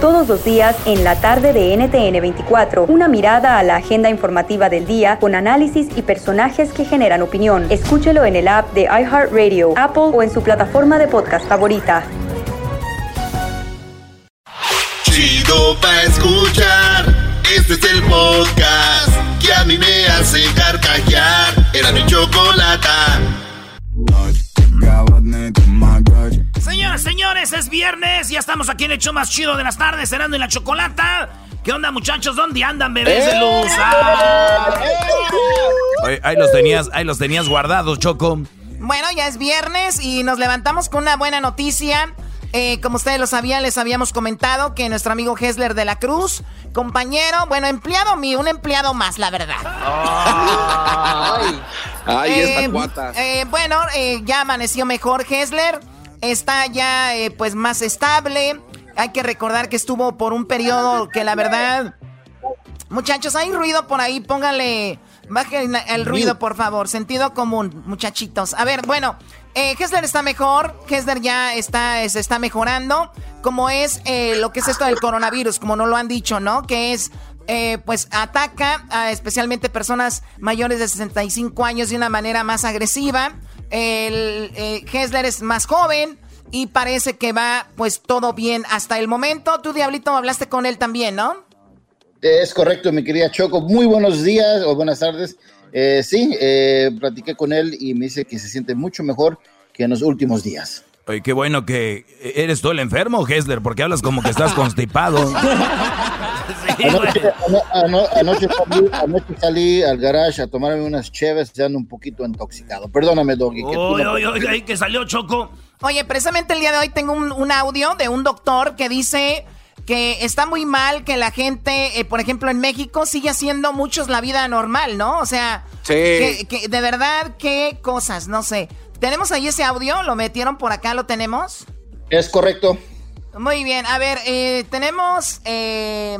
Todos los días en la tarde de NTN 24, una mirada a la agenda informativa del día con análisis y personajes que generan opinión. Escúchelo en el app de iHeartRadio, Apple o en su plataforma de podcast favorita. Chido pa' escuchar. Este es el podcast que a mí me hace carcajear. Era mi chocolata. Señoras, señores, es viernes. Ya estamos aquí en el show más chido de las tardes, cenando en la chocolata. ¿Qué onda, muchachos? ¿Dónde andan, bebés de luz? Ah. Oye, ahí los tenías, ahí los tenías guardados, Choco. Bueno, ya es viernes y nos levantamos con una buena noticia. Eh, como ustedes lo sabían, les habíamos comentado que nuestro amigo Hesler de la Cruz, compañero, bueno, empleado mío, un empleado más, la verdad. Ay, ay Eh, esta cuata. eh, bueno, eh, ya amaneció mejor Hesler. Está ya eh, pues más estable. Hay que recordar que estuvo por un periodo que la verdad... Muchachos, hay ruido por ahí, póngale... Bajen el ruido, por favor. Sentido común, muchachitos. A ver, bueno, eh, está mejor. Hessler ya está, se está mejorando. Como es eh, lo que es esto del coronavirus, como no lo han dicho, ¿no? Que es eh, pues ataca a especialmente personas mayores de 65 años de una manera más agresiva. El eh, Hessler es más joven y parece que va pues todo bien hasta el momento. Tú, Diablito, hablaste con él también, ¿no? Es correcto, mi querida Choco. Muy buenos días o buenas tardes. Eh, sí, eh, platiqué con él y me dice que se siente mucho mejor que en los últimos días. Oye, qué bueno que eres tú el enfermo, Hessler, porque hablas como que estás constipado. Anoche, ano- ano- anoche salí, anoche salí al garage a tomarme unas cheves, ya ando un poquito intoxicado. Perdóname, Doggy. que Oye, no- oye, oye, ahí que salió Choco. Oye, precisamente el día de hoy tengo un, un audio de un doctor que dice que está muy mal que la gente, eh, por ejemplo, en México sigue haciendo muchos la vida normal, ¿no? O sea, Sí. que, que de verdad, qué cosas, no sé. ¿Tenemos ahí ese audio? ¿Lo metieron por acá? ¿Lo tenemos? Es correcto. Muy bien, a ver, eh, tenemos... Eh,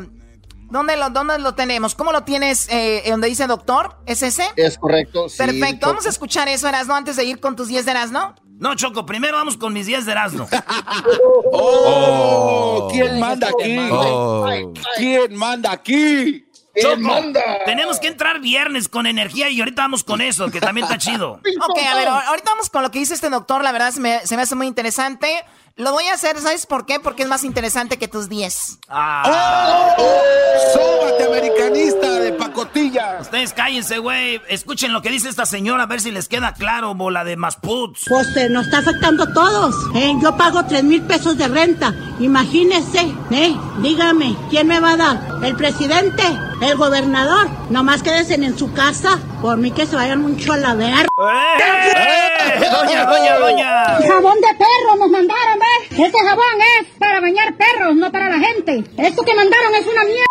¿dónde, lo, ¿Dónde lo tenemos? ¿Cómo lo tienes? Eh, ¿Donde dice doctor? ¿Es ese? Es correcto. sí, Perfecto, Choco. vamos a escuchar eso, Erasno, antes de ir con tus 10 de Erasno. No, Choco, primero vamos con mis 10 de Erasmo. Oh, ¿quién manda aquí? Oh. ¿Quién manda aquí? Choco, tenemos que entrar viernes con energía y ahorita vamos con eso, que también está chido. Ok, a ver, ahor- ahorita vamos con lo que dice este doctor, la verdad se me, se me hace muy interesante. Lo voy a hacer, ¿sabes por qué? Porque es más interesante que tus 10. Ah, ¡Sóbate, americanista de pacotilla! ustedes cállense, güey. Escuchen lo que dice esta señora, a ver si les queda claro, bola de masputs. Pues eh, nos está afectando a todos. ¿eh? Yo pago tres mil pesos de renta. Imagínese, ¿eh? Dígame, ¿quién me va a dar? ¿El presidente? ¿El gobernador? Nomás quédense en su casa. Por mí que se vayan mucho a la ver. ¡Eh! ¡Doña, doña, doña! Jabón de perro nos mandaron, ¿ves? Ese jabón es para bañar perros, no para la gente. Esto que mandaron es una mierda.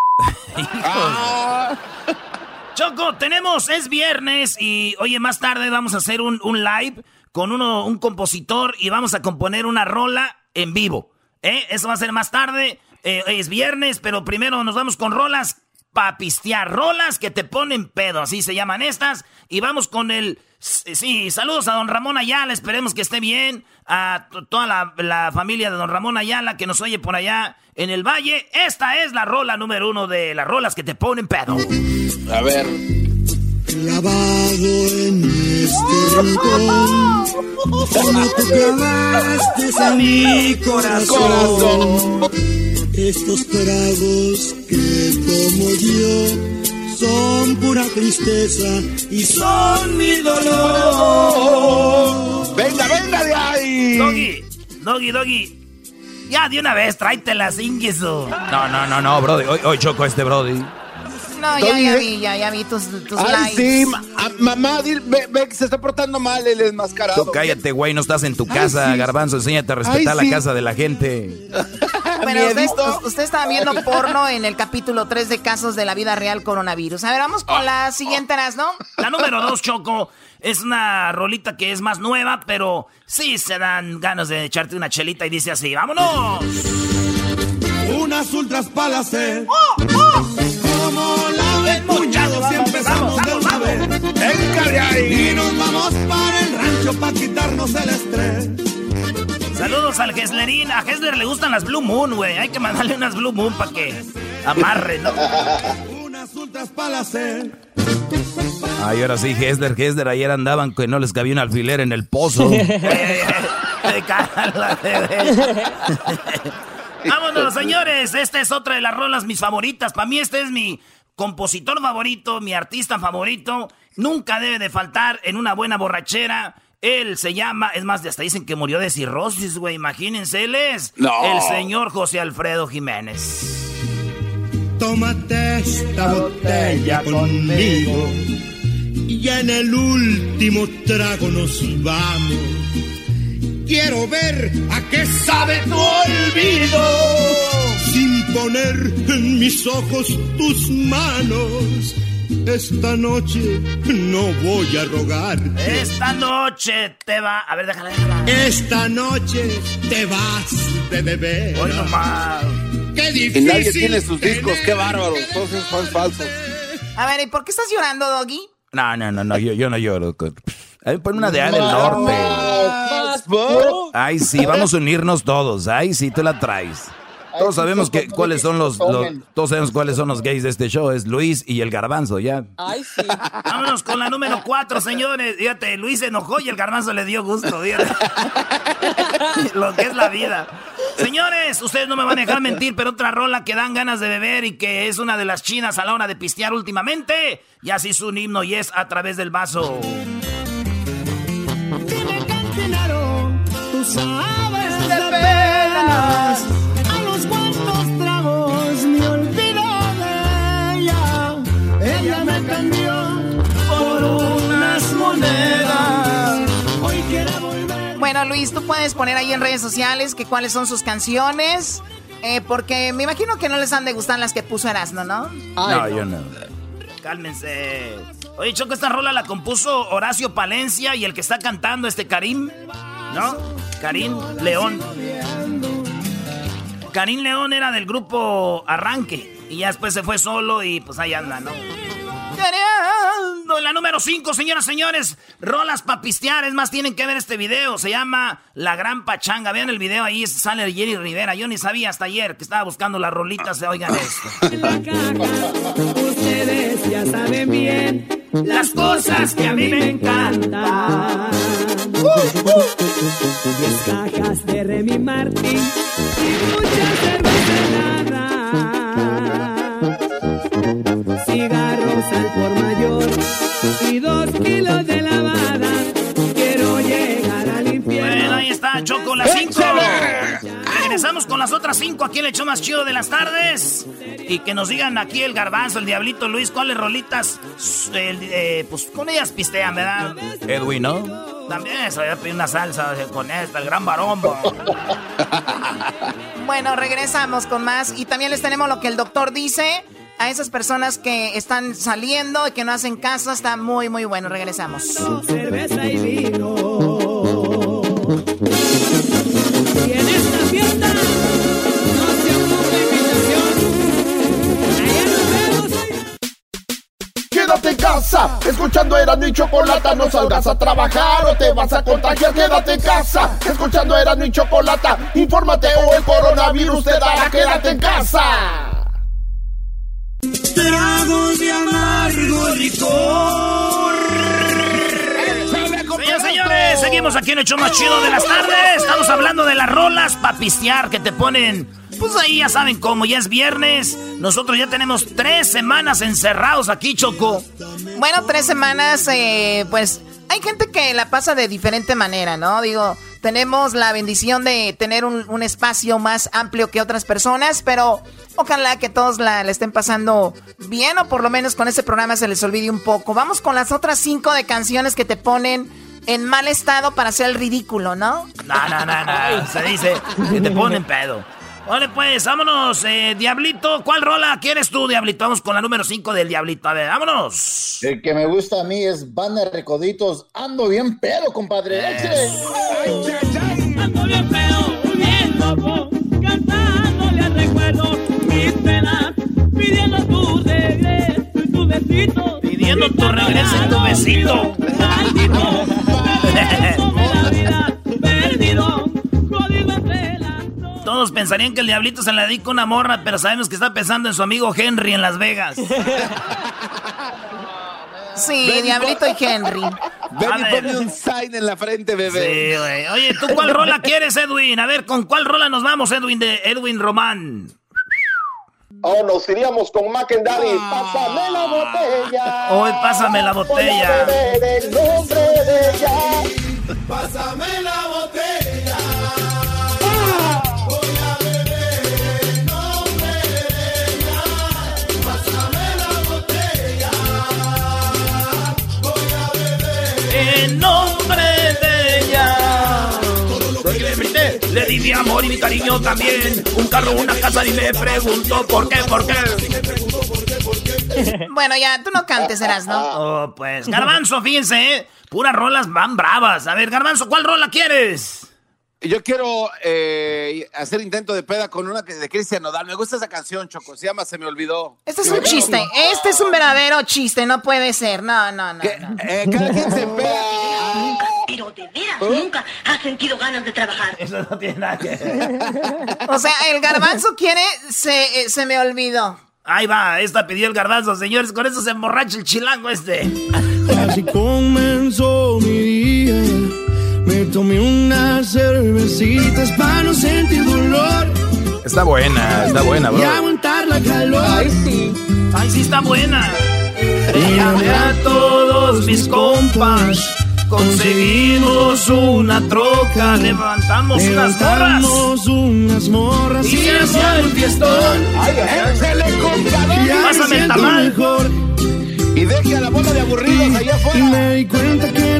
Choco, tenemos, es viernes y oye, más tarde vamos a hacer un, un live con uno, un compositor y vamos a componer una rola en vivo. ¿eh? Eso va a ser más tarde, eh, es viernes, pero primero nos vamos con rolas pa' pistear, rolas que te ponen pedo, así se llaman estas. Y vamos con el, sí, saludos a don Ramón Ayala, esperemos que esté bien, a to- toda la, la familia de don Ramón Ayala que nos oye por allá en el valle. Esta es la rola número uno de las rolas que te ponen pedo. A ver. Clavado en este rincón, como tú clavaste a mi corazón. Estos tragos que tomo yo son pura tristeza y son mi dolor. ¡Venga, venga de ahí! Doggy, Doggy, Doggy. Ya de una vez, tráetela, Ingesu. No, no, no, no, Brody. Hoy, hoy choco este Brody. No, ya, ya vi, ya, ya vi tus, tus Ay, likes. sí, ma- mamá, dile, ve, ve que se está portando mal el enmascarado. Tú cállate, güey, no estás en tu Ay, casa, sí. Garbanzo. Enséñate a respetar Ay, la sí. casa de la gente. Bueno, ustedes, ustedes estaban viendo porno en el capítulo 3 de casos de la vida real coronavirus. A ver, vamos con la siguiente, ¿no? La número 2, Choco, es una rolita que es más nueva, pero sí se dan ganas de echarte una chelita y dice así, ¡vámonos! Unas ultras para hacer. ¡Oh, oh! Como la vez muchachos y empezamos de una vez. Y nos vamos para el rancho para quitarnos el estrés. Saludos al Heslerín. A Hesler le gustan las Blue Moon, güey. Hay que mandarle unas Blue Moon para que amarre, ¿no? Unas ultras para. Ay, ahora sí, Hesler, Hesler, ayer andaban que no les cabía un alfiler en el pozo. Vámonos, señores. Esta es otra de las rolas mis favoritas. Para mí este es mi compositor favorito, mi artista favorito. Nunca debe de faltar en una buena borrachera. Él se llama, es más, hasta dicen que murió de cirrosis, güey. Imagínense, él es el señor José Alfredo Jiménez. Tómate esta botella conmigo y en el último trago nos vamos. Quiero ver a qué sabe tu olvido sin poner en mis ojos tus manos. Esta noche no voy a rogar. Esta noche te va. A ver, déjala, déjala. Esta noche te vas de beber. Hoy nomás. Qué Y difícil. nadie tiene sus discos, qué que Todos esos son falsos. A ver, ¿y por qué estás llorando, Doggy? No, no, no, no, yo, yo no lloro. Ay, pon una de A del norte. Ay, sí, vamos a unirnos todos. Ay, sí, tú la traes. Todos sabemos que, cuáles son los, los- todos sabemos cuáles son los gays de este show. Es Luis y el Garbanzo, ya. Ay, sí. Vámonos con la número 4, señores. Fíjate, Luis se enojó y el garbanzo le dio gusto. fíjate. Lo que es la vida. Señores, ustedes no me van a dejar mentir, pero otra rola que dan ganas de beber y que es una de las chinas a la hora de pistear últimamente. Ya se hizo un himno y es a través del vaso. Dime, cantinero, tú sabes de penas. Hoy volver. Bueno, Luis, tú puedes poner ahí en redes sociales que cuáles son sus canciones. eh, porque me imagino que no les han de gustar las que puso Erasmo, ¿no? no, yo no. Cálmense. Oye, Choco, esta rola la compuso Horacio Palencia y el que está cantando, este Karim, ¿no? Karim León. Karim León era del grupo Arranque y ya después se fue solo y pues ahí anda, ¿no? En la número 5, señoras y señores, rolas pa' pistear. Es más, tienen que ver este video. Se llama La Gran Pachanga. Vean el video ahí, sale Jerry Rivera. Yo ni sabía hasta ayer que estaba buscando las rolitas. Oigan esto. Ustedes ya saben bien las cosas que a mí me encantan. Diez cajas de Remy Martin y mucha cerveza y dos kilos de lavada. Quiero llegar al infierno. Bueno, ahí está, Choco, las 5. Regresamos con las otras 5 aquí en el show más chido de las tardes. Y que nos digan aquí el garbanzo, el diablito Luis, cuáles rolitas. el, eh, pues con ellas pistean, ¿verdad? Edwin, ¿no? También eso, ya pedí una salsa con esta, el gran barombo. Bueno, regresamos con más. Y también les tenemos lo que el doctor dice a esas personas que están saliendo y que no hacen caso. Está muy, muy bueno. Regresamos. cerveza y vino. Y en esta fiesta no se ocupa invitación. Allá nos vemos. Quédate en casa, escuchando Erasmo y Chocolata, no salgas a trabajar o te vas a contagiar. Quédate en casa, escuchando Erasmo y Chocolata, infórmate o el coronavirus te dará. Quédate en casa. Tragos de amargo licor. Señores, señores, seguimos aquí en el show más chido de las tardes. Estamos hablando de las rolas pa' pistear que te ponen. Pues ahí ya saben cómo, ya es viernes. Nosotros ya tenemos tres semanas encerrados aquí, Choco. Bueno, tres semanas, eh, pues hay gente que la pasa de diferente manera, ¿no? Digo, tenemos la bendición de tener un, espacio más amplio que otras personas, pero ojalá que todos la, la estén pasando bien o por lo menos con este programa se les olvide un poco. Vamos con las otras cinco de canciones que te ponen en mal estado para hacer el ridículo, ¿no? No, no, no, no. Se dice que te ponen pedo. Vale, pues, vámonos, eh, Diablito. ¿Cuál rola quieres tú, Diablito? Vamos con la número 5 del Diablito. A ver, vámonos. El que me gusta a mí es Banda Recoditos. Ando bien pedo, compadre. Ando bien feo, bien loco, cantándole al recuerdo mis penas, pidiendo tu regreso y tu besito. Pidiendo tu regreso y tu besito. Maldito, me la vida, perdido, Todos pensarían que el Diablito se le dedica una morra, pero sabemos que está pensando en su amigo Henry en Las Vegas. Sí, Diablito y Henry. Ven A y ver. ponme un sign en la frente, Sí, bebé. güey. Oye, ¿tú cuál rola quieres, Edwin? A ver, ¿con cuál rola nos vamos, Edwin, de Edwin Román? Oh, nos iríamos con Mac and Daddy. Pásame la botella. Hoy pásame la Voy a botella. beber el nombre de ella. Pásame la botella. En nombre de ella. Lo que le brindé, Le di mi amor y mi cariño también. Un carro, una casa y me preguntó por qué, por qué. Bueno, ya, tú no cantes, eras, ¿no? Oh, pues. Garbanzo, fíjense, ¿eh? Puras rolas van bravas. A ver, Garbanzo, ¿cuál rola quieres? Yo quiero eh, hacer intento de peda con una que- de Cristian Nodal. Me gusta esa canción, Choco. Se llama Se me olvidó. Este es un chiste. Este es un verdadero chiste. No puede ser. No, no, no. no. Eh, cada quien se peda. Pero de veras, nunca has sentido ganas de trabajar. Eso no tiene nada que ver. O sea, el garbanzo quiere. Se, eh, se me olvidó. Ahí va, esta pidió el garbanzo, señores. Con eso se emborracha el chilango este. Así comenzó mi día. Me tomé unas cervecitas para no sentir dolor Está buena, está buena, y bro. aguantar la calor. Ay, sí. Ay, sí está buena. Llamé a todos mis compas. Conseguimos una troca. Levantamos unas morras. Levantamos unas morras Y y armó el el fiestón. ¡Échale, compadre! Ya me Pásame el tamal. mejor. Y deje a la bola de aburridos allá Y afuera. me di cuenta que.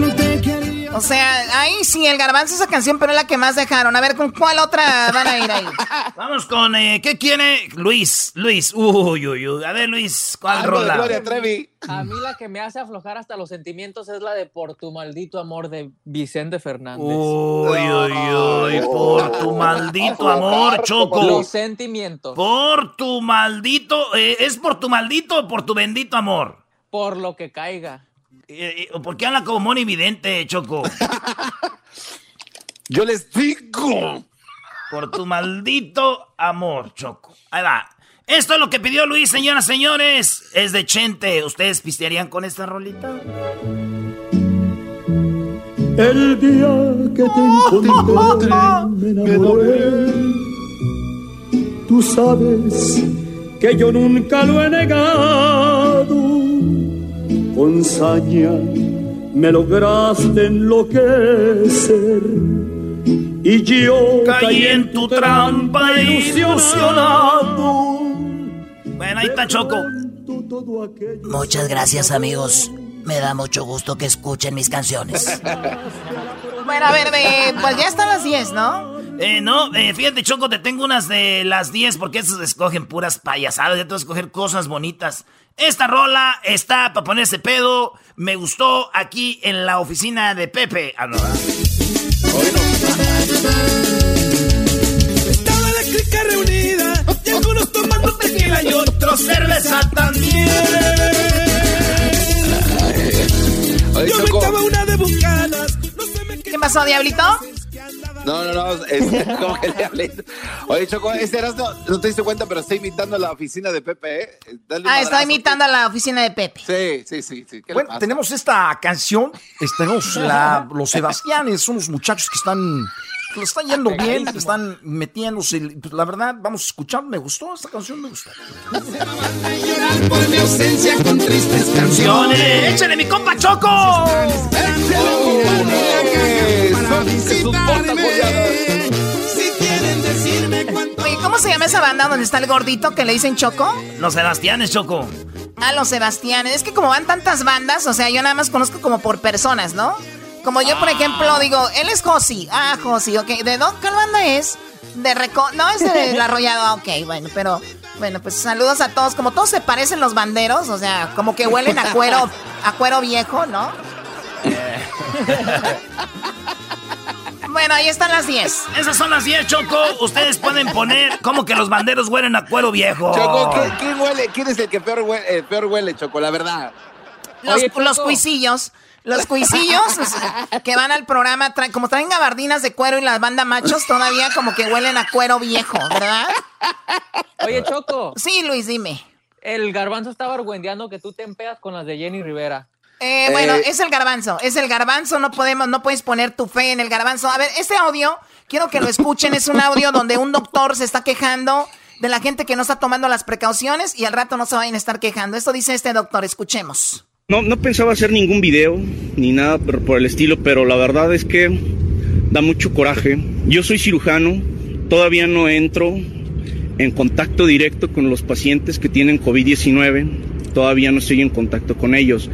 O sea, ahí sí, el garbanzo esa canción, pero es la que más dejaron. A ver, ¿con cuál otra van a ir ahí? Vamos con, eh, ¿qué quiere? Luis, Luis. Uy, uy, uy. A ver, Luis, ¿cuál Algo de rola? Gloria Trevi. A mí la que me hace aflojar hasta los sentimientos es la de Por tu maldito amor de Vicente Fernández. Uy, uy, uy. Por tu maldito amor, Choco. Los sentimientos. Por tu maldito. eh, ¿Es por tu maldito o por tu bendito amor? Por lo que caiga. Eh, eh, ¿Por qué habla como mono evidente, Choco? Yo les digo. Por tu maldito amor, Choco. Ahí va. Esto es lo que pidió Luis, señoras, señores. Es de Chente. ¿Ustedes pistearían con esta rolita? El día que te encontré me enamoré. Tú sabes que yo nunca lo he negado. Con saña me lograste enloquecer. Y yo Caí en tu trampa ilusionado. Bueno, ahí está Choco. Muchas gracias amigos. Me da mucho gusto que escuchen mis canciones. Bueno, a ver, eh, pues ya están las 10, ¿no? Eh, no, eh, fíjate, Choco, te tengo unas de las 10 porque esas escogen puras payasadas. Ya te voy a escoger cosas bonitas. Esta rola está para ponerse pedo. Me gustó aquí en la oficina de Pepe. Ah, no, ¿verdad? Estaba la clica reunida y algunos tomando tequila y otros cerveza también. Oye, Yo me echaba una de bucanas. ¿Qué pasó, Diablito? No, no, no. Es, como que le hablé. Oye, Choco, este Erasmo, no te diste cuenta, pero está imitando la oficina de Pepe, ¿eh? Dale Ah, está imitando a la oficina de Pepe. Sí, sí, sí. sí. ¿Qué le Bueno, pasa? tenemos esta canción. Tenemos la- los Sebastianes, son los muchachos que están. Que le están yendo bien, que están metiéndose. Pues, la verdad, vamos a escuchar. Me gustó esta canción, me gustó. Por mi ausencia con tristes ¡Canciones! ¡Échale mi compa Choco! Si quieren decirme cuánto. Oye, ¿cómo se llama esa banda donde está el gordito que le dicen Choco? Los Sebastianes, Choco. Ah, los Sebastianes. Es que como van tantas bandas, o sea, yo nada más conozco como por personas, ¿no? Como yo, por ejemplo, digo, él es Josi. Ah, Josi, ok. ¿De dónde qué banda es? De Reco... No, es del arrollado. Ah, ok, bueno, pero... Bueno, pues saludos a todos. Como todos se parecen los banderos, o sea, como que huelen a cuero, a cuero viejo, ¿no? Bueno, ahí están las 10. Esas son las 10, Choco. Ustedes pueden poner como que los banderos huelen a cuero viejo. Choco, ¿quién, huele? ¿quién es el que peor huele, peor huele Choco? La verdad. Los, los cuisillos. Los cuisillos que van al programa, como traen gabardinas de cuero y las banda machos, todavía como que huelen a cuero viejo, ¿verdad? Oye, Choco. Sí, Luis, dime. El garbanzo estaba argüendeando que tú te empeas con las de Jenny Rivera. Eh, bueno, eh, es el garbanzo, es el garbanzo, no podemos, no puedes poner tu fe en el garbanzo. A ver, este audio, quiero que lo escuchen, es un audio donde un doctor se está quejando de la gente que no está tomando las precauciones y al rato no se vayan a estar quejando. Esto dice este doctor, escuchemos. No, no pensaba hacer ningún video ni nada por, el estilo, pero la verdad es que da mucho coraje. Yo soy cirujano, todavía no entro en contacto directo con los pacientes que tienen COVID-19, todavía no estoy en contacto con ellos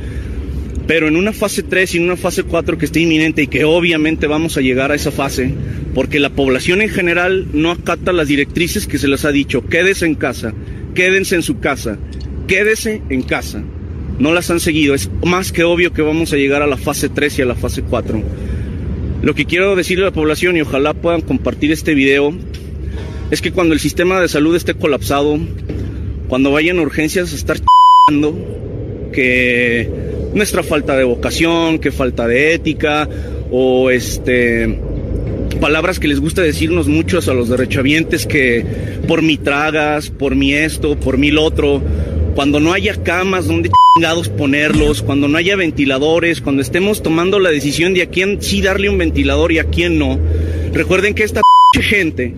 pero en una fase 3 y en una fase 4 que está inminente y que obviamente vamos a llegar a esa fase, porque la población en general no acata las directrices que se les ha dicho, quédese en casa, quédense en su casa, quédese en casa. No las han seguido, es más que obvio que vamos a llegar a la fase 3 y a la fase 4. Lo que quiero decirle a la población y ojalá puedan compartir este video es que cuando el sistema de salud esté colapsado, cuando vayan urgencias a estar que nuestra falta de vocación, que falta de ética o este palabras que les gusta decirnos muchos a los derechohabientes que por mi tragas, por mi esto, por mi lo otro, cuando no haya camas donde chingados ponerlos, cuando no haya ventiladores, cuando estemos tomando la decisión de a quién sí darle un ventilador y a quién no. Recuerden que esta gente,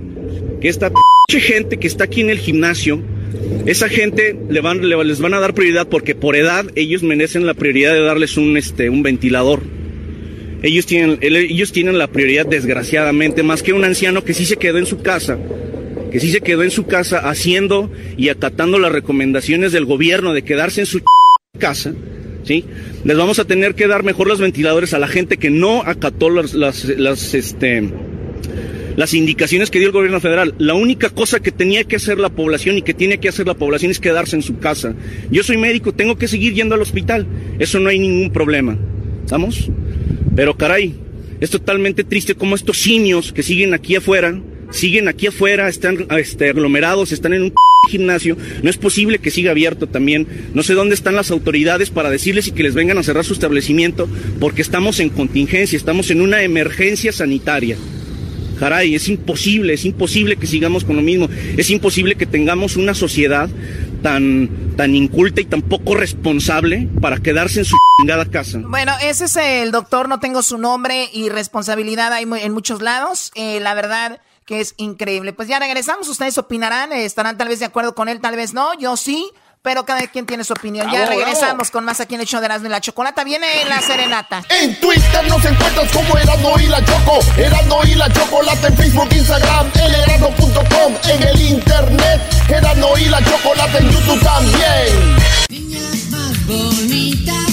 que esta gente que está aquí en el gimnasio, esa gente le van, les van a dar prioridad porque por edad ellos merecen la prioridad de darles un, este, un ventilador. Ellos tienen, ellos tienen la prioridad, desgraciadamente, más que un anciano que sí se quedó en su casa, que sí se quedó en su casa haciendo y acatando las recomendaciones del gobierno de quedarse en su casa, ¿sí? Les vamos a tener que dar mejor los ventiladores a la gente que no acató las, las, las este, las indicaciones que dio el gobierno federal. La única cosa que tenía que hacer la población y que tiene que hacer la población es quedarse en su casa. Yo soy médico, tengo que seguir yendo al hospital. Eso no hay ningún problema. ¿Estamos? Pero caray, es totalmente triste como estos simios que siguen aquí afuera, siguen aquí afuera, están este, aglomerados, están en un gimnasio, no es posible que siga abierto también. No sé dónde están las autoridades para decirles y que les vengan a cerrar su establecimiento, porque estamos en contingencia, estamos en una emergencia sanitaria. Caray, es imposible, es imposible que sigamos con lo mismo. Es imposible que tengamos una sociedad tan, tan inculta y tan poco responsable para quedarse en su chingada casa. Bueno, ese es el doctor, no tengo su nombre y responsabilidad hay en muchos lados. Eh, la verdad que es increíble. Pues ya regresamos, ustedes opinarán, estarán tal vez de acuerdo con él, tal vez no, yo sí pero cada quien tiene su opinión. ya regresamos con más aquí en el show de Erasmo y la Chocolata. Viene la serenata. En Twitter nos encuentras como Erasmo y la Choco. Erasmo y la Chocolata en Facebook, Instagram, elerasmo.com. En el internet, Erasmo y la Chocolata en YouTube también. Niñas más bonitas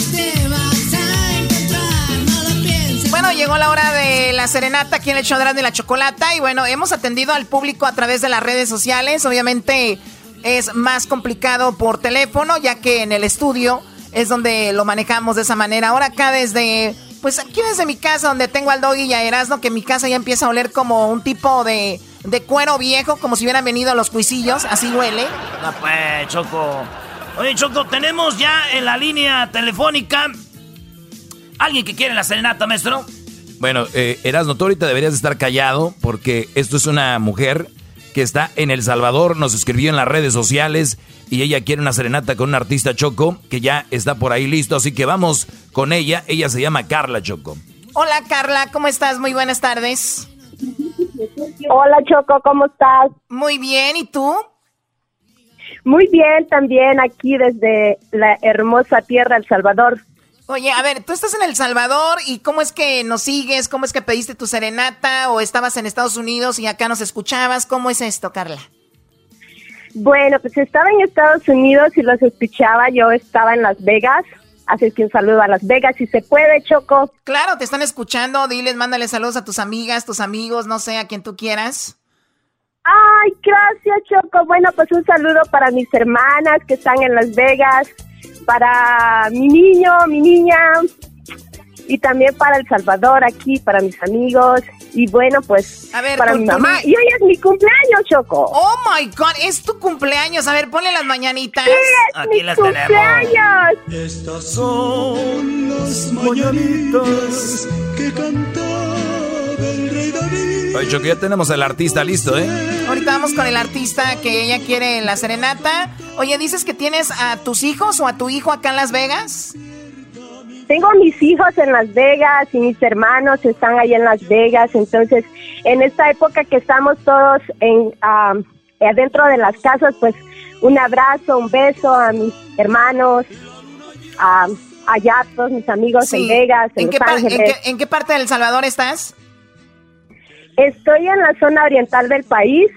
llegó la hora de la serenata aquí en el show de la Chocolata. Y bueno, hemos atendido al público a través de las redes sociales. Obviamente es más complicado por teléfono, ya que en el estudio es donde lo manejamos de esa manera. Ahora acá desde, pues aquí desde mi casa, donde tengo al doggy y a Erasmo, que mi casa ya empieza a oler como un tipo de, de cuero viejo, como si hubieran venido los cuisillos, así huele. No pues, Choco. Oye, Choco, tenemos ya en la línea telefónica alguien que quiere la serenata, maestro. Bueno, eh, Erasmo, tú ahorita deberías estar callado porque esto es una mujer que está en El Salvador, nos escribió en las redes sociales y ella quiere una serenata con un artista Choco que ya está por ahí listo, así que vamos con ella. Ella se llama Carla Choco. Hola Carla, ¿cómo estás? Muy buenas tardes. Hola Choco, ¿cómo estás? Muy bien, ¿y tú? Muy bien, también aquí desde la hermosa tierra El Salvador. Oye, a ver, tú estás en El Salvador y ¿cómo es que nos sigues? ¿Cómo es que pediste tu serenata o estabas en Estados Unidos y acá nos escuchabas? ¿Cómo es esto, Carla? Bueno, pues estaba en Estados Unidos y los escuchaba. Yo estaba en Las Vegas Así que un saludo a Las Vegas si se puede, Choco. Claro, te están escuchando. Diles, mándale saludos a tus amigas, tus amigos, no sé, a quien tú quieras. Ay, gracias, Choco. Bueno, pues un saludo para mis hermanas que están en Las Vegas, para mi niño, mi niña, y también para El Salvador aquí, para mis amigos. Y bueno, pues A ver, para mi mamá. Y hoy es mi cumpleaños, Choco. Oh my God, es tu cumpleaños. A ver, ponle las mañanitas. Sí, es Aquí mi las tenemos. cumpleaños. Estas son las mañanitas que David. Oye, Choco, ya tenemos al artista listo, ¿eh? Ahorita vamos con el artista que ella quiere en la serenata. Oye, dices que tienes a tus hijos o a tu hijo acá en Las Vegas. Tengo mis hijos en Las Vegas y mis hermanos están ahí en Las Vegas. Entonces, en esta época que estamos todos en adentro de las casas, pues un abrazo, un beso a mis hermanos, a allá todos mis amigos Sí. en Vegas, en, ¿En qué, Los par- en Ángeles. qué- en qué parte del Salvador estás? Estoy en la zona oriental del país.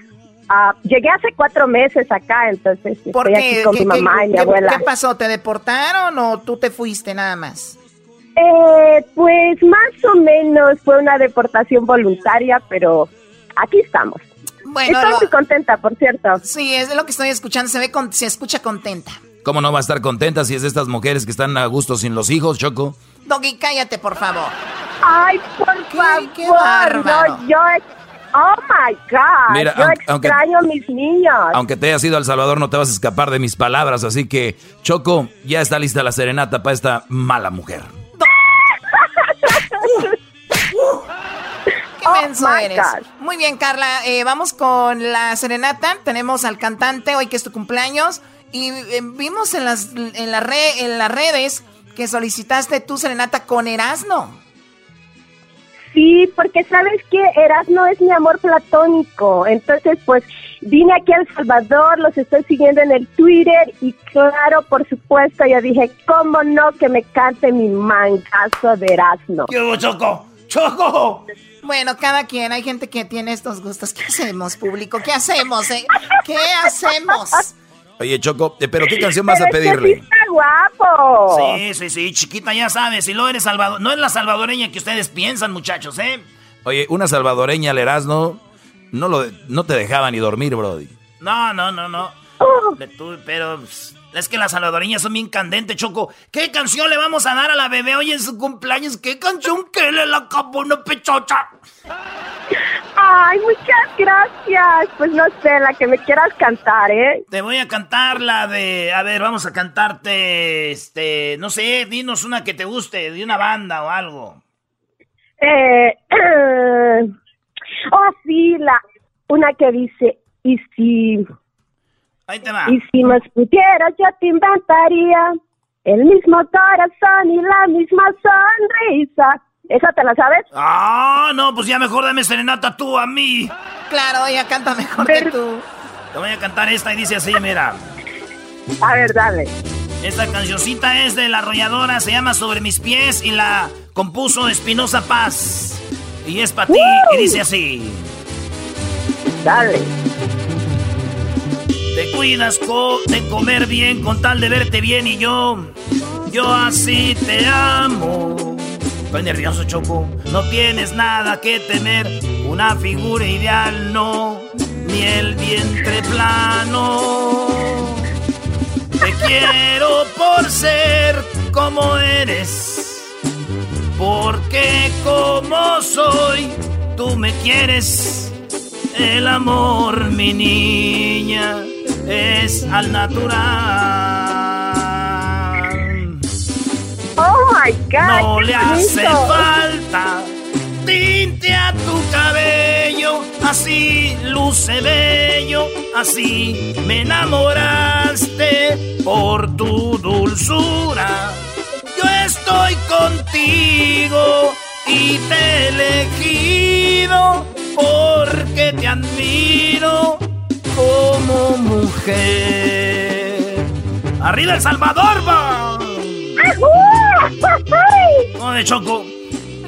Ah, llegué hace cuatro meses acá, entonces ¿Por estoy qué? aquí con ¿Qué- mi qué- mamá y mi qué- abuela. ¿Qué pasó? ¿Te deportaron o tú te fuiste nada más? Eh, pues más o menos fue una deportación voluntaria, pero aquí estamos. Bueno, Estoy lo- muy contenta, por cierto. Sí, es lo que estoy escuchando. Se ve, con- se escucha contenta. ¿Cómo no va a estar contenta si es de estas mujeres que están a gusto sin los hijos, Choco? Doggy, cállate, por favor. Ay, por favor, qué bárbaro. no, yo, oh my God, Mira, yo aunque- aunque- extraño a mis niños. Aunque te hayas ido a El Salvador, no te vas a escapar de mis palabras. Así que, Choco, ya está lista la serenata para esta mala mujer. Qué menso my eres. God. Muy bien, Carla. eh, vamos con la serenata. Tenemos al cantante hoy que es tu cumpleaños. Y eh, vimos en las, en, la re- en las redes que solicitaste tu serenata con Erasno. Sí, porque sabes que Erasmo es mi amor platónico. Entonces, pues vine aquí a El Salvador, los estoy siguiendo en el Twitter y claro, por supuesto, yo dije, ¿cómo no que me cante mi mangazo de Erasmo? ¿Qué hubo, Choco? ¡Choco! Bueno, cada quien, hay gente que tiene estos gustos. ¿Qué hacemos, público? ¿Qué hacemos? eh? ¿Qué hacemos? Oye, Choco, eh, ¿pero qué canción vas a pedirle? está guapo. Sí, sí, sí, chiquita, ya sabes. Si lo eres salvador... No es la salvadoreña que ustedes piensan, muchachos, ¿eh? Oye, una salvadoreña al Erasmo, no, lo, no te dejaba ni dormir, Brody. No, no, no, no. Pero pss, es que las salvadoreñas son bien candentes, Choco. ¿Qué canción le vamos a dar a la bebé hoy en su cumpleaños? ¿Qué canción que le la acabó una pechocha? Ay, muchas gracias. Pues no sé, la que me quieras cantar, ¿eh? Te voy a cantar la de... A ver, vamos a cantarte, este... No sé, dinos una que te guste, de una banda o algo. Eh, oh, sí, la, una que dice, y si, Ahí te va. y si nos pudieras, yo te inventaría el mismo corazón y la misma sonrisa. ¿Esa te la sabes? Ah, no, pues ya mejor dame serenata tú a mí. Claro, ella canta mejor que tú. Te voy a cantar esta y dice así, mira. A ver, dale. Esta cancioncita es de la arrolladora, se llama Sobre mis pies y la compuso Espinosa Paz. Y es para ti y dice así. Dale. Te cuidas co- de comer bien con tal de verte bien y yo, yo así te amo. Estoy nervioso, Choco. No tienes nada que temer, una figura ideal no, ni el vientre plano. Te quiero por ser como eres, porque como soy, tú me quieres. El amor, mi niña, es al natural. Oh my God. No le hace falta tinte a tu cabello, así luce bello, así me enamoraste por tu dulzura. Yo estoy contigo y te he elegido porque te admiro como mujer. ¡Arriba El Salvador, va! ¿Cómo de Choco?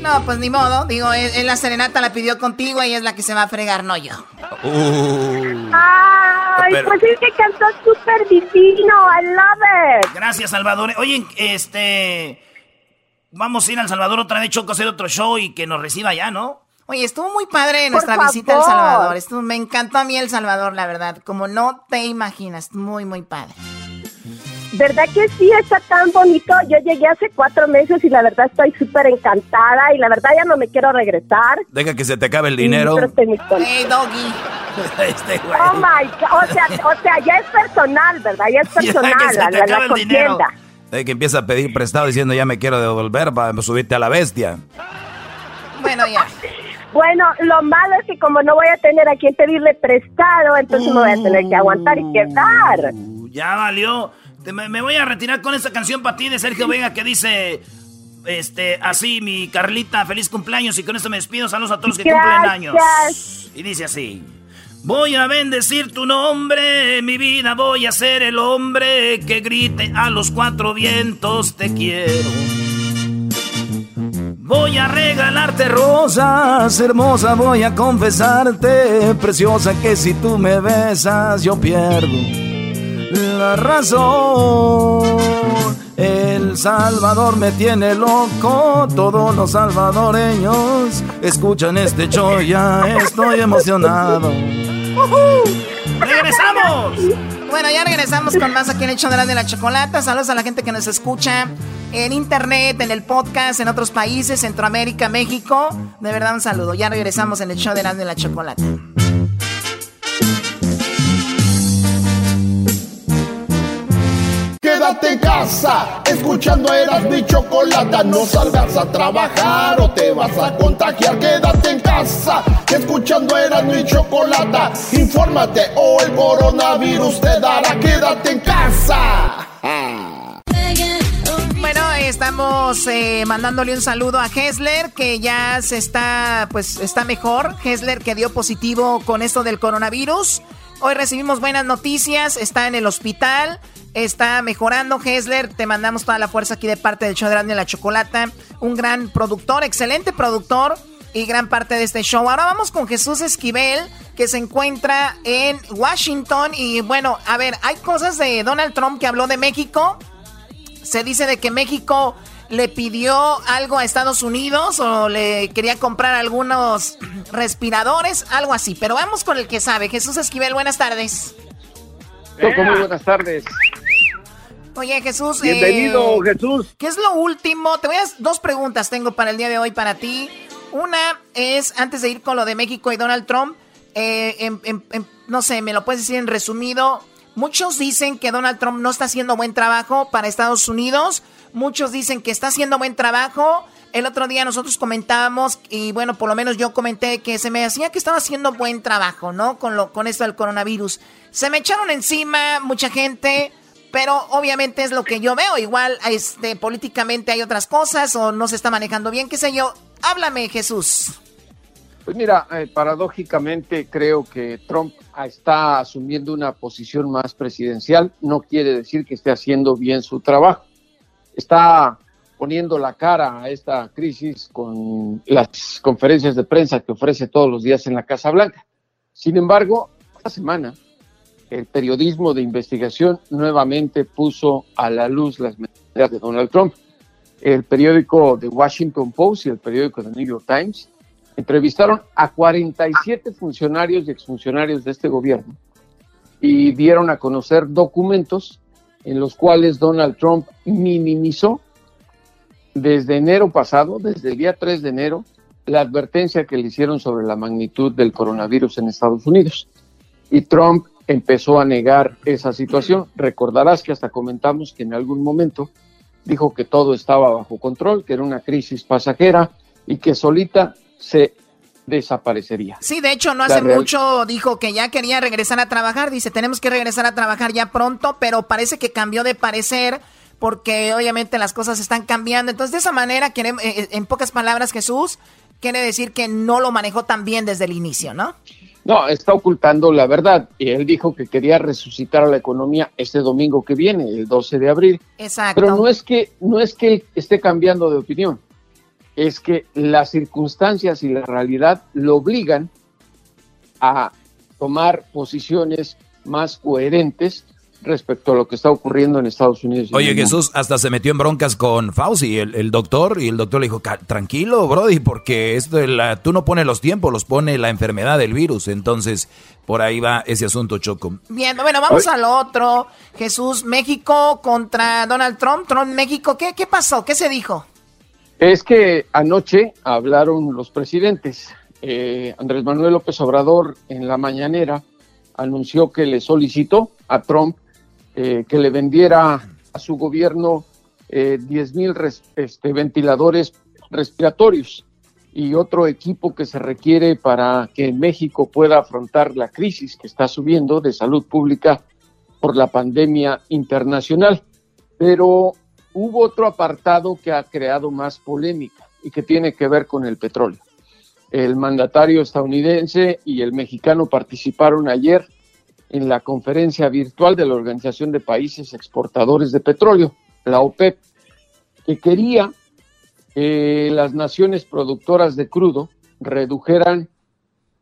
No, pues ni modo. Digo, es la serenata la pidió contigo y es la que se va a fregar, no yo. Ay, Ay, pues es que cantó súper divino. I love it. Gracias, Salvador. Oye, este. Vamos a ir al Salvador otra vez, Choco, a hacer otro show y que nos reciba ya, ¿no? Oye, estuvo muy padre nuestra visita al Salvador. Estuvo, me encantó a mí El Salvador, la verdad. Como no te imaginas, muy, muy padre. ¿Verdad que sí? Está tan bonito. Yo llegué hace cuatro meses y la verdad estoy súper encantada y la verdad ya no me quiero regresar. Deja que se te acabe el dinero. Sí, pero estoy muy contenta. Hey, doggy. Este güey. Oh my God. O sea, o sea, ya es personal, ¿verdad? Ya es Ya que personal se la, te la, contienda. De que empieza a pedir prestado diciendo ya me quiero devolver para subirte a la bestia. Bueno, ya. Bueno, lo malo es que como no voy a tener a quien pedirle prestado, entonces me voy a tener que aguantar y quedar. Ya valió. Me, me voy a retirar con esta canción para ti de Sergio Vega que dice. Este, así, mi Carlita, feliz cumpleaños y con esto me despido. Saludos a todos los que cumplen años. Y dice así. Voy a bendecir tu nombre, mi vida voy a ser el hombre que grite a los cuatro vientos te quiero. Voy a regalarte rosas, hermosa, voy a confesarte, preciosa, que si tú me besas yo pierdo la razón. El Salvador me tiene loco, todos los salvadoreños escuchan este show, ya estoy emocionado. ¡Regresamos! Bueno, ya regresamos con más aquí en el show de la, de la chocolata. Saludos a la gente que nos escucha en internet, en el podcast, en otros países, Centroamérica, México. De verdad, un saludo. Ya regresamos en el show de la, de la chocolata. Quédate en casa, escuchando eras mi chocolata. No salgas a trabajar o te vas a contagiar. Quédate en casa, escuchando eras mi chocolata. Infórmate o el coronavirus te dará. Quédate en casa. Bueno, estamos eh, mandándole un saludo a Hessler, que ya se está, pues, está mejor. Hessler que dio positivo con esto del coronavirus. Hoy recibimos buenas noticias, está en el hospital, está mejorando Hessler. Te mandamos toda la fuerza aquí de parte del show de la Chocolata. Un gran productor, excelente productor y gran parte de este show. Ahora vamos con Jesús Esquivel, que se encuentra en Washington. Y bueno, a ver, hay cosas de Donald Trump que habló de México. Se dice de que México le pidió algo a Estados Unidos o le quería comprar algunos respiradores, algo así. Pero vamos con el que sabe. Jesús Esquivel, buenas tardes. Choco, muy buenas tardes. Oye, Jesús. Bienvenido, eh, Jesús. ¿Qué es lo último? Te voy a dos preguntas tengo para el día de hoy para ti. Una es, antes de ir con lo de México y Donald Trump, eh, en- en- en- no sé, me lo puedes decir en resumido. Muchos dicen que Donald Trump no está haciendo buen trabajo para Estados Unidos. Muchos dicen que está haciendo buen trabajo. El otro día nosotros comentábamos, y bueno, por lo menos yo comenté que se me hacía que estaba haciendo buen trabajo, ¿no? Con, lo, con esto del coronavirus. Se me echaron encima mucha gente, pero obviamente es lo que yo veo. Igual, este, políticamente hay otras cosas o no se está manejando bien, qué sé yo. Háblame, Jesús. Pues mira, eh, paradójicamente creo que Trump está asumiendo una posición más presidencial. No quiere decir que esté haciendo bien su trabajo. Está poniendo la cara a esta crisis con las conferencias de prensa que ofrece todos los días en la Casa Blanca. Sin embargo, esta semana el periodismo de investigación nuevamente puso a la luz las mentiras de Donald Trump. El periódico The Washington Post y el periódico The New York Times entrevistaron a 47 funcionarios y exfuncionarios de este gobierno y dieron a conocer documentos en los cuales Donald Trump minimizó desde enero pasado, desde el día 3 de enero, la advertencia que le hicieron sobre la magnitud del coronavirus en Estados Unidos. Y Trump empezó a negar esa situación. Recordarás que hasta comentamos que en algún momento dijo que todo estaba bajo control, que era una crisis pasajera y que solita se desaparecería. Sí, de hecho, no hace mucho dijo que ya quería regresar a trabajar. Dice, tenemos que regresar a trabajar ya pronto, pero parece que cambió de parecer porque obviamente las cosas están cambiando. Entonces, de esa manera, eh, eh, en pocas palabras, Jesús, quiere decir que no lo manejó tan bien desde el inicio, ¿no? No, está ocultando la verdad. Y él dijo que quería resucitar a la economía este domingo que viene, el 12 de abril. Exacto. Pero no es que no es que él esté cambiando de opinión, es que las circunstancias y la realidad lo obligan a tomar posiciones más coherentes respecto a lo que está ocurriendo en Estados Unidos. Oye, Jesús hasta se metió en broncas con Fauci, el, el doctor, y el doctor le dijo, tranquilo, Brody, porque esto de la, tú no pones los tiempos, los pone la enfermedad del virus. Entonces, por ahí va ese asunto, Choco. Bien, bueno, vamos a lo otro. Jesús, México contra Donald Trump. Trump, México, ¿qué, qué pasó? ¿Qué se dijo? Es que anoche hablaron los presidentes. Eh, Andrés Manuel López Obrador en la mañanera anunció que le solicitó a Trump eh, que le vendiera a su gobierno eh, 10 mil este, ventiladores respiratorios y otro equipo que se requiere para que México pueda afrontar la crisis que está subiendo de salud pública por la pandemia internacional. Pero hubo otro apartado que ha creado más polémica y que tiene que ver con el petróleo. El mandatario estadounidense y el mexicano participaron ayer en la conferencia virtual de la Organización de Países Exportadores de Petróleo, la OPEP, que quería que las naciones productoras de crudo redujeran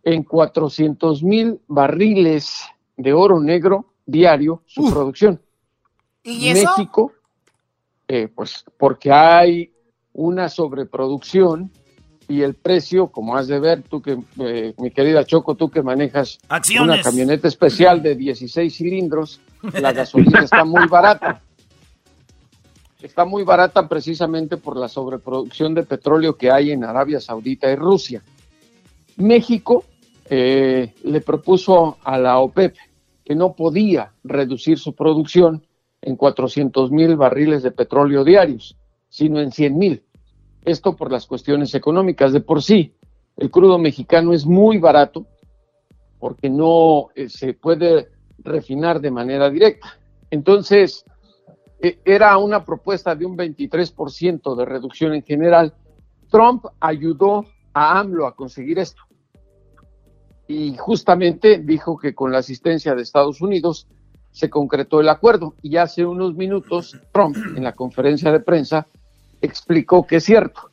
en 400 mil barriles de oro negro diario su producción. ¿Y eso? México eh, pues porque hay una sobreproducción y el precio, como has de ver, tú que, eh, mi querida Choco, tú que manejas una camioneta especial de 16 cilindros, la gasolina está muy barata. Está muy barata precisamente por la sobreproducción de petróleo que hay en Arabia Saudita y Rusia. México eh, le propuso a la OPEP que no podía reducir su producción en 400 mil barriles de petróleo diarios, sino en 100 mil. Esto por las cuestiones económicas. De por sí, el crudo mexicano es muy barato porque no eh, se puede refinar de manera directa. Entonces, eh, era una propuesta de un 23% de reducción en general. Trump ayudó a AMLO a conseguir esto. Y justamente dijo que con la asistencia de Estados Unidos se concretó el acuerdo y hace unos minutos Trump en la conferencia de prensa explicó que es cierto,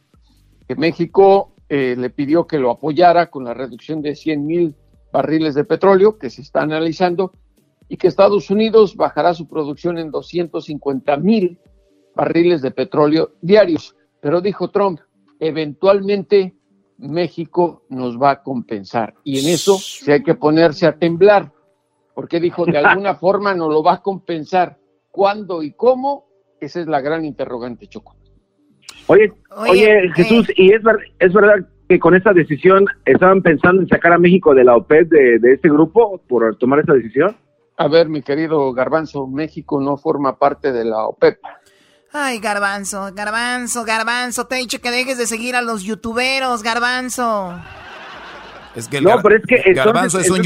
que México eh, le pidió que lo apoyara con la reducción de 100 mil barriles de petróleo que se está analizando y que Estados Unidos bajará su producción en 250 mil barriles de petróleo diarios. Pero dijo Trump, eventualmente México nos va a compensar y en eso se hay que ponerse a temblar porque dijo de alguna forma no lo va a compensar. ¿Cuándo y cómo? Esa es la gran interrogante, Choco. Oye, oye, Jesús, ¿y es, es verdad que con esta decisión estaban pensando en sacar a México de la OPEP de, de este grupo por tomar esta decisión? A ver, mi querido Garbanzo, México no forma parte de la OPEP. Ay, Garbanzo, Garbanzo, Garbanzo, te he dicho que dejes de seguir a los youtuberos, Garbanzo. Es que el no, pero es que Garbanzo es un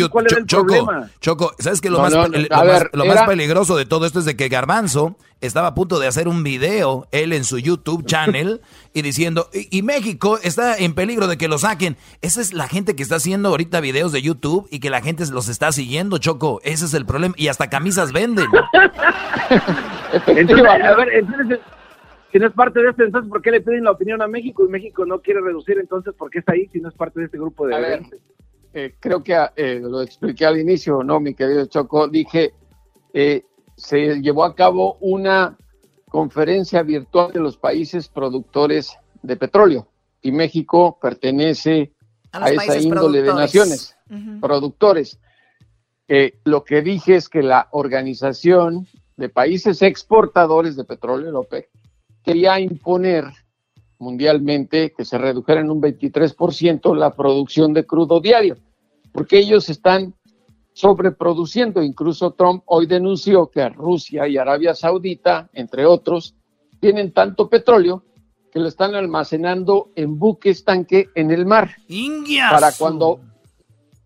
Choco, Choco, ¿sabes qué? Lo, más, lo, más, peligroso de todo esto es de que Garbanzo estaba a punto de hacer un video, él en su YouTube channel, y diciendo, y, México está en peligro de que lo saquen. Esa es la gente que está haciendo ahorita videos de YouTube y que la gente los está siguiendo, Choco. Ese es el problema. Y hasta camisas venden. entonces, a ver, entonces si no es parte de esto, entonces ¿por qué le piden la opinión a México y México no quiere reducir? Entonces, ¿por qué está ahí si no es parte de este grupo de... A eh, creo que eh, lo expliqué al inicio, ¿no, mi querido Choco? Dije, eh, se llevó a cabo una conferencia virtual de los países productores de petróleo y México pertenece a, esa índole de naciones, productores. lo que dije es que la organización de países exportadores de petróleo, el OPEC, quería imponer mundialmente que se redujera en un 23% la producción de crudo diario, porque ellos están sobreproduciendo. Incluso Trump hoy denunció que Rusia y Arabia Saudita, entre otros, tienen tanto petróleo que lo están almacenando en buques tanque en el mar. Para cuando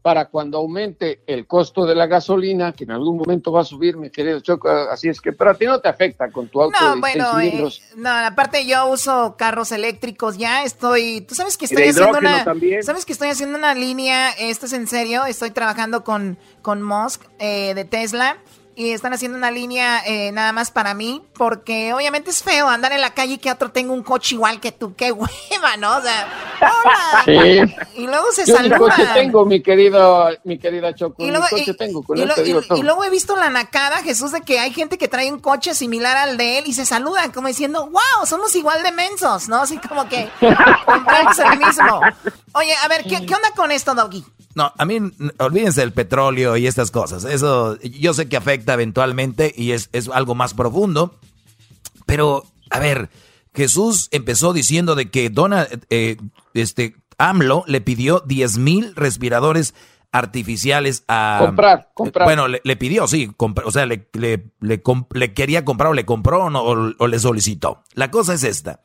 para cuando aumente el costo de la gasolina, que en algún momento va a subir, mi querido Choco, así es que, pero a ti no te afecta con tu auto no, de bueno, eh, no, aparte yo uso carros eléctricos, ya estoy, tú sabes que estoy haciendo una, sabes que estoy haciendo una línea, esto es en serio, estoy trabajando con, con Musk eh, de Tesla, y están haciendo una línea eh, nada más para mí, porque obviamente es feo andar en la calle y que otro tenga un coche igual que tú, qué hueva, ¿no? O sea, hola. Sí. Y luego se saludan. coche tengo, mi querido, mi querida Choco. Y luego, mi coche y- tengo, con y él lo- te digo y- todo. y luego he visto la nacada, Jesús, de que hay gente que trae un coche similar al de él y se saludan como diciendo, wow, somos igual de mensos, ¿no? Así como que compramos el mismo. Oye, a ver, ¿qué, qué onda con esto, Doggy? No, a mí, olvídense del petróleo y estas cosas. Eso yo sé que afecta eventualmente y es, es algo más profundo. Pero, a ver, Jesús empezó diciendo de que Dona, eh, este, AMLO le pidió 10 mil respiradores artificiales a... Comprar, comprar. Bueno, le, le pidió, sí, o sea, le, le, le quería comprar o le compró o, no, o- o le solicitó. La cosa es esta.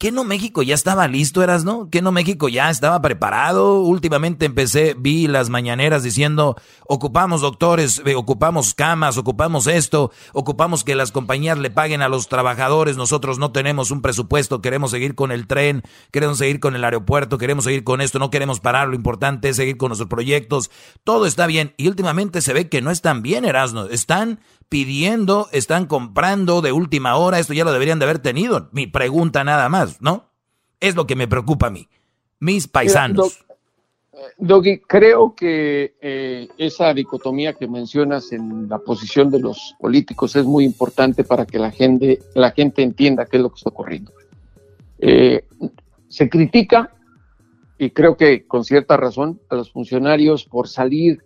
¿Qué no México ya estaba listo, eras, no? ¿Qué no México ya estaba preparado? Últimamente empecé, vi las mañaneras diciendo, ocupamos doctores, eh, ocupamos camas, ocupamos esto, ocupamos que las compañías le paguen a los trabajadores, nosotros no tenemos un presupuesto, queremos seguir con el tren, queremos seguir con el aeropuerto, queremos seguir con esto, no queremos parar, lo importante es seguir con nuestros proyectos, todo está bien. Y últimamente se ve que no están bien, Erasmo, están pidiendo, están comprando de última hora, esto ya lo deberían de haber tenido. Mi pregunta nada más, ¿no? Es lo que me preocupa a mí. Mis paisanos. Doggy, creo que eh, esa dicotomía que mencionas en la posición de los políticos es muy importante para que la gente, la gente entienda qué es lo que está ocurriendo. Eh, se critica, y creo que con cierta razón, a los funcionarios por salir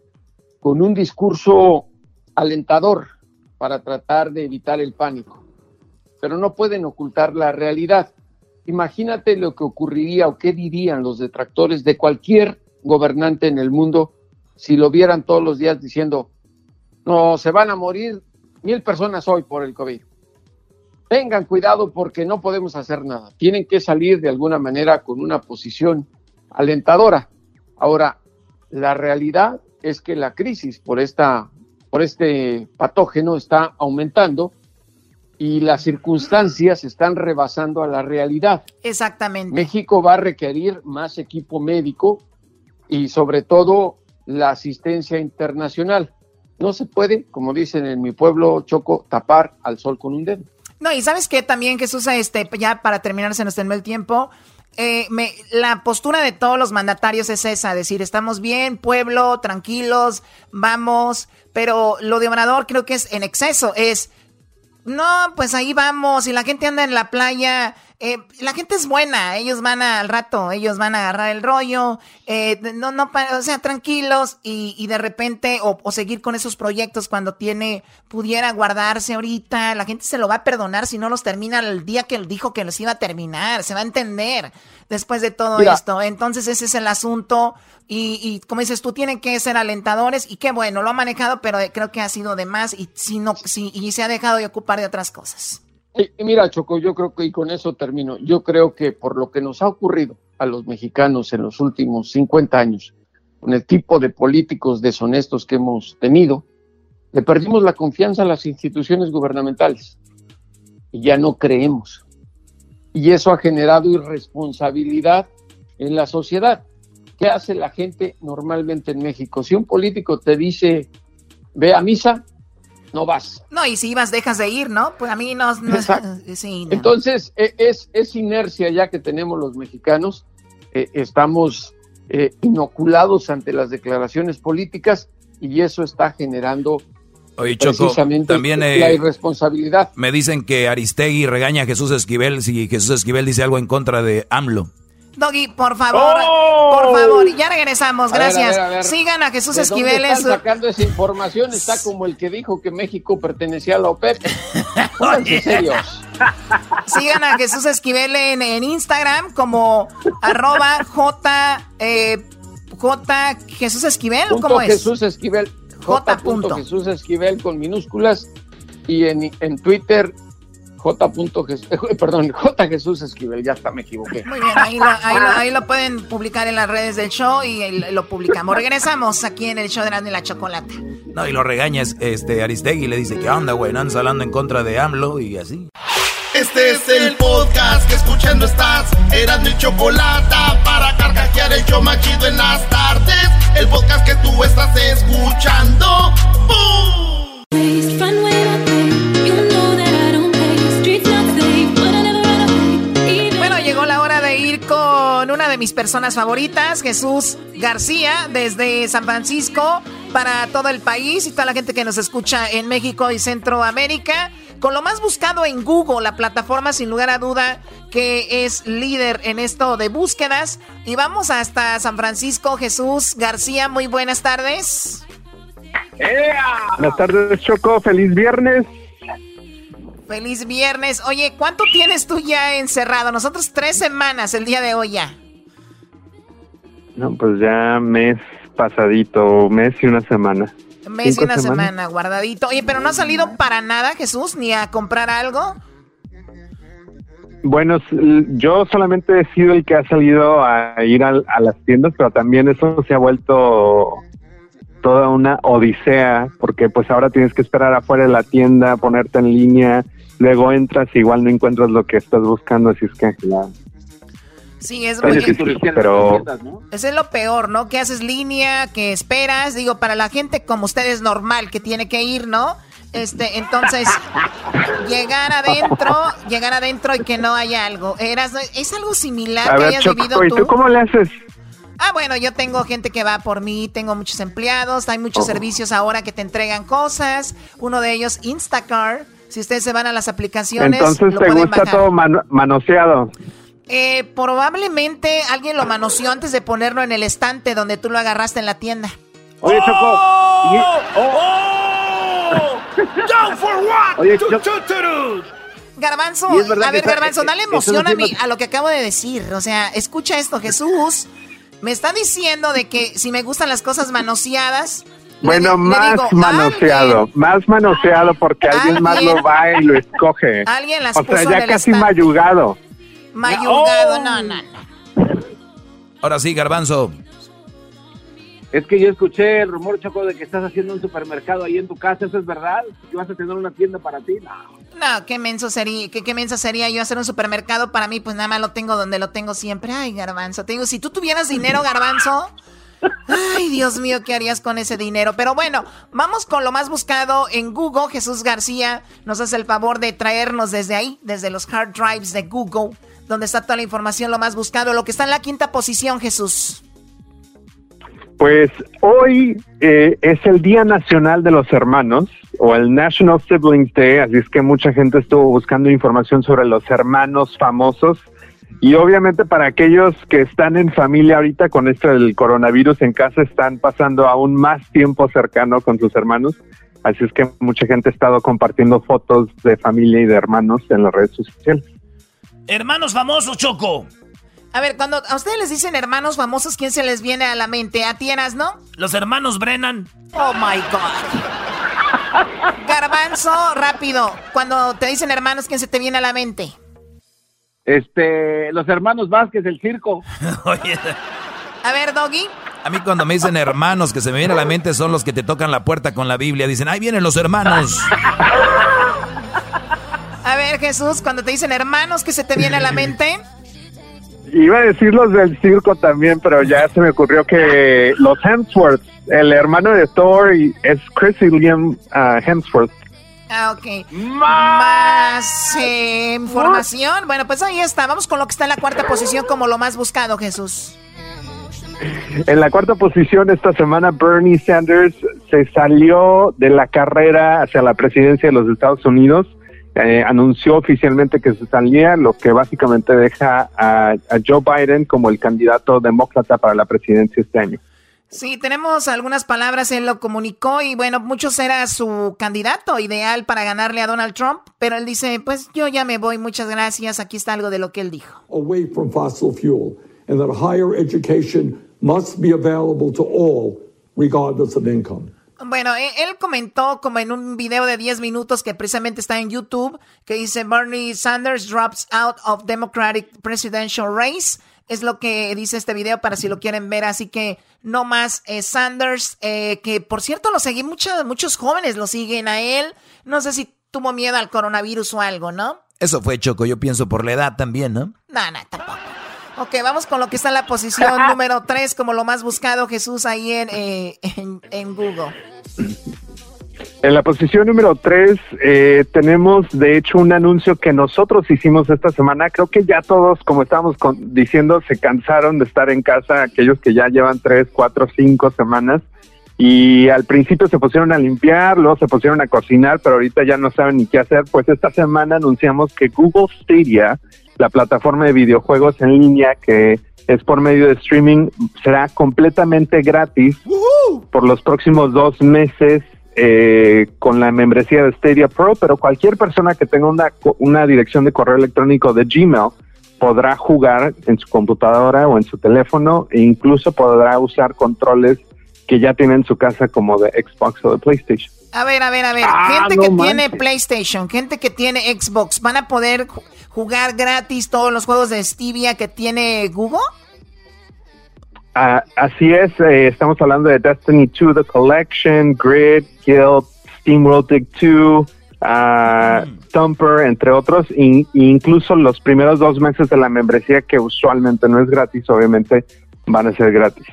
con un discurso alentador para tratar de evitar el pánico, pero no pueden ocultar la realidad. Imagínate lo que ocurriría o qué dirían los detractores de cualquier gobernante en el mundo si lo vieran todos los días diciendo, no, se van a morir mil personas hoy por el COVID. Tengan cuidado porque no podemos hacer nada. Tienen que salir de alguna manera con una posición alentadora. Ahora, la realidad es que la crisis por, esta, por este patógeno está aumentando y las circunstancias están rebasando a la realidad. Exactamente. México va a requerir más equipo médico y sobre todo la asistencia internacional. No se puede, como dicen en mi pueblo, Choco, tapar al sol con un dedo. No, y sabes que también, Jesús, este, ya para terminar, se nos terminó el tiempo. Eh, la postura de todos los mandatarios es esa, decir, estamos bien, pueblo, tranquilos, vamos, pero lo de Obrador creo que es en exceso, es, no, pues ahí vamos, y la gente anda en la playa, eh, la gente es buena, ellos van a- al rato, ellos van a agarrar el rollo, eh, no, no, o sea, tranquilos y, y de repente, o, o seguir con esos proyectos cuando tiene, pudiera guardarse ahorita, la gente se lo va a perdonar si no los termina el día que él dijo que los iba a terminar, se va a entender después de todo Mira. esto. Entonces ese es el asunto y, y como dices tú, tienen que ser alentadores y qué bueno, lo ha manejado, pero creo que ha sido de más y, si no, si, y se ha dejado de ocupar de otras cosas. Mira, Choco, yo creo que, y con eso termino, yo creo que por lo que nos ha ocurrido a los mexicanos en los últimos 50 años, con el tipo de políticos deshonestos que hemos tenido, le perdimos la confianza a las instituciones gubernamentales y ya no creemos. Y eso ha generado irresponsabilidad en la sociedad. ¿Qué hace la gente normalmente en México? Si un político te dice, ve a misa, no vas. No, y si ibas, dejas de ir, ¿no? Pues a mí no, no es- sí, no. Entonces, e- es, es inercia ya que tenemos los mexicanos, eh, estamos eh, inoculados ante las declaraciones políticas y eso está generando Oye, Choco, precisamente también la eh, irresponsabilidad. me dicen que Aristegui regaña a Jesús Esquivel si Jesús Esquivel dice algo en contra de AMLO. Doggy, por favor, por favor, ya regresamos, ¡Oh! A ver, a gracias. ver, a ver. Sigan a Jesús ¿De dónde Esquivel en están sacando esa información? Está como el que dijo que México pertenecía a la OPEP. Serios. Sigan a Jesús Esquivel en, en Instagram como arroba J, eh, J Jesús Esquivel, Punto ¿cómo es? Jesús Esquivel. J. J. punto Jesús Esquivel con minúsculas y en, en Twitter J. punto Jes- eh, perdón, J. Jesús Esquivel, ya está, me equivoqué. Muy bien, ahí lo, ahí, lo, ahí lo pueden publicar en las redes del show y lo publicamos. Regresamos aquí en el show de Grande y la Chocolata. No, y lo regaña este Aristegui le dice, ¿qué onda, güey? No andas hablando en contra de AMLO y así. Este es el podcast que escuchando estás. Eran mi chocolate para carcajear el show machido en las tardes. El podcast que tú estás escuchando. ¡Bum! Personas favoritas, Jesús García, desde San Francisco, para todo el país y toda la gente que nos escucha en México y Centroamérica. Con lo más buscado en Google, la plataforma sin lugar a duda que es líder en esto de búsquedas. Y vamos hasta San Francisco, Jesús García, muy buenas tardes. Buenas tardes, Choco. Feliz viernes. Feliz viernes. Oye, ¿cuánto tienes tú ya encerrado? Nosotros tres semanas el día de hoy ya. No, pues ya mes pasadito, mes y una semana. Mes y una semana guardadito. Oye, pero no ha salido para nada, Jesús, ni a comprar algo. Bueno, yo solamente he sido el que ha salido a ir a las tiendas, pero también eso se ha vuelto toda una odisea, porque pues ahora tienes que esperar afuera de la tienda, ponerte en línea, luego entras y igual no encuentras lo que estás buscando, así es que la... Sí, es muy... Pero... Eso es lo peor, ¿no? Que haces línea, que esperas, digo, para la gente como ustedes normal, que tiene que ir, ¿no? Este, entonces, llegar adentro, llegar adentro y que no haya algo. Eras, ¿Es algo similar que hayas vivido tú? ¿Y tú cómo le haces? Ah, bueno, yo tengo gente que va por mí, tengo muchos empleados, hay muchos servicios ahora que te entregan cosas. Uno de ellos, Instacart. Si ustedes se van a las aplicaciones. Entonces te gusta todo manoseado. Eh, probablemente alguien lo manoseó antes de ponerlo en el estante donde tú lo agarraste en la tienda. Oye, Choco. ¡Oh! ¡Oh! ¡Down for what? Oye, Choco. Garbanzo, a ver, Garbanzo, dale emoción a, mí, a lo que acabo de decir. O sea, escucha esto, Jesús. Me está diciendo de que si me gustan las cosas manoseadas. Bueno, más manoseado, más manoseado porque alguien, más lo va y lo escoge. Alguien las O sea, ya casi mayugado. Mayugado, no, no, no. Ahora sí, Garbanzo. Es que yo escuché el rumor, Choco, de que estás haciendo un supermercado ahí en tu casa. ¿Eso es verdad? ¿Que vas a tener una tienda para ti? No. No, qué menso sería, qué, qué menso sería yo hacer un supermercado para mí, pues nada más lo tengo donde lo tengo siempre. Ay, Garbanzo, te digo, si tú tuvieras dinero, Garbanzo, ay, Dios mío, ¿qué harías con ese dinero? Pero bueno, vamos con lo más buscado en Google. Jesús García nos hace el favor de traernos desde ahí, desde los hard drives de Google, donde está toda la información, lo más buscado, lo que está en la quinta posición, Jesús. Pues hoy eh, es el Día Nacional de los Hermanos o el National Siblings Day, así es que mucha gente estuvo buscando información sobre los hermanos famosos y obviamente para aquellos que están en familia ahorita con esto del coronavirus en casa están pasando aún más tiempo cercano con sus hermanos, así es que mucha gente ha estado compartiendo fotos de familia y de hermanos en las redes sociales. Hermanos famosos, Choco. A ver, cuando a ustedes les dicen hermanos famosos, ¿quién se les viene a la mente? ¿A tienes, no? Los hermanos Brennan. Oh my God. Garbanzo, rápido. Cuando te dicen hermanos, ¿quién se te viene a la mente? Este, los hermanos Vázquez, el circo. Oye. A ver, Doggy. A mí cuando me dicen hermanos que se me viene a la mente son los que te tocan la puerta con la Biblia. Dicen, ahí vienen los hermanos. A ver, Jesús, cuando te dicen hermanos, ¿qué se te viene a la mente? Iba a decir los del circo también, pero ya se me ocurrió que los Hemsworth, el hermano de Thor es Chris y Liam uh, Hemsworth. Ah, ok. Más eh, información. Bueno, pues ahí está. Vamos con lo que está en la cuarta posición como lo más buscado, Jesús. En la cuarta posición esta semana Bernie Sanders se salió de la carrera hacia la presidencia de los Estados Unidos eh, anunció oficialmente que se salía, lo que básicamente deja a, a, Joe Biden como el candidato demócrata para la presidencia este año. Sí, tenemos algunas palabras, él lo comunicó y bueno, muchos era su candidato ideal para ganarle a Donald Trump, pero él dice, pues yo ya me voy, muchas gracias, aquí está algo de lo que él dijo. Away from fossil fuel and that higher education must be available to all regardless of income. Bueno, e-, él comentó como en un video de 10 minutos que precisamente está en YouTube, que dice Bernie Sanders drops out of Democratic Presidential Race. Es lo que dice este video para si lo quieren ver. Así que no más eh, Sanders, eh, que por cierto lo seguí, muchos, muchos jóvenes lo siguen a él. No sé si tuvo miedo al coronavirus o algo, ¿no? Eso fue Choco, yo pienso por la edad también, ¿no? No, no, tampoco. Ok, vamos con lo que está en la posición número 3 como lo más buscado, Jesús, ahí en, eh, en, en Google. En la posición número tres eh, tenemos de hecho un anuncio que nosotros hicimos esta semana. Creo que ya todos, como estábamos con- diciendo, se cansaron de estar en casa, aquellos que ya llevan tres, cuatro, cinco semanas. Y al principio se pusieron a limpiar, luego se pusieron a cocinar, pero ahorita ya no saben ni qué hacer. Pues esta semana anunciamos que Google Stadia, la plataforma de videojuegos en línea que es por medio de streaming, será completamente gratis por los próximos dos meses eh, con la membresía de Stadia Pro, pero cualquier persona que tenga una, co- una dirección de correo electrónico de Gmail podrá jugar en su computadora o en su teléfono e incluso podrá usar controles que ya tiene en su casa como de Xbox o de PlayStation. A ver, a ver, a ver. Ah, gente no que manches. tiene PlayStation, gente que tiene Xbox, ¿van a poder jugar gratis todos los juegos de Stevia que tiene Google? Ah, así es, eh, estamos hablando de Destiny 2 The Collection, Grid, Guild, SteamWorld Dig 2, ah, Thumper, entre otros, in- incluso los primeros dos meses de la membresía que usualmente no es gratis, obviamente van a ser gratis.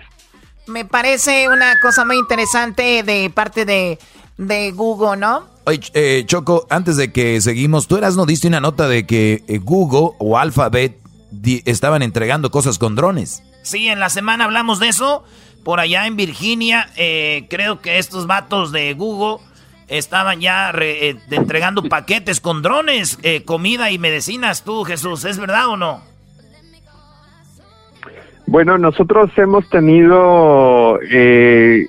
Me parece una cosa muy interesante de parte de, de Google, ¿no? Oye, eh, Choco, antes de que seguimos, tú eras no diste una nota de que eh, Google o Alphabet di- estaban entregando cosas con drones. Sí, en la semana hablamos de eso. Por allá en Virginia, eh, creo que estos vatos de Google estaban ya re- eh, entregando paquetes con drones, eh, comida y medicinas. Tú, Jesús, ¿es verdad o no? Bueno, nosotros hemos tenido eh,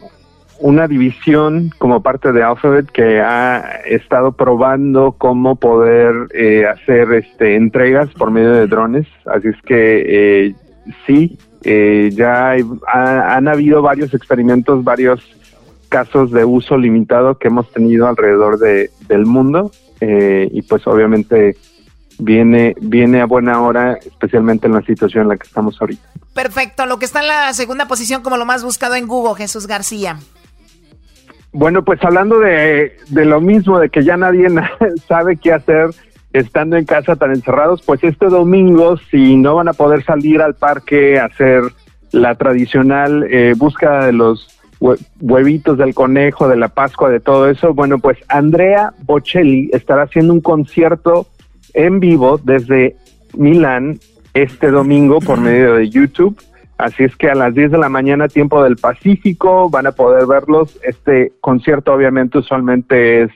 una división como parte de Alphabet que ha estado probando cómo poder eh, hacer este, entregas por medio de drones. Así es que eh, sí, eh, ya hay- ha- han habido varios experimentos, varios casos de uso limitado que hemos tenido alrededor de, del mundo eh, y pues obviamente viene viene a buena hora, especialmente en la situación en la que estamos ahorita. Perfecto, lo que está en la segunda posición como lo más buscado en Google, Jesús García. Bueno, pues hablando de, de lo mismo, de que ya nadie na- sabe qué hacer estando en casa tan encerrados, pues este domingo, si no van a poder salir al parque a hacer la tradicional eh, búsqueda de los hue- huevitos del conejo, de la Pascua, de todo eso, bueno, pues Andrea Bocelli estará haciendo un concierto en vivo desde Milán este domingo por medio de YouTube. Así es que a las 10 de la mañana, tiempo del Pacífico, van a poder verlos. Este concierto obviamente usualmente es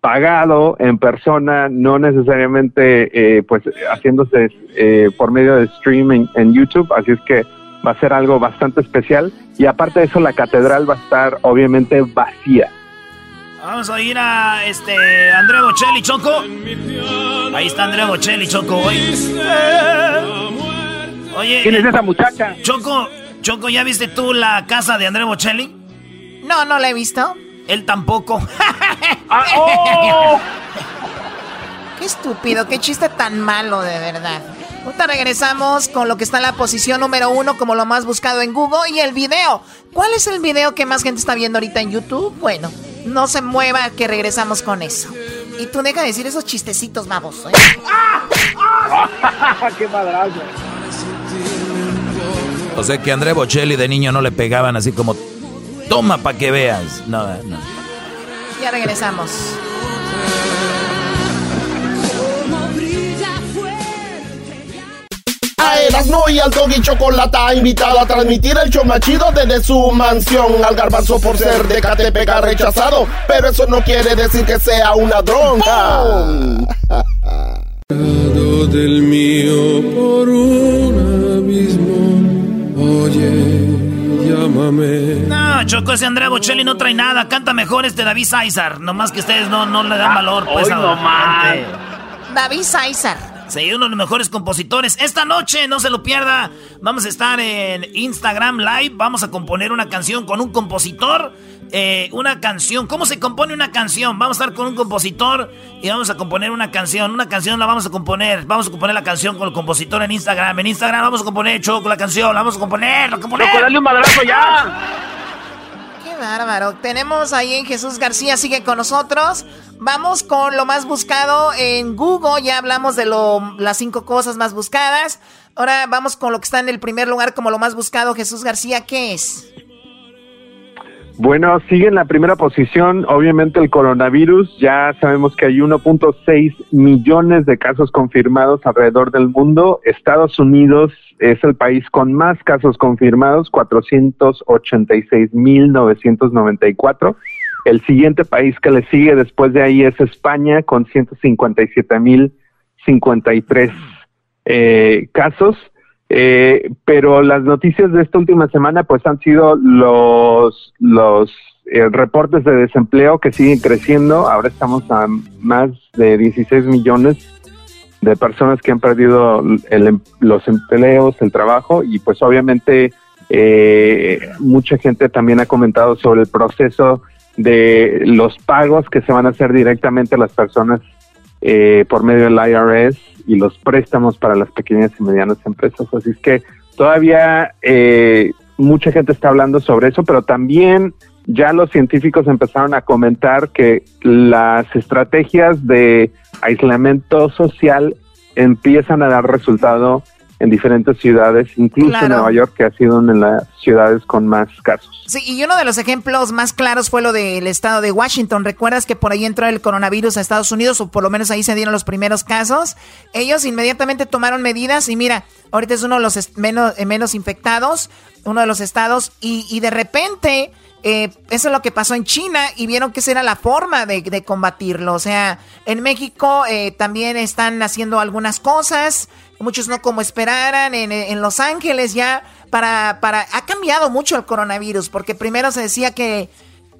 pagado en persona, no necesariamente eh, pues haciéndose eh, por medio de streaming en YouTube. Así es que va a ser algo bastante especial. Y aparte de eso, la catedral va a estar obviamente vacía. Vamos a ir a este Andrea Bocelli, Choco. Ahí está Andrea Bocelli, Choco. Oye, Oye, ¿Quién es esa muchacha? Choco, Choco, ¿ya viste tú la casa de Andrea Bocelli? No, no la he visto. Él tampoco. Ah, oh. Qué estúpido, qué chiste tan malo, de verdad. Ahorita regresamos con lo que está en la posición número uno como lo más buscado en Google y el video. ¿Cuál es el video que más gente está viendo ahorita en YouTube? Bueno, no se mueva que regresamos con eso. Y tú deja de decir esos chistecitos, baboso. ¿eh? ¡Qué madrazo! O sea que André Bocelli de niño no le pegaban así como, toma para que veas. No, no. Ya regresamos. A Erasmo y al Doggy Chocolata invitado a transmitir el show más chido desde su mansión. Al garbanzo por ser de Catepec ha rechazado, pero eso no quiere decir que sea un ladrón. del mío por un abismo. Oye, llámame. No, Choco, ese Andrea Bocelli no trae nada. Canta mejor este David César. Nomás que ustedes no, no le dan valor, pues, hoy no. David César. Sí, uno de los mejores compositores. Esta noche, no se lo pierda, vamos a estar en Instagram Live. Vamos a componer una canción con un compositor. Eh, una canción. ¿Cómo se compone una canción? Vamos a estar con un compositor y vamos a componer una canción. Una canción la vamos a componer. Vamos a componer la canción con el compositor en Instagram. En Instagram vamos a componer Choco la canción. La vamos a componer. La componer. Choco, dale un madrazo ya. Qué bárbaro. Tenemos ahí en Jesús García, sigue con nosotros. Vamos con lo más buscado en Google. Ya hablamos de lo, las cinco cosas más buscadas. Ahora vamos con lo que está en el primer lugar como lo más buscado. Jesús García, ¿qué es? Bueno, sigue en la primera posición, obviamente el coronavirus. Ya sabemos que hay 1.6 millones de casos confirmados alrededor del mundo. Estados Unidos es el país con más casos confirmados, 486.994. El siguiente país que le sigue después de ahí es España con 157.053 eh, casos. Eh, pero las noticias de esta última semana pues han sido los, los eh, reportes de desempleo que siguen creciendo. Ahora estamos a más de 16 millones de personas que han perdido em, los empleos, el trabajo y pues obviamente eh, mucha gente también ha comentado sobre el proceso de los pagos que se van a hacer directamente a las personas por medio del IRS y los préstamos para las pequeñas y medianas empresas. Así es que todavía eh, mucha gente está hablando sobre eso, pero también ya los científicos empezaron a comentar que las estrategias de aislamiento social empiezan a dar resultado en diferentes ciudades, incluso en Nueva York, que ha sido una de las ciudades con más casos. Sí, y uno de los ejemplos más claros fue lo del estado de Washington. ¿Recuerdas que por ahí entró el coronavirus a Estados Unidos, o por lo menos ahí se dieron los primeros casos? Ellos inmediatamente tomaron medidas y mira, ahorita es uno de los menos, eh, menos infectados, uno de los estados, y, y de repente... Eh, eso es lo que pasó en China y vieron que esa era la forma de, combatirlo. O sea, en México eh, también están haciendo algunas cosas muchos no como esperaran, en, Los Ángeles ya, para, para, ha cambiado mucho el coronavirus, porque primero se decía que,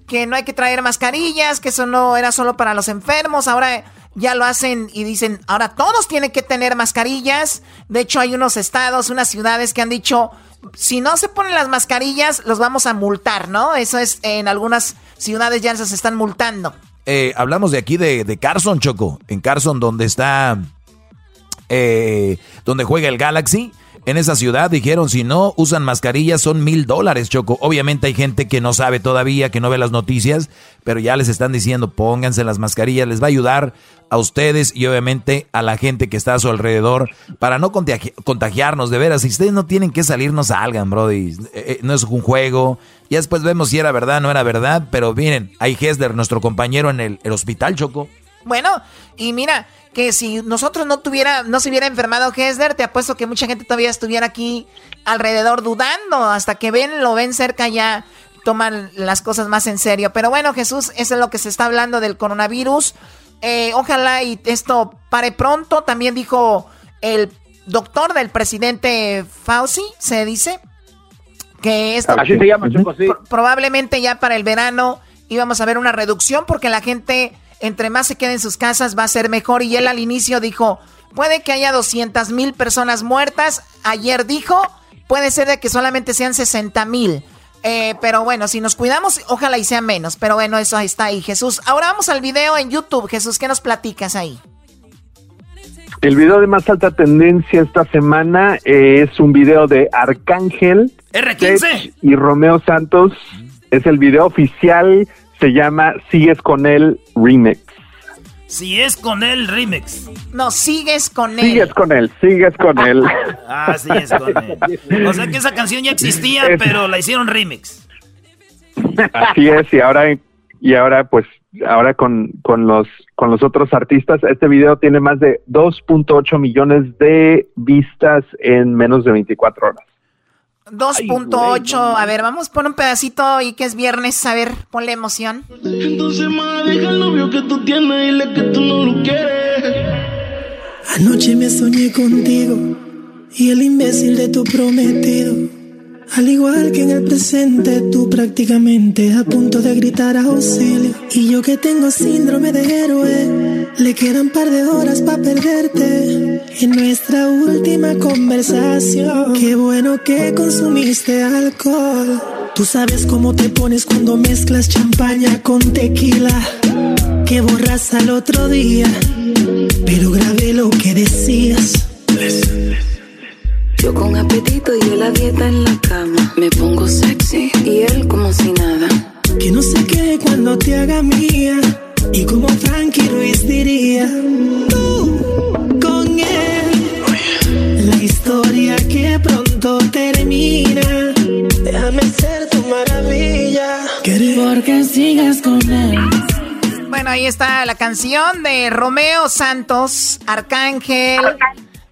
que no hay que traer mascarillas, que eso no era solo para los enfermos, ahora ya lo hacen y dicen, ahora todos tienen que tener mascarillas, de hecho hay unos estados, unas ciudades que han dicho, si no se ponen las mascarillas, los vamos a multar, ¿no? Eso es, en algunas ciudades ya se están multando. Eh, hablamos de aquí de, de Carson, Choco, en Carson donde está eh, donde juega el Galaxy. En esa ciudad dijeron, si no usan mascarillas son mil dólares, Choco. Obviamente hay gente que no sabe todavía, que no ve las noticias, pero ya les están diciendo, pónganse las mascarillas, les va a ayudar a ustedes y obviamente a la gente que está a su alrededor para no contagiarnos, de veras. Si ustedes no tienen que salir, no salgan, brody. Eh, eh, no es un juego. Ya después vemos si era verdad no era verdad, pero miren, hay Hesler, nuestro compañero en el hospital, Choco. Bueno, y mira, que si nosotros no tuviera, no se hubiera enfermado Hesler, te apuesto que mucha gente todavía estuviera aquí alrededor dudando, hasta que ven, lo ven cerca ya, toman las cosas más en serio. Pero bueno, Jesús, eso es lo que se está hablando del coronavirus. Eh, ojalá y esto pare pronto. También dijo el doctor del presidente Fauci, se dice, que esto Así se llama, probablemente ya para el verano íbamos a ver una reducción porque la gente entre más se queden en sus casas va a ser mejor. Y él al inicio dijo, puede que haya 200 mil personas muertas. Ayer dijo, puede ser de que solamente sean 60 mil. Eh, pero bueno, si nos cuidamos, ojalá y sea menos. Pero bueno, eso ahí está ahí, Jesús. Ahora vamos al video en YouTube. Jesús, ¿qué nos platicas ahí? El video de más alta tendencia esta semana es un video de Arcángel R15 y Romeo Santos. Es el video oficial se llama Sigues con él Remix. Si es con él, remix. No, sigues con él. Sigues con él, sigues con él. ah, sigues con él. O sea que esa canción ya existía, pero la hicieron remix. Así es, y ahora, y ahora pues, ahora con, con, los, con los otros artistas, este video tiene más de 2.8 millones de vistas en menos de 24 horas. 2.8. a ver, vamos por un pedacito y que es viernes. A ver, ponle emoción. Entonces, ma, deja el novio que tú tienes y dile que tú no lo quieres. Anoche me soñé contigo y el imbécil de tu prometido al igual que en el presente, tú prácticamente a punto de gritar a auxilio. Y yo que tengo síndrome de héroe, le quedan par de horas para perderte. En nuestra última conversación, qué bueno que consumiste alcohol. Tú sabes cómo te pones cuando mezclas champaña con tequila. Que borras al otro día, pero grabé lo que decías. Yo con apetito y él la dieta en la cama. Me pongo sexy y él como si nada. Que no sé qué cuando te haga mía. Y como Frankie Ruiz diría, tú historia que pronto termina. Déjame ser tu maravilla. Porque sigas con él. Bueno, ahí está la canción de Romeo Santos, Arcángel.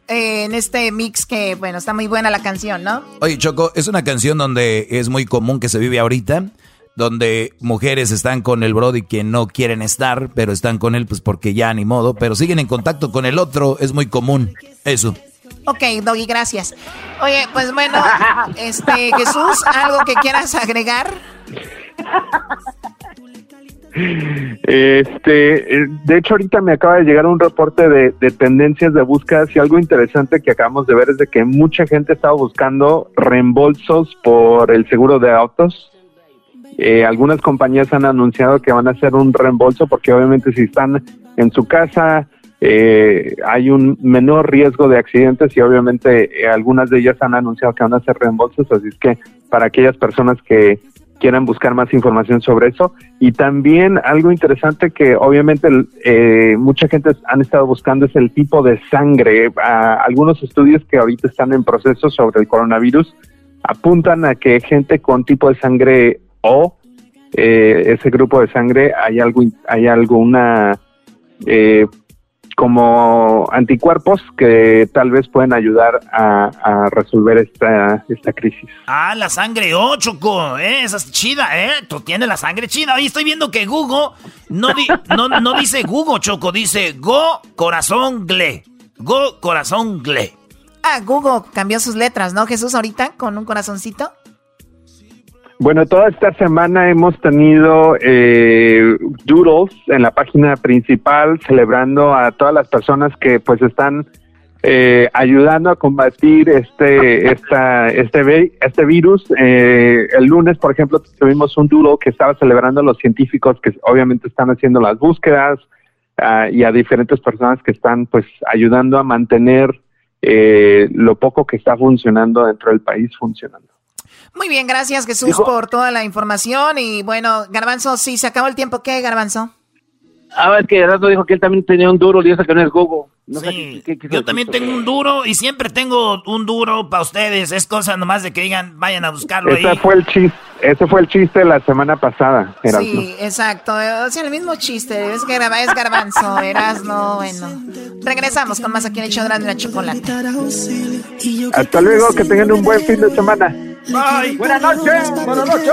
Eh, en este mix que, bueno, está muy buena la canción, ¿no? Oye, Choco, es una canción donde es muy común que se vive ahorita, donde mujeres están con el Brody que no quieren estar, pero están con él pues porque ya ni modo, pero siguen en contacto con el otro, es muy común eso. Ok, Doggy, gracias. Oye, pues bueno, este, Jesús, ¿algo que quieras agregar? Este, eh, de hecho ahorita me acaba de llegar un reporte de, de tendencias de búsquedas y algo interesante que acabamos de ver es de que mucha gente estaba buscando reembolsos por el seguro de autos. Eh, algunas compañías han anunciado que van a hacer un reembolso porque obviamente si están en su casa eh, hay un menor riesgo de accidentes y obviamente eh, algunas de ellas han anunciado que van a hacer reembolsos, así es que para aquellas personas que quieran buscar más información sobre eso. Y también algo interesante que obviamente eh, mucha gente han estado buscando es el tipo de sangre. Algunos estudios que ahorita están en proceso sobre el coronavirus apuntan a que gente con tipo de sangre O, eh, ese grupo de sangre, hay algo, hay alguna eh, como anticuerpos que tal vez pueden ayudar a, a resolver esta, esta crisis. Ah, la sangre O, Choco, eh, esa es chida, ¿eh? Tú tienes la sangre chida. Oye, estoy viendo que Google no, di- no, no dice Google, Choco, dice Go Corazón Gle. Go Corazón Gle. Ah, Google cambió sus letras, ¿no, Jesús, ahorita con un corazoncito? Bueno, toda esta semana hemos tenido eh, doodles en la página principal celebrando a todas las personas que pues están eh, ayudando a combatir este esta, este este virus. Eh, el lunes, por ejemplo, tuvimos un doodle que estaba celebrando a los científicos que obviamente están haciendo las búsquedas ah, y a diferentes personas que están pues ayudando a mantener eh, lo poco que está funcionando dentro del país funcionando. Muy bien, gracias Jesús Dijo- por toda la información y bueno, Garbanzo, sí, se acabó el tiempo, ¿qué, Garbanzo? Ah, es que Erasmo dijo que él también tenía un duro y eso que no es Google. No sé Sí, qué- qué- qué- yo también tengo un duro y siempre tengo un duro para ustedes. Es cosa nomás de que digan, vayan a buscarlo Ese ahí. fue el chiste, ese fue el chiste de la semana pasada, Erasmo. Sí, exacto, o sea, el mismo chiste, es, garba- es Garbanzo, Erasmo, bueno. Regresamos con más aquí en el show de la chocolate. Hasta luego, que tengan un buen fin de semana. Buenas noches. Buenas noches.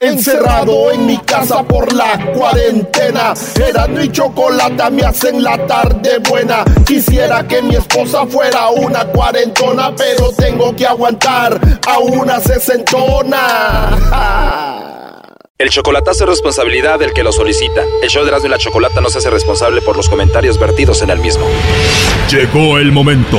Encerrado en mi casa por la cuarentena. Erasmo y chocolate me hacen la tarde buena. Quisiera que mi esposa fuera una cuarentona, pero tengo que aguantar a una sesentona. El chocolatazo es responsabilidad del que lo solicita. El show de Erasmo y la Chocolata no se hace responsable por los comentarios vertidos en el mismo. Llegó el momento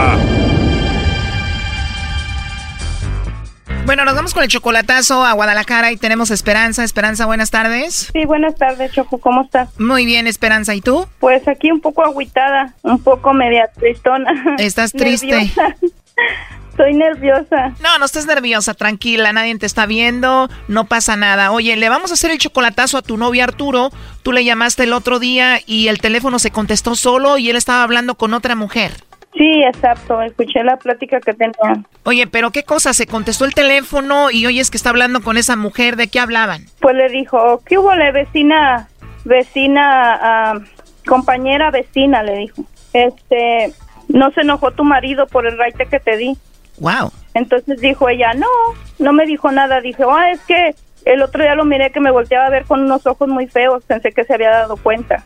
Bueno, nos vamos con el chocolatazo a Guadalajara y tenemos Esperanza. Esperanza, buenas tardes. Sí, buenas tardes, Choco. ¿Cómo estás? Muy bien, Esperanza. ¿Y tú? Pues aquí un poco agüitada, un poco media tristona. Estás triste. Estoy nerviosa. No, no estés nerviosa, tranquila, nadie te está viendo, no pasa nada. Oye, le vamos a hacer el chocolatazo a tu novio Arturo. Tú le llamaste el otro día y el teléfono se contestó solo y él estaba hablando con otra mujer. Sí, exacto. Escuché la plática que tenía. Oye, pero qué cosa, se contestó el teléfono y oyes que está hablando con esa mujer, ¿de qué hablaban? Pues le dijo, ¿qué hubo, le vecina, vecina, ah, compañera vecina? Le dijo. Este, no se enojó tu marido por el raite que te di. Wow. Entonces dijo ella, no, no me dijo nada. Dije, ah, es que el otro día lo miré que me volteaba a ver con unos ojos muy feos. Pensé que se había dado cuenta.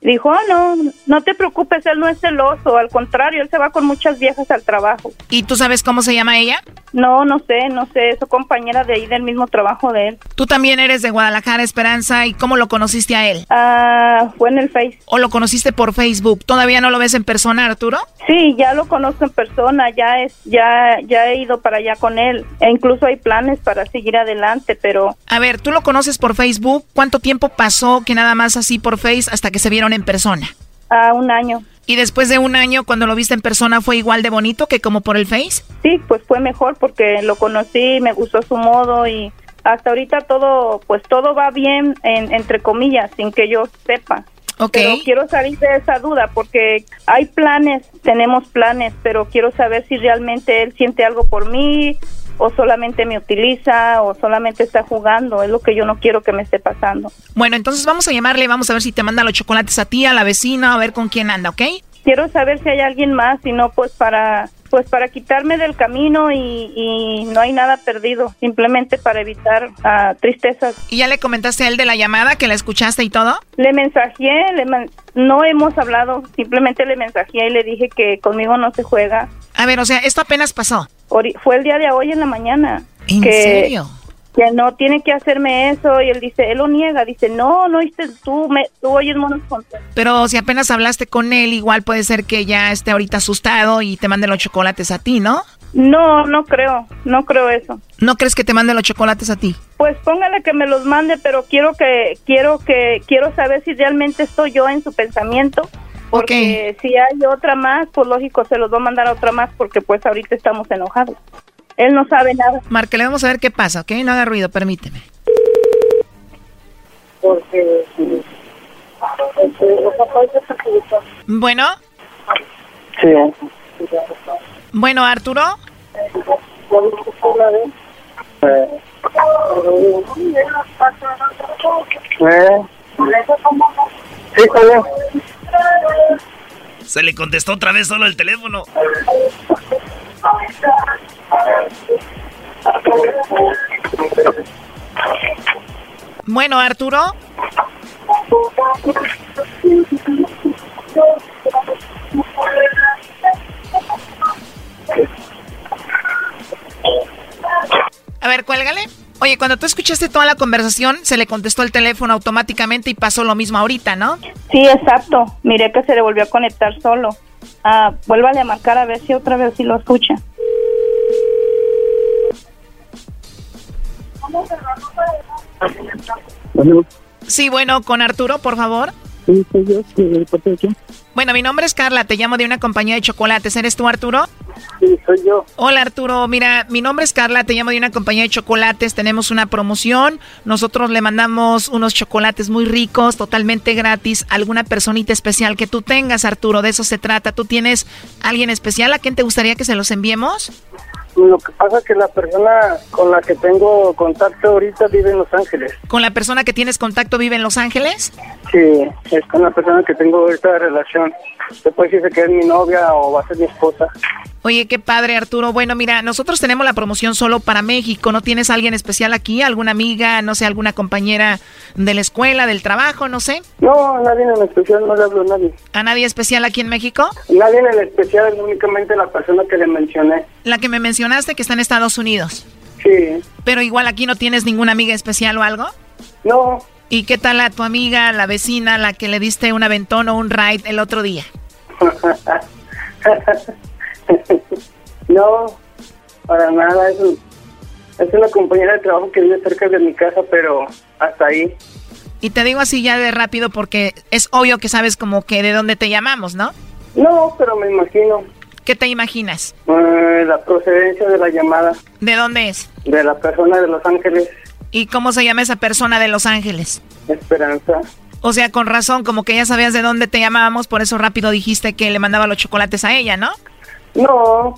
Dijo, ah, no, no te preocupes, él no es celoso. Al contrario, él se va con muchas viejas al trabajo. ¿Y tú sabes cómo se llama ella? No, no sé, no sé, es su compañera de ahí del mismo trabajo de él. Tú también eres de Guadalajara, Esperanza, ¿y cómo lo conociste a él? Ah, fue en el Face. ¿O lo conociste por Facebook? ¿Todavía no lo ves en persona, Arturo? Sí, ya lo conozco en persona, ya es, ya, ya he ido para allá con él. E incluso hay planes para seguir adelante, pero A ver, tú lo conoces por Facebook. ¿Cuánto tiempo pasó que nada más así por Face hasta que se vieron en persona? a un año. ¿Y después de un año, cuando lo viste en persona, fue igual de bonito que como por el Face? Sí, pues fue mejor porque lo conocí, me gustó su modo y hasta ahorita todo, pues todo va bien, en, entre comillas, sin que yo sepa. Pero quiero salir de esa duda porque hay planes, tenemos planes, pero quiero saber si realmente él siente algo por mí o solamente me utiliza o solamente está jugando. Es lo que yo no quiero que me esté pasando. Bueno, entonces vamos a llamarle, vamos a ver si te manda los chocolates a ti, a la vecina, a ver con quién anda, ¿ok? Quiero saber si hay alguien más, si no, pues para pues para quitarme del camino y, no hay nada perdido, simplemente para evitar uh, tristezas. ¿Y ya le comentaste a él de la llamada que la escuchaste y todo? Le mensajé, le no hemos hablado, simplemente le mensajé y le dije que conmigo no se juega. A ver, o sea, esto apenas pasó. Fue el día de hoy en la mañana. ¿En serio? que no tiene que hacerme eso y él dice, él lo niega, dice, no, no oíste, tú, me, tú oyes monos Pero si apenas hablaste con él, igual puede ser que ya esté ahorita asustado y te mande los chocolates a ti, ¿no? No, no creo, no creo eso. ¿No crees que te mande los chocolates a ti? Pues póngale que me los mande, pero quiero que, quiero que, quiero saber si realmente estoy yo en su pensamiento. Porque si hay otra más, pues lógico se los va a mandar a otra más porque pues ahorita estamos enojados. Él no sabe nada. le vamos a ver qué pasa, ¿ok? No haga ruido, permíteme. Porque... Bueno. Sí. Bueno, Arturo. Se le contestó otra vez solo el teléfono. Bueno, Arturo. A ver, cuélgale. Oye, cuando tú escuchaste toda la conversación, se le contestó el teléfono automáticamente y pasó lo mismo ahorita, ¿no? Sí, exacto. Miré que se le volvió a conectar solo. Ah, vuélvale a marcar a ver si otra vez si lo escucha. Sí, bueno, con Arturo, por favor. Sí, soy yo. Bueno, mi nombre es Carla, te llamo de una compañía de chocolates. ¿Eres tú, Arturo? Sí, soy yo. Hola, Arturo. Mira, mi nombre es Carla, te llamo de una compañía de chocolates. Tenemos una promoción. Nosotros le mandamos unos chocolates muy ricos, totalmente gratis, a alguna personita especial que tú tengas, Arturo. De eso se trata. ¿Tú tienes alguien especial a quien te gustaría que se los enviemos? Lo que pasa es que la persona con la que tengo contacto ahorita vive en Los Ángeles. ¿Con la persona que tienes contacto vive en Los Ángeles? Sí, es con la persona que tengo esta relación. Después dice que es mi novia o va a ser mi esposa. Oye, qué padre, Arturo. Bueno, mira, nosotros tenemos la promoción solo para México. ¿No tienes alguien especial aquí? ¿Alguna amiga, no sé, alguna compañera de la escuela, del trabajo, no sé? No, nadie en especial, no le hablo a nadie. ¿A nadie especial aquí en México? Nadie en especial, es únicamente la persona que le mencioné. La que me mencionaste que está en Estados Unidos. Sí. Pero igual aquí no tienes ninguna amiga especial o algo? No. ¿Y qué tal a tu amiga, la vecina, la que le diste un aventón o un ride el otro día? no, para nada. Es, es una compañera de trabajo que vive cerca de mi casa, pero hasta ahí. Y te digo así ya de rápido porque es obvio que sabes como que de dónde te llamamos, ¿no? No, pero me imagino. ¿Qué te imaginas? Eh, la procedencia de la llamada. ¿De dónde es? De la persona de Los Ángeles. ¿Y cómo se llama esa persona de Los Ángeles? Esperanza. O sea, con razón, como que ya sabías de dónde te llamábamos, por eso rápido dijiste que le mandaba los chocolates a ella, ¿no? No.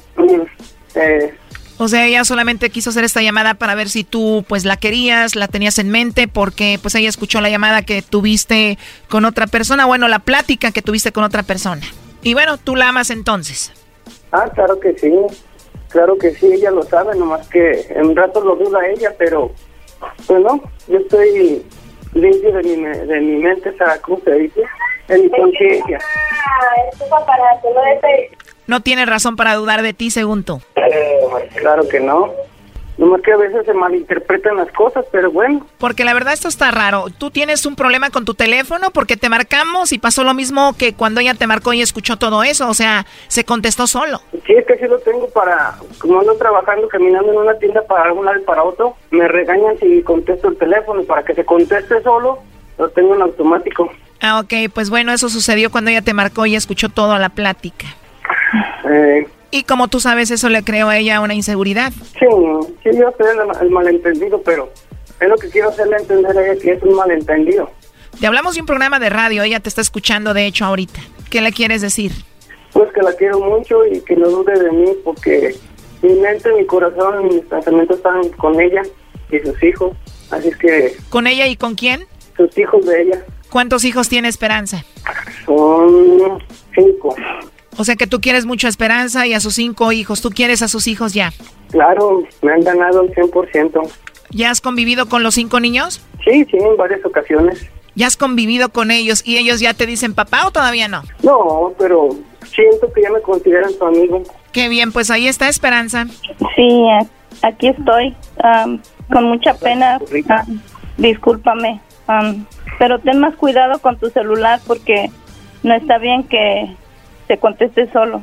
Eh. O sea, ella solamente quiso hacer esta llamada para ver si tú pues la querías, la tenías en mente, porque pues ella escuchó la llamada que tuviste con otra persona, bueno, la plática que tuviste con otra persona. Y bueno, tú la amas entonces. Ah, claro que sí. Claro que sí, ella lo sabe, nomás que en rato lo duda ella, pero pues no, yo estoy limpio de mi, de mi mente, sea, ¿cómo se dice? En mi conciencia. No tiene razón para dudar de ti, según tú. Eh, claro que no. Nomás que a veces se malinterpretan las cosas, pero bueno. Porque la verdad esto está raro. Tú tienes un problema con tu teléfono porque te marcamos y pasó lo mismo que cuando ella te marcó y escuchó todo eso. O sea, se contestó solo. Sí, es que sí lo tengo para... Como ando trabajando, caminando en una tienda para un lado y para otro, me regañan si contesto el teléfono. Para que se conteste solo, lo tengo en automático. Ah, ok, pues bueno, eso sucedió cuando ella te marcó y escuchó toda la plática. Eh, Y como tú sabes, eso le creó a ella una inseguridad. sí, sí, yo sé el, el malentendido, pero es lo que quiero hacerle entender a ella que es un malentendido. Te hablamos de un programa de radio, ella te está escuchando de hecho ahorita. ¿Qué le quieres decir? Pues que la quiero mucho y que no dude de mí porque mi mente, mi corazón y mis pensamientos están con ella y sus hijos. Así es que ¿Con ella y con quién? sus hijos de ella ¿Cuántos hijos tiene Esperanza? son cinco. O sea que tú quieres mucho a Esperanza y a sus cinco hijos. Tú quieres a sus hijos ya. Claro, me han ganado el 100%. ¿Ya has convivido con los cinco niños? Sí, sí, en varias ocasiones. ¿Ya has convivido con ellos y ellos ya te dicen papá o todavía no? No, pero siento que ya me consideran su amigo. Qué bien, pues ahí está Esperanza. Sí, a- aquí estoy, am, con mucha pena. am, discúlpame, am, pero ten más cuidado con tu celular porque no está bien que te conteste solo.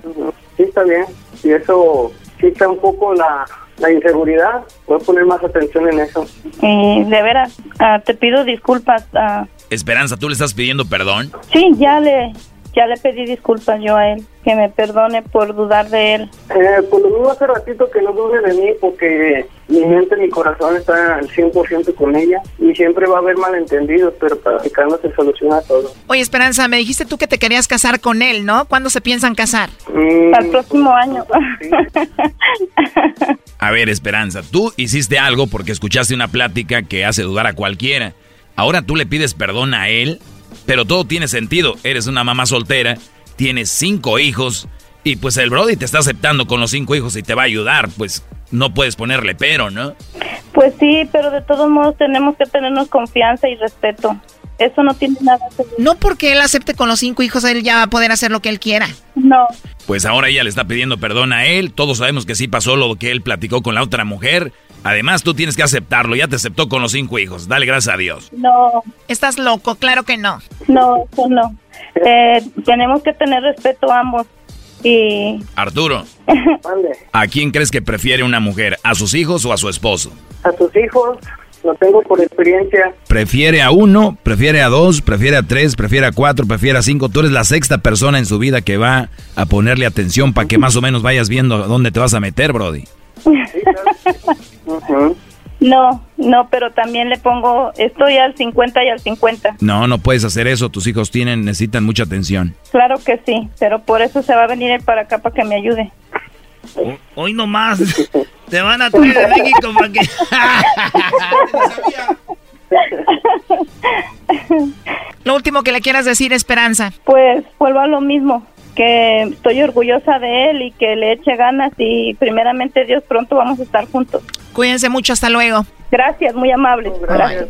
Sí, está bien. Y eso quita un poco la, la inseguridad. Voy a poner más atención en eso. Y de veras, ah, te pido disculpas. ah, Esperanza, ¿tú le estás pidiendo perdón? sí, ya le, ya le pedí disculpas yo a él, que me perdone por dudar de él. Eh, por lo mismo hace ratito que no dude de mí porque mi mente, mi corazón está al 100% con ella y siempre va a haber malentendidos, pero practicando se soluciona todo. Oye, Esperanza, me dijiste tú que te querías casar con él, ¿no? ¿Cuándo se piensan casar? Mm, Al próximo año. A ver, Esperanza, tú hiciste algo porque escuchaste una plática que hace dudar a cualquiera. Ahora tú le pides perdón a él, pero todo tiene sentido. Eres una mamá soltera, tienes cinco hijos y pues el Brody te está aceptando con los cinco hijos y te va a ayudar. Pues no puedes ponerle pero, ¿no? Pues sí, pero de todos modos tenemos que tenernos confianza y respeto. Eso no tiene nada que ver. No porque él acepte con los cinco hijos, él ya va a poder hacer lo que él quiera. No. Pues ahora ella le está pidiendo perdón a él. Todos sabemos que sí pasó lo que él platicó con la otra mujer. Además, tú tienes que aceptarlo. Ya te aceptó con los cinco hijos. Dale gracias a Dios. No, Estás loco, claro que no. no, eso no. Eh, tenemos que tener respeto a ambos. Y Arturo, ¿a quién crees que prefiere una mujer? ¿A sus hijos o a su esposo? A sus hijos, lo tengo por experiencia. ¿Prefiere a uno? ¿Prefiere a dos? ¿Prefiere a tres? ¿Prefiere a cuatro? ¿Prefiere a cinco? Tú eres la sexta persona en su vida que va a ponerle atención para que más o menos vayas viendo dónde te vas a meter, Brody. No, no, pero también le pongo, estoy al 50 y al 50. No, no puedes hacer eso. Tus hijos tienen, necesitan mucha atención. Claro que sí, pero por eso se va a venir él para acá para que me ayude. Hoy nomás te van a traer de México para que... Lo último que le quieras decir, Esperanza. Pues vuelvo a lo mismo, que estoy orgullosa de él y que le eche ganas y primeramente Dios pronto vamos a estar juntos. Cuídense mucho, hasta luego. Gracias, muy amable. Gracias.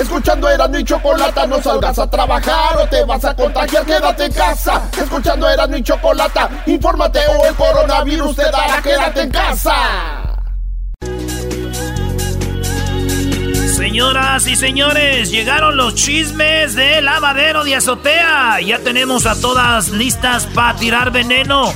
Escuchando Erasmo y Chocolata, no salgas a trabajar o te vas a contagiar. Quédate en casa, escuchando Erasmo y Chocolata, infórmate o el coronavirus te dará. Quédate en casa. Señoras y señores, llegaron los chismes de lavadero de azotea. Ya tenemos a todas listas para tirar veneno.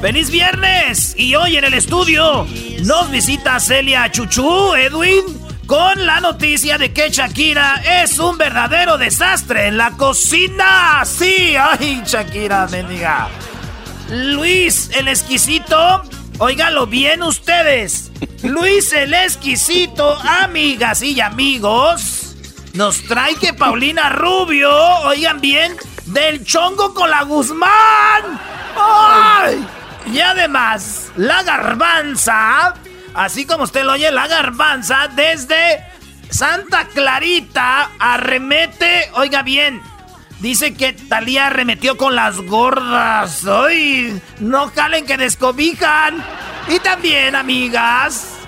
¡Feliz viernes! Y hoy en el estudio nos visita Celia Chuchú, Edwin, con la noticia de que Shakira es un verdadero desastre en la cocina. Sí, ay, Shakira, mendiga. Luis, el exquisito. Óigalo bien ustedes. Luis el exquisito, amigas y amigos. Nos trae que Paulina Rubio, oigan bien, del chongo con la Guzmán. ¡Ay! Y además, la garbanza, así como usted lo oye, la garbanza desde Santa Clarita arremete, oiga bien, Dice que Talía arremetió con las gordas. ¡Ay! No calen que descobijan. Y también, amigas,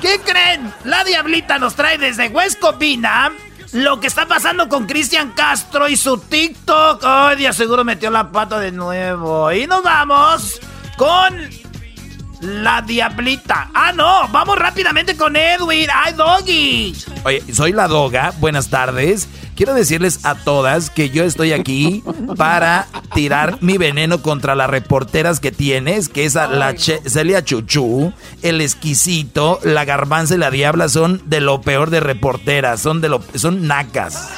¿qué creen? La diablita nos trae desde Huescopina lo que está pasando con Cristian Castro y su TikTok. Ay, Dios, seguro metió la pata de nuevo. Y nos vamos con la Diablita. Ah, no, vamos rápidamente con Edwin. ¡Ay, Doggy! Oye, soy la Doga. Buenas tardes. Quiero decirles a todas que yo estoy aquí para tirar mi veneno contra las reporteras que tienes, que es la Celia Chuchu, el exquisito, la garbanza y la diabla son de lo peor de reporteras, son de lo son nacas.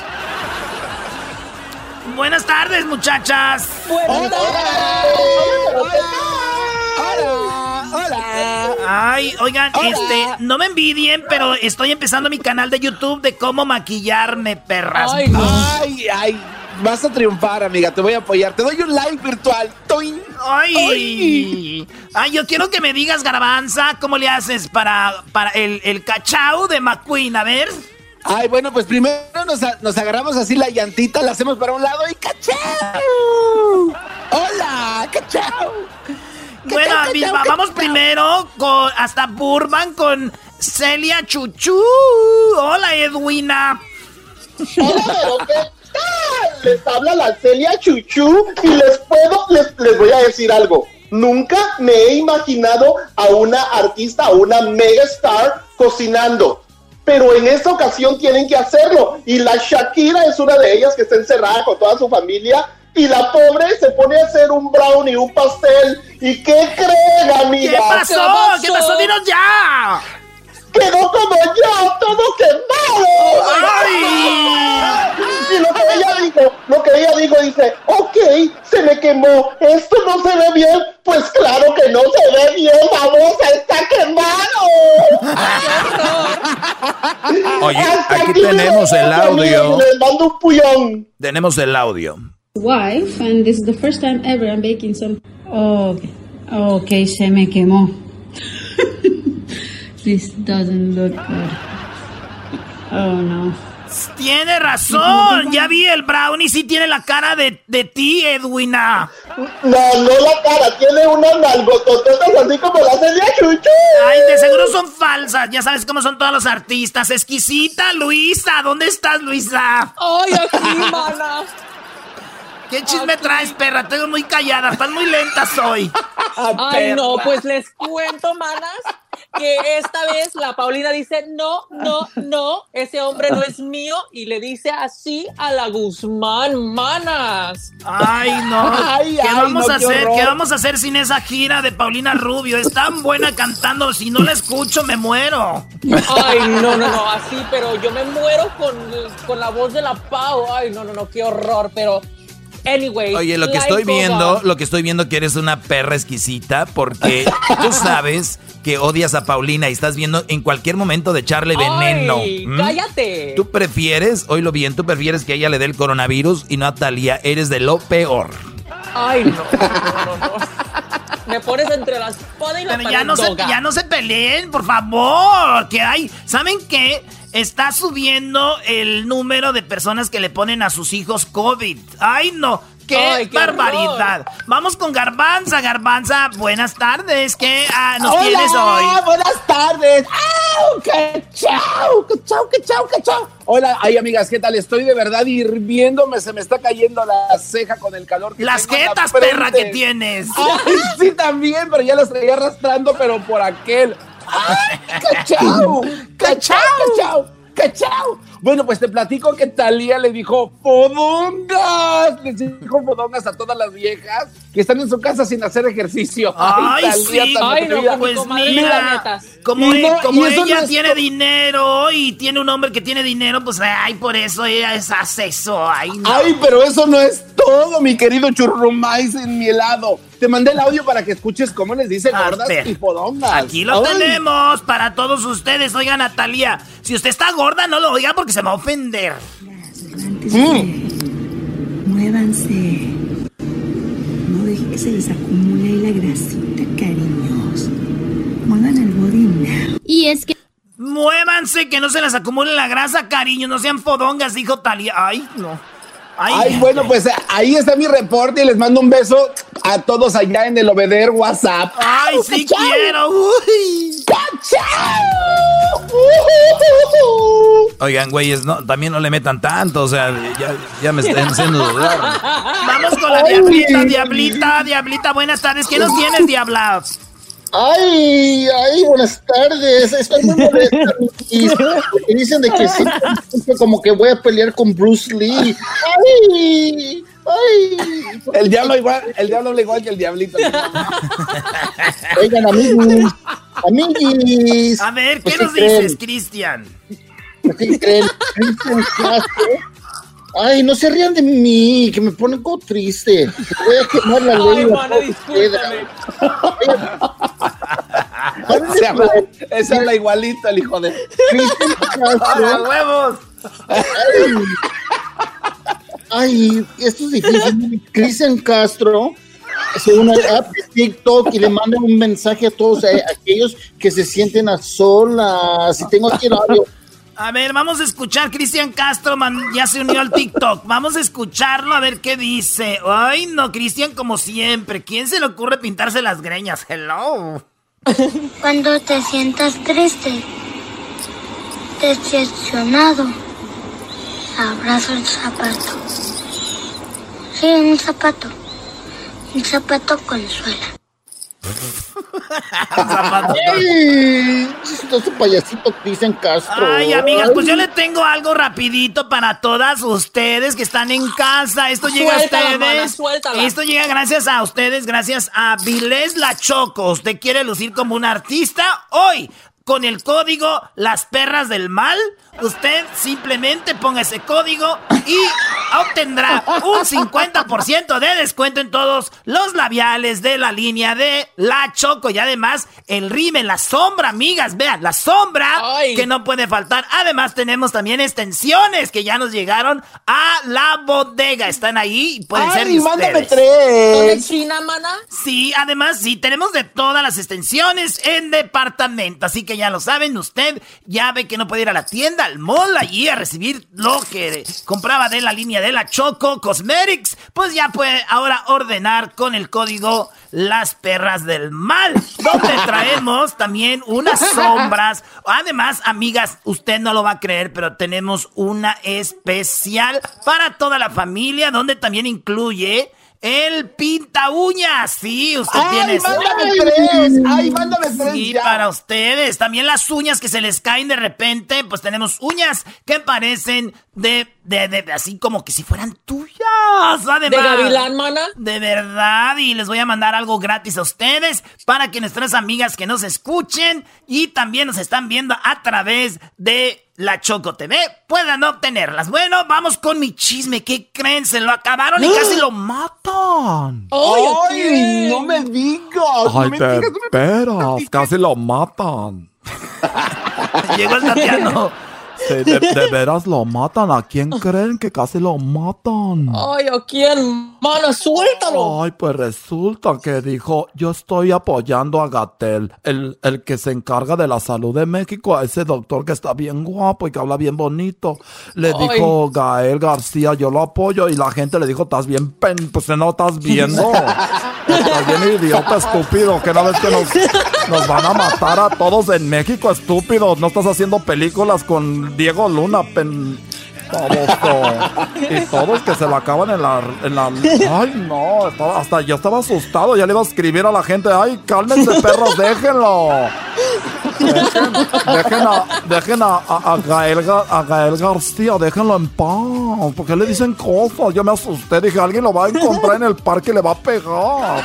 Buenas tardes, muchachas. Buenas Hola, hola. Ay, oigan, este, no me envidien, pero estoy empezando mi canal de YouTube de cómo maquillarme, perras. Ay, ay, Vas a triunfar, amiga. Te voy a apoyar. Te doy un like virtual. Ay. ay. yo quiero que me digas, Garbanza, ¿cómo le haces para, para el, el cachao de McQueen? A ver. Ay, bueno, pues primero nos, nos, agarramos así la llantita, la hacemos para un lado y ¡cachao! ¡Hola! ¡cachao! Bueno, vamos primero con hasta Burban con Celia Chuchu. Hola, Edwina. Hola, ¿qué tal? Les habla la Celia Chuchu y les puedo, les, les voy a decir algo. Nunca me he imaginado a una artista, a una mega star cocinando pero en esta ocasión tienen que hacerlo. Y la Shakira es una de ellas que está encerrada con toda su familia y la pobre se pone a hacer un brownie, un pastel. ¿Y qué creen, amiga? ¿Qué pasó? ¿Qué pasó? ¡Dinos ya! Quedó como yo, todo quemado. ¡Ay! Y lo que ella dijo, lo que ella dijo, dice, ok, se me quemó, esto no se ve bien, pues claro que no se ve bien, vamos, está quemado. Oye, aquí tenemos el audio. Les mando un puyón. Tenemos el audio. Wife, and this is the first time ever I'm baking some. Oh, okay, se me quemó. this doesn't look good. Oh no. Tiene razón, ya vi el brownie, sí tiene la cara de, de ti, Edwina. No, no la cara, tiene unas nalgotototas así como la Celia Chuchu. Ay, de seguro son falsas, ya sabes cómo son todos los artistas. Exquisita, Luisa, ¿dónde estás, Luisa? Ay, aquí, mana. ¿Qué chisme traes, perra? Tengo muy callada, están muy lentas hoy. Ay, no, pues les cuento, manas, que esta vez la Paulina dice, no, no, no, ese hombre no es mío, y le dice así a la Guzmán, manas. Ay, no. ¿Qué vamos a hacer? ¿Qué vamos a hacer sin esa gira de Paulina Rubio? Es tan buena cantando, si no la escucho me muero. Ay, no, no, no, así, pero yo me muero con, con la voz de la Pau. Ay, no, no, no, qué horror, pero Anyway, Oye, lo que estoy viendo, lo que estoy viendo que eres una perra exquisita porque tú sabes que odias a Paulina y estás viendo en cualquier momento de echarle veneno. Ay, cállate. Tú prefieres, oílo bien, tú prefieres que ella le dé el coronavirus y no a Talía. Eres de lo peor. Ay, no, no, no, Me pones entre las espada y la ya no, se, ya no se peleen, por favor. Que hay, ¿saben qué? está subiendo el número de personas que le ponen a sus hijos COVID. ¡Ay, no! ¡Qué, barbaridad! Vamos con Garbanza. Garbanza, buenas tardes. ¿Qué ah, nos tienes hoy? buenas tardes! ¡Au! ¡Qué chao! ¡Qué chao, qué chao, qué chao! Hola, ay amigas, ¿qué tal? Estoy de verdad hirviéndome, se me está cayendo la ceja con el calor. Que Las jetas, perra, que tienes. Ay, sí, también, pero ya las traía arrastrando, pero por aquel. ¡Ay, cachao! ¡Cachao! ¡Cachao! ¡Cachao! Bueno, pues te platico que Talía le dijo fodongas. Les dijo fodongas a todas las viejas que están en su casa sin hacer ejercicio. Ay, sí. Ay, no, pues mira, como, e- como ella tiene dinero y tiene un hombre que tiene dinero, pues ay, por eso ella es hace eso. Ay, no. ay, pero eso no es todo, mi querido churrumais en mi helado. Te mandé el audio para que escuches cómo les dice gordas y fodongas. Aquí lo tenemos para todos ustedes. Oiga, Natalia, si usted está gorda, no lo oiga porque se me va a ofender. Mm. Muévanse. No dejen que se les acumule la grasita, cariños. Muevan el body Y es que... Muévanse, que no se les acumule la grasa, cariño. No sean fodongas, dijo Talia. Ay, no. Ay, bueno, pues ahí está mi reporte y les mando un beso a todos allá en el obeder WhatsApp. ¡Ay, sí quiero! ¡Uy! Oigan, güeyes, no, también no le metan tanto, o sea, ya, ya me están haciendo dudar. Vamos con la diablita, diablita, diablita, buenas tardes. ¿Qué nos tienes, diabla? Ay, ay, buenas tardes. Estoy muy molesta, porque dicen de que sí, como que voy a pelear con Bruce Lee. Ay, ay. El diablo igual, el diablo habla igual que el diablito. Oigan, amigos, amiguis. A ver, ¿qué Pues, nos dices, Cristian? ¿Qué creen? Cristian Castro. Ay, no se rían de mí, que me ponen como triste. Voy a quemar la Ay, lengua. mana, discúlpame. Se habla, ese habla igualito el hijo de. Cristian Castro. ¡A huevos! Ay, ay, esto es difícil. Cristian Castro se une al app de TikTok y le manda un mensaje a todos aquellos que se sienten a solas. Y tengo aquí el audio. A ver, vamos a escuchar. Cristian Castro man- ya se unió al TikTok. Vamos a escucharlo a ver qué dice. Ay, no, Cristian, como siempre. ¿Quién se le ocurre pintarse las greñas? Hello. Cuando te sientas triste, decepcionado, abrazo el zapato. Sí, un zapato. Un zapato consuela. Ay, chistoso payasito Cristian Castro. Ay, amigas, pues yo le tengo algo rapidito para todas ustedes que están en casa. Esto llega Suéltala, a ustedes. Esto llega gracias a ustedes, gracias a Vilés La Choco. ¿Usted quiere lucir como un artista? Hoy, con el código Las Perras del Mal, usted simplemente ponga ese código y obtendrá un 50% de descuento en todos los labiales de la línea de La Choco. Y además, el rime, la sombra, amigas, vean, la sombra que no puede faltar. Además, tenemos también extensiones que ya nos llegaron a la bodega. Están ahí y pueden ser de ustedes. ¿Son de China, mana? Sí, además, sí, tenemos de todas las extensiones en departamento. Así que ya lo saben, usted ya ve que no puede ir a la tienda, al mall, allí a recibir lo que compraba de la línea de la Choco Cosmetics. Pues ya puede ahora ordenar con el código Las Perras del Mal, donde traemos también unas sombras. Además, amigas, usted no lo va a creer, pero tenemos una especial para toda la familia, donde también incluye el pinta uñas. Sí, usted ¡Ay, tiene. mándame tres! ¡Ay, mándame tres Sí, ya! para ustedes. También las uñas que se les caen de repente, pues tenemos uñas que parecen de, de, de- así como que si fueran tuyas. Además, ¿De gavilán, mana? De verdad, y les voy a mandar algo gratis a ustedes para que nuestras amigas que nos escuchen y también nos están viendo a través de la Choco TV puedan obtenerlas. Bueno, vamos con mi chisme. ¿Qué creen? Se lo acabaron y casi lo matan. ¡Ay, no me digas! Ay, no me de digas, casi lo matan. Llegó el Tatiano. Sí, de, de veras lo matan. ¿A quién creen que casi lo matan? Ay, ¿a quién? Mana, suéltalo. Ay, pues resulta que dijo, yo estoy apoyando a Gatel, el, el que se encarga de la salud de México, a ese doctor que está bien guapo y que habla bien bonito. Le Ay. dijo Gael García, yo lo apoyo y la gente le dijo, estás bien pen, pues no estás viendo. Estás bien idiota, estúpido, que no ves que nos, nos van a matar a todos en México, estúpido. No estás haciendo películas con Diego Luna, pen... baboso. Y todos que se la acaban en la, en la... Ay, no, hasta yo estaba asustado, ya le iba a escribir a la gente, ay, cálmense perros, déjenlo. Dejen, dejen a, dejen a, Gael, Ga- a Gael García, déjenlo en paz. porque le dicen cosas? Yo me asusté, dije, alguien lo va a encontrar en el parque y le va a pegar.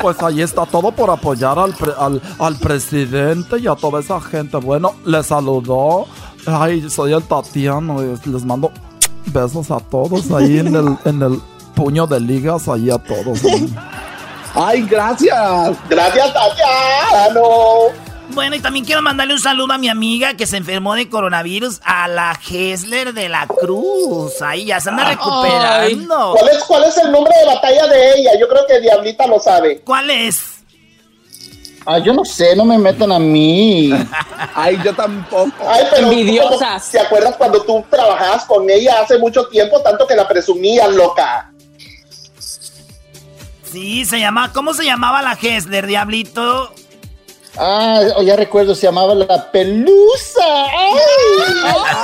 Pues ahí está todo por apoyar al, pre- al, al presidente y a toda esa gente. Bueno, les saludó. Ay, soy el Tatiano. y Les mando besos a todos ahí en el, en el puño de ligas, ahí a todos. ¡Ay, gracias! ¡Gracias, Tatiano! Bueno, y también quiero mandarle un saludo a mi amiga que se enfermó de coronavirus, a la Hesler de la Cruz. Ahí ya se anda recuperando. ¿Cuál es, ¿Cuál es el nombre de batalla de ella? Yo creo que Diablita lo sabe. ¿Cuál es? Ah, yo no sé, no me metan a mí. Ay, yo tampoco. Ay, pero Envidiosas. ¿Te acuerdas cuando tú trabajabas con ella hace mucho tiempo, tanto que la presumías, loca? Sí, se llama. ¿Cómo se llamaba la Hessler, Diablito? Ah, oh, ya recuerdo, se llamaba la pelusa. ¡Ay!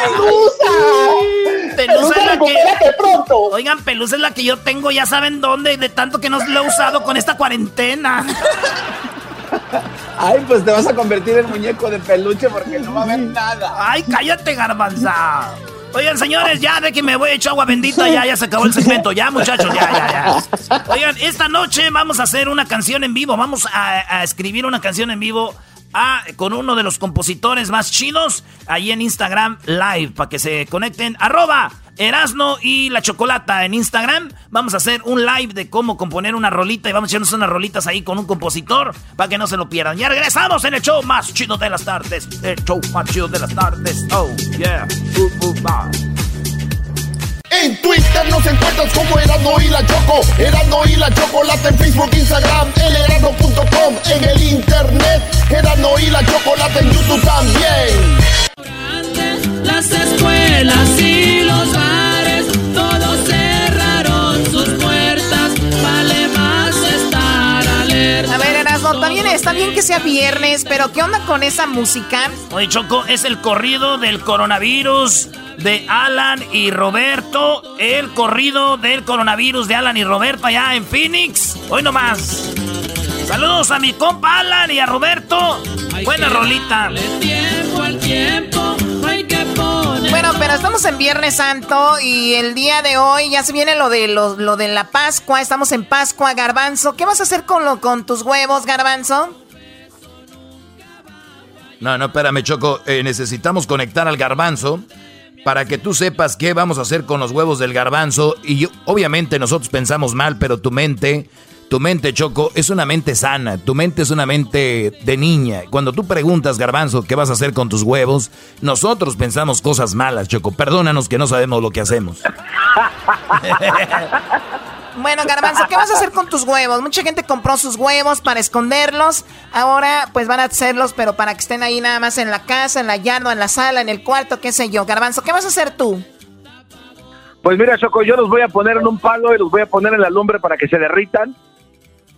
pelusa! Pelusa es la que. pronto! Oigan, pelusa es la que yo tengo, ya saben dónde, de tanto que no lo he usado con esta cuarentena. Ay, pues te vas a convertir en muñeco de peluche porque no va a haber nada. Ay, cállate, garbanza. Oigan, señores, ya de que me voy a echar agua bendita, ya, ya se acabó el segmento. Ya, muchachos, ya, ya, ya. Oigan, esta noche vamos a hacer una canción en vivo. Vamos a, a escribir una canción en vivo a, con uno de los compositores más chinos ahí en Instagram Live para que se conecten. Arroba Erasno y la Chocolata en Instagram. Vamos a hacer un live de cómo componer una rolita y vamos a echarnos unas rolitas ahí con un compositor para que no se lo pierdan. Ya regresamos en el show más chido de las tardes. El show más chido de las tardes. Oh, yeah. En Twitter nos encuentras como Erasno y la Choco. Erasno y la Chocolata en Facebook, Instagram, elerasno.com en el internet. Erasno y la Chocolata en YouTube también. Las escuelas y los Erasno, también está bien que sea viernes, pero ¿qué onda con esa música? Oye, Choco, es el corrido del coronavirus de Alan y Roberto. El corrido del coronavirus de Alan y Roberto allá en Phoenix. Hoy nomás. Saludos a mi compa Alan y a Roberto. Buena rolita. Bueno, pero estamos en Viernes Santo y el día de hoy ya se viene lo de lo, de la Pascua. Estamos en Pascua, Garbanzo. ¿Qué vas a hacer con lo con tus huevos, Garbanzo? No, no, espérame, Choco. Eh, necesitamos conectar al garbanzo para que tú sepas qué vamos a hacer con los huevos del garbanzo. Y obviamente nosotros pensamos mal, pero tu mente, tu mente, Choco, es una mente sana. Tu mente es una mente de niña. Cuando tú preguntas, garbanzo, qué vas a hacer con tus huevos, nosotros pensamos cosas malas, Choco. Perdónanos que no sabemos lo que hacemos. Bueno, Garbanzo, ¿qué vas a hacer con tus huevos? Mucha gente compró sus huevos para esconderlos. Ahora, pues van a hacerlos, pero para que estén ahí nada más en la casa, en la yarda, en la sala, en el cuarto, qué sé yo. Garbanzo, ¿qué vas a hacer tú? Pues mira, Choco, yo los voy a poner en un palo y los voy a poner en la lumbre para que se derritan.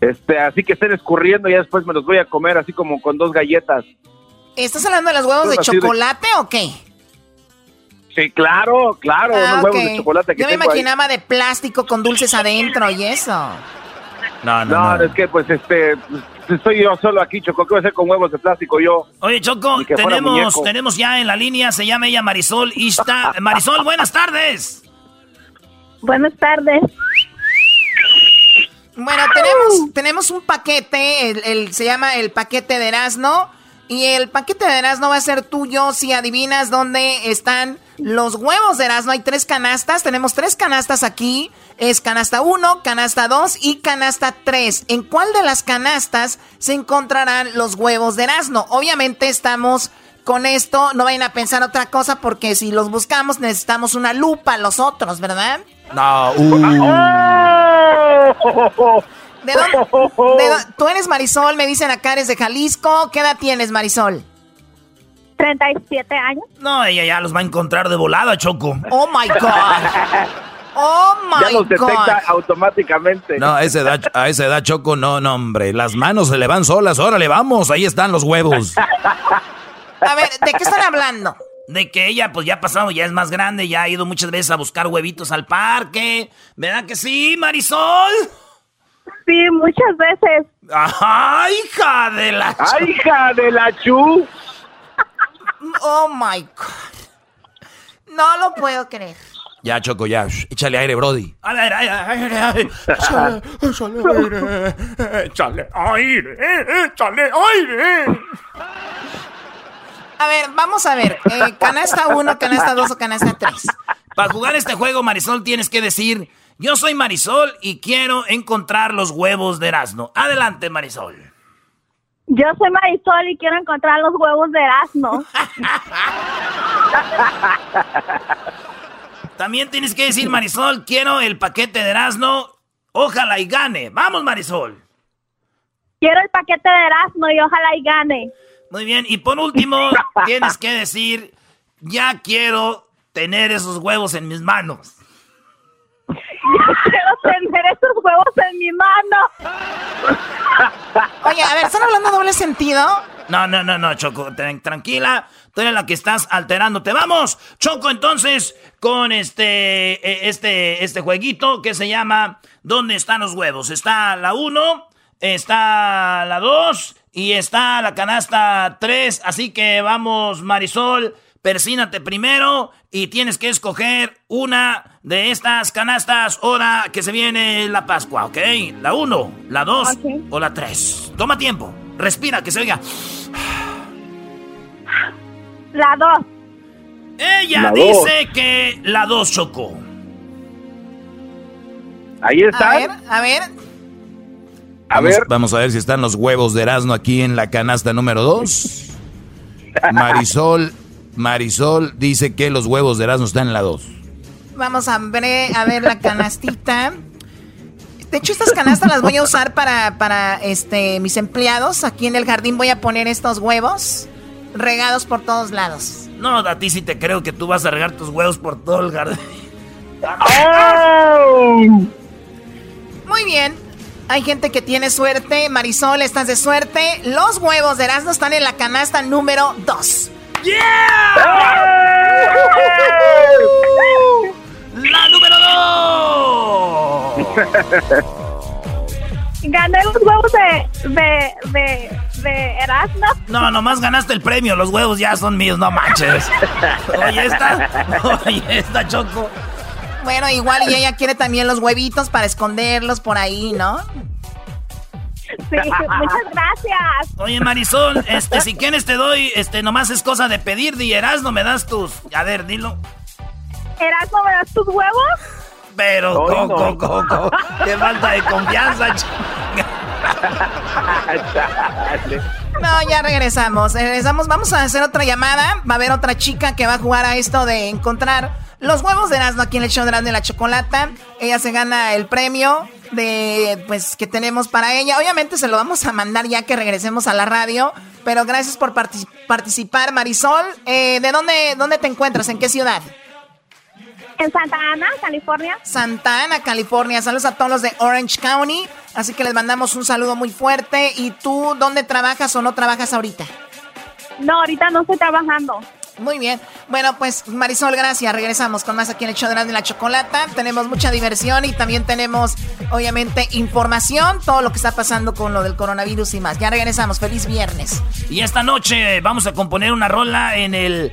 Este, así que estén escurriendo y ya después me los voy a comer así como con dos galletas. ¿Estás hablando de los huevos de chocolate o qué? Sí, claro, claro, Ah, unos huevos de chocolate que Yo me tengo ahí. imaginaba de plástico con dulces adentro y eso. No, No, es que pues este, pues, estoy yo solo aquí, Choco, ¿qué voy a hacer con huevos de plástico yo? Oye, Choco, tenemos, tenemos ya en la línea, se llama ella Marisol y está... Marisol, buenas tardes. Buenas tardes. Bueno, tenemos, tenemos un paquete, el, el- se llama el paquete de Erasmo. Y el paquete de Erasmo va a ser tuyo si adivinas dónde están los huevos de Erasmo. Hay tres canastas, tenemos tres canastas aquí. Es canasta 1, canasta 2 y canasta 3. ¿En cuál de las canastas se encontrarán los huevos de Erasmo? Obviamente estamos con esto, no vayan a pensar otra cosa porque si los buscamos necesitamos una lupa los otros, ¿verdad? No, uh. ¿De dónde- de Tú eres Marisol, me dicen acá, eres de Jalisco. ¿Qué edad tienes, Marisol? 37 años. No, ella ya los va a encontrar de volada, Choco. Oh my God. Oh ya my los detecta God. automáticamente. No, a esa edad, a esa edad, Choco, no, no, hombre. Las manos se le van solas. Órale, vamos, ahí están los huevos. A ver, ¿de qué están hablando? De que ella, pues ya ha pasado, ya es más grande, ya ha ido muchas veces a buscar huevitos al parque. ¿Verdad que sí, Marisol? Sí, muchas veces. ¡Ay, hija de la... ¡Ay, hija de la chu! Oh my God. No lo puedo creer. Ya, Choco, ya. échale aire, Brody. A ver, ay, ay, ay, ay. Échale, échale aire. Échale aire, échale aire. A ver, vamos a ver. eh, canasta 1, canasta 2 o canasta 3. Para jugar este juego, Marisol, tienes que decir, yo soy Marisol y quiero encontrar los huevos de Erasmo. Adelante, Marisol. Yo soy Marisol y quiero encontrar los huevos de Erasmo. También tienes que decir, Marisol, quiero el paquete de Erasmo. Ojalá y gane. Vamos, Marisol. Quiero el paquete de Erasmo y ojalá y gane. Muy bien. Y por último, tienes que decir, ya quiero tener esos huevos en mis manos. Yo quiero tener esos huevos en mi mano. Oye, a ver, ¿están hablando doble sentido? No, no, no, no, Choco, tranquila. Tú eres la que estás alterándote. Vamos, Choco, entonces, con este, e, este, este jueguito que se llama ¿Dónde están los huevos? Está la 1, está la 2 y está la canasta 3. Así que vamos, Marisol, persínate primero y tienes que escoger una de estas canastas ahora que se viene la Pascua, ¿ok? La 1, la 2 o la 3. Toma tiempo, respira, que se oiga. La 2. Ella dice que la 2 chocó. Ahí está. A ver, a ver. A vamos, ver. Vamos a ver si están los huevos de Erasmo aquí en la canasta número 2. Marisol, Marisol dice que los huevos de Erasmo están en la 2. Vamos a ver, a ver la canastita. De hecho, estas canastas las voy a usar para, para este, mis empleados. Aquí en el jardín voy a poner estos huevos regados por todos lados. No, a ti sí te creo que tú vas a regar tus huevos por todo el jardín. Muy bien. Hay gente que tiene suerte. Marisol, estás de suerte. Los huevos de Erasmo están en la canasta número 2. ¡La número 2! Gané los huevos de, de, de, de Erasmo. No, nomás ganaste el premio. Los huevos ya son míos, no manches. Oye, esta, oye, esta Choco. Bueno, igual y ella quiere también los huevitos para esconderlos por ahí, ¿no? Sí, muchas gracias. Oye, Marisol, este, si quieres te doy, este, nomás es cosa de pedir, di Erasmo, me das tus. A ver, dilo. Erasmo, ¿me das tus huevos? Pero, Coco, no. Coco, qué falta de confianza, No, ya regresamos. Regresamos. Vamos a hacer otra llamada. Va a haber otra chica que va a jugar a esto de encontrar los huevos de Erasmo aquí en el show de Erasmo y la Chocolata. Ella se gana el premio de pues que tenemos para ella. Obviamente se lo vamos a mandar ya que regresemos a la radio. Pero gracias por partic- participar, Marisol. Eh, ¿De dónde, dónde te encuentras? ¿En qué ciudad? En Santa Ana, California. Santa Ana, California. Saludos a todos los de Orange County. Así que les mandamos un saludo muy fuerte. ¿Y tú dónde trabajas o no trabajas ahorita? No, ahorita no estoy trabajando. Muy bien. Bueno, pues Marisol, gracias. Regresamos con más aquí en el show de la Chocolata. Tenemos mucha diversión y también tenemos, obviamente, información, todo lo que está pasando con lo del coronavirus y más. Ya regresamos. Feliz viernes. Y esta noche vamos a componer una rola en el.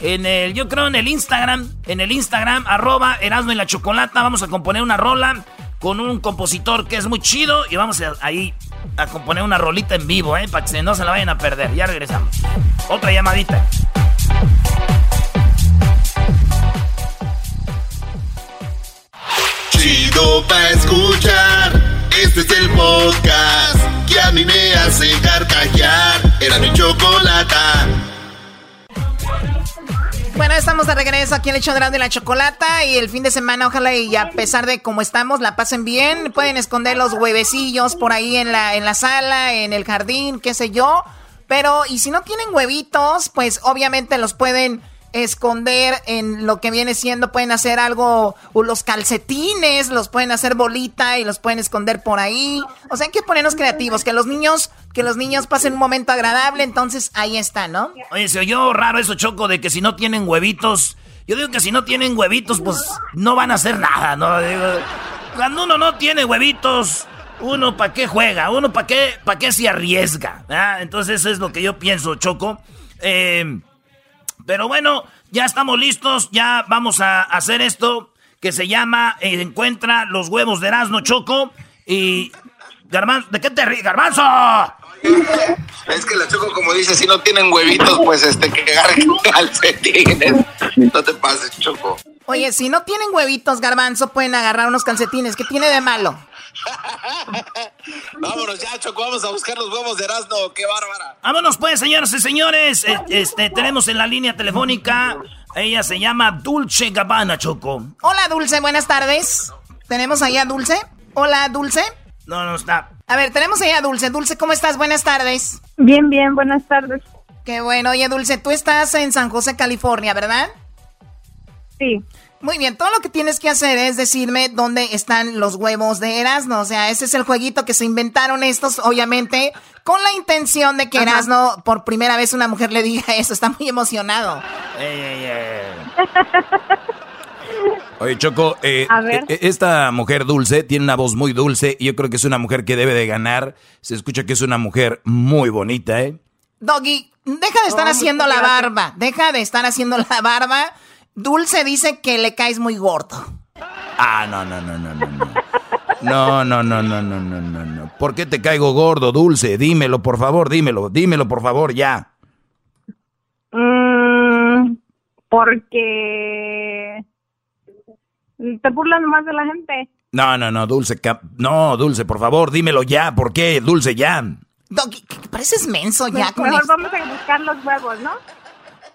En el, yo creo en el Instagram, en el Instagram, arroba Erasmo y la Chocolata, vamos a componer una rola con un compositor que es muy chido y vamos a, ahí a componer una rolita en vivo, ¿eh? Para que no se la vayan a perder. Ya regresamos. Otra llamadita. Chido pa' escuchar. Este es el podcast que a mí me hace carcajear. Era mi chocolata. Bueno, estamos de regreso aquí en el show de la Chocolata y el fin de semana, ojalá y a pesar de cómo estamos, la pasen bien. Pueden esconder los huevecillos por ahí en la, en la sala, en el jardín, qué sé yo. Pero, y si no tienen huevitos, pues obviamente los pueden esconder en lo que viene siendo, pueden hacer algo, los calcetines, los pueden hacer bolita y los pueden esconder por ahí. O sea, hay que ponernos creativos, que los niños, que los niños pasen un momento agradable, entonces ahí está, ¿no? Oye, se oyó raro eso, Choco, de que si no tienen huevitos. Yo digo que si no tienen huevitos, pues no van a hacer nada, ¿no? Cuando uno no tiene huevitos, uno para qué juega, uno para qué, pa' qué se arriesga. ¿ah? Entonces eso es lo que yo pienso, Choco. Eh, pero bueno, ya estamos listos, ya vamos a hacer esto que se llama eh, Encuentra los huevos de Erasmo Choco. Y... Garbanzo, ¿de qué te ríes, Garbanzo? Es que la choco, como dice, si no tienen huevitos, pues este, que agarren calcetines. No te pases, choco. Oye, si no tienen huevitos, garbanzo, pueden agarrar unos calcetines. ¿Qué tiene de malo? Vámonos ya, choco, vamos a buscar los huevos de Erasmo. ¡Qué bárbara! Vámonos pues, señoras y señores. Eh, Este, tenemos en la línea telefónica. Ella se llama Dulce Gabbana, Choco. Hola, Dulce, buenas tardes. ¿Tenemos ahí a Dulce? Hola, Dulce. No, no está. A ver, tenemos ahí a Dulce. Dulce, ¿cómo estás? Buenas tardes. Bien, bien, buenas tardes. Qué bueno. Oye, Dulce, tú estás en San José, California, ¿verdad? Sí. Muy bien, todo lo que tienes que hacer es decirme dónde están los huevos de Erasmo. O sea, ese es el jueguito que se inventaron estos, obviamente, con la intención de que Erasmo, por primera vez una mujer le diga eso. Está muy emocionado. Oye, Choco, eh, ver. eh, esta mujer dulce tiene una voz muy dulce y yo creo que es una mujer que debe de ganar. Se escucha que es una mujer muy bonita, ¿eh? Doggy, deja de estar haciendo la barba. Deja de estar haciendo la barba. Dulce dice que le caes muy gordo. Ah, no, no, no, no, no, no. No, no, no, no, no, no, no, no. ¿Por qué te caigo gordo, dulce? Dímelo, por favor, dímelo, dímelo, por favor, ya. Mm, porque te burlan más de la gente. No, no, no, dulce, no, dulce, por favor, dímelo ya. ¿Por qué, dulce, ya? Doggy, que pareces menso ya con Mejor esto. vamos a buscar los huevos, ¿no?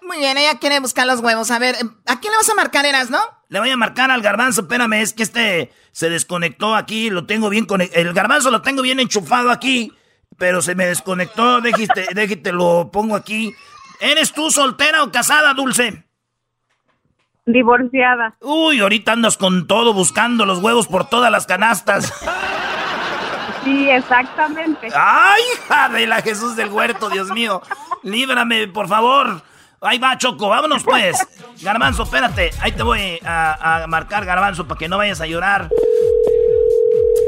Muy bien, ella quiere buscar los huevos. A ver, ¿a quién le vas a marcar, Eras, no? Le voy a marcar al garbanzo, espérame, es que este se desconectó aquí, lo tengo bien conectado. El garbanzo lo tengo bien enchufado aquí, pero se me desconectó, déjate, déjate, lo pongo aquí. ¿Eres tú soltera o casada, Dulce? Divorciada. Uy, ahorita andas con todo buscando los huevos por todas las canastas. Sí, exactamente. ¡Ay, hija de la Jesús del huerto, Dios mío! Líbrame, por favor. Ahí va, Choco, vámonos pues. Garbanzo, espérate. Ahí te voy a, a marcar, Garbanzo, para que no vayas a llorar.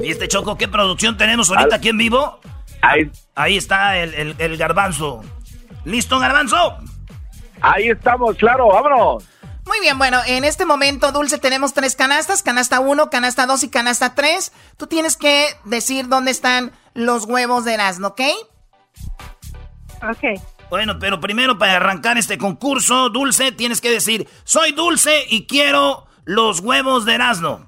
¿Viste, Choco, qué producción tenemos ahorita aquí en vivo? Ahí, Ahí está el, el- el Garbanzo. ¿Listo, Garbanzo? ahí estamos, claro, vámonos. Muy bien, bueno, en este momento, Dulce, tenemos tres canastas, canasta 1, canasta 2 y canasta 3. Tú tienes que decir dónde están los huevos de Erasmo, ¿ok? Ok. Bueno, pero primero para arrancar este concurso, Dulce, tienes que decir, soy Dulce y quiero los huevos de Erasmo.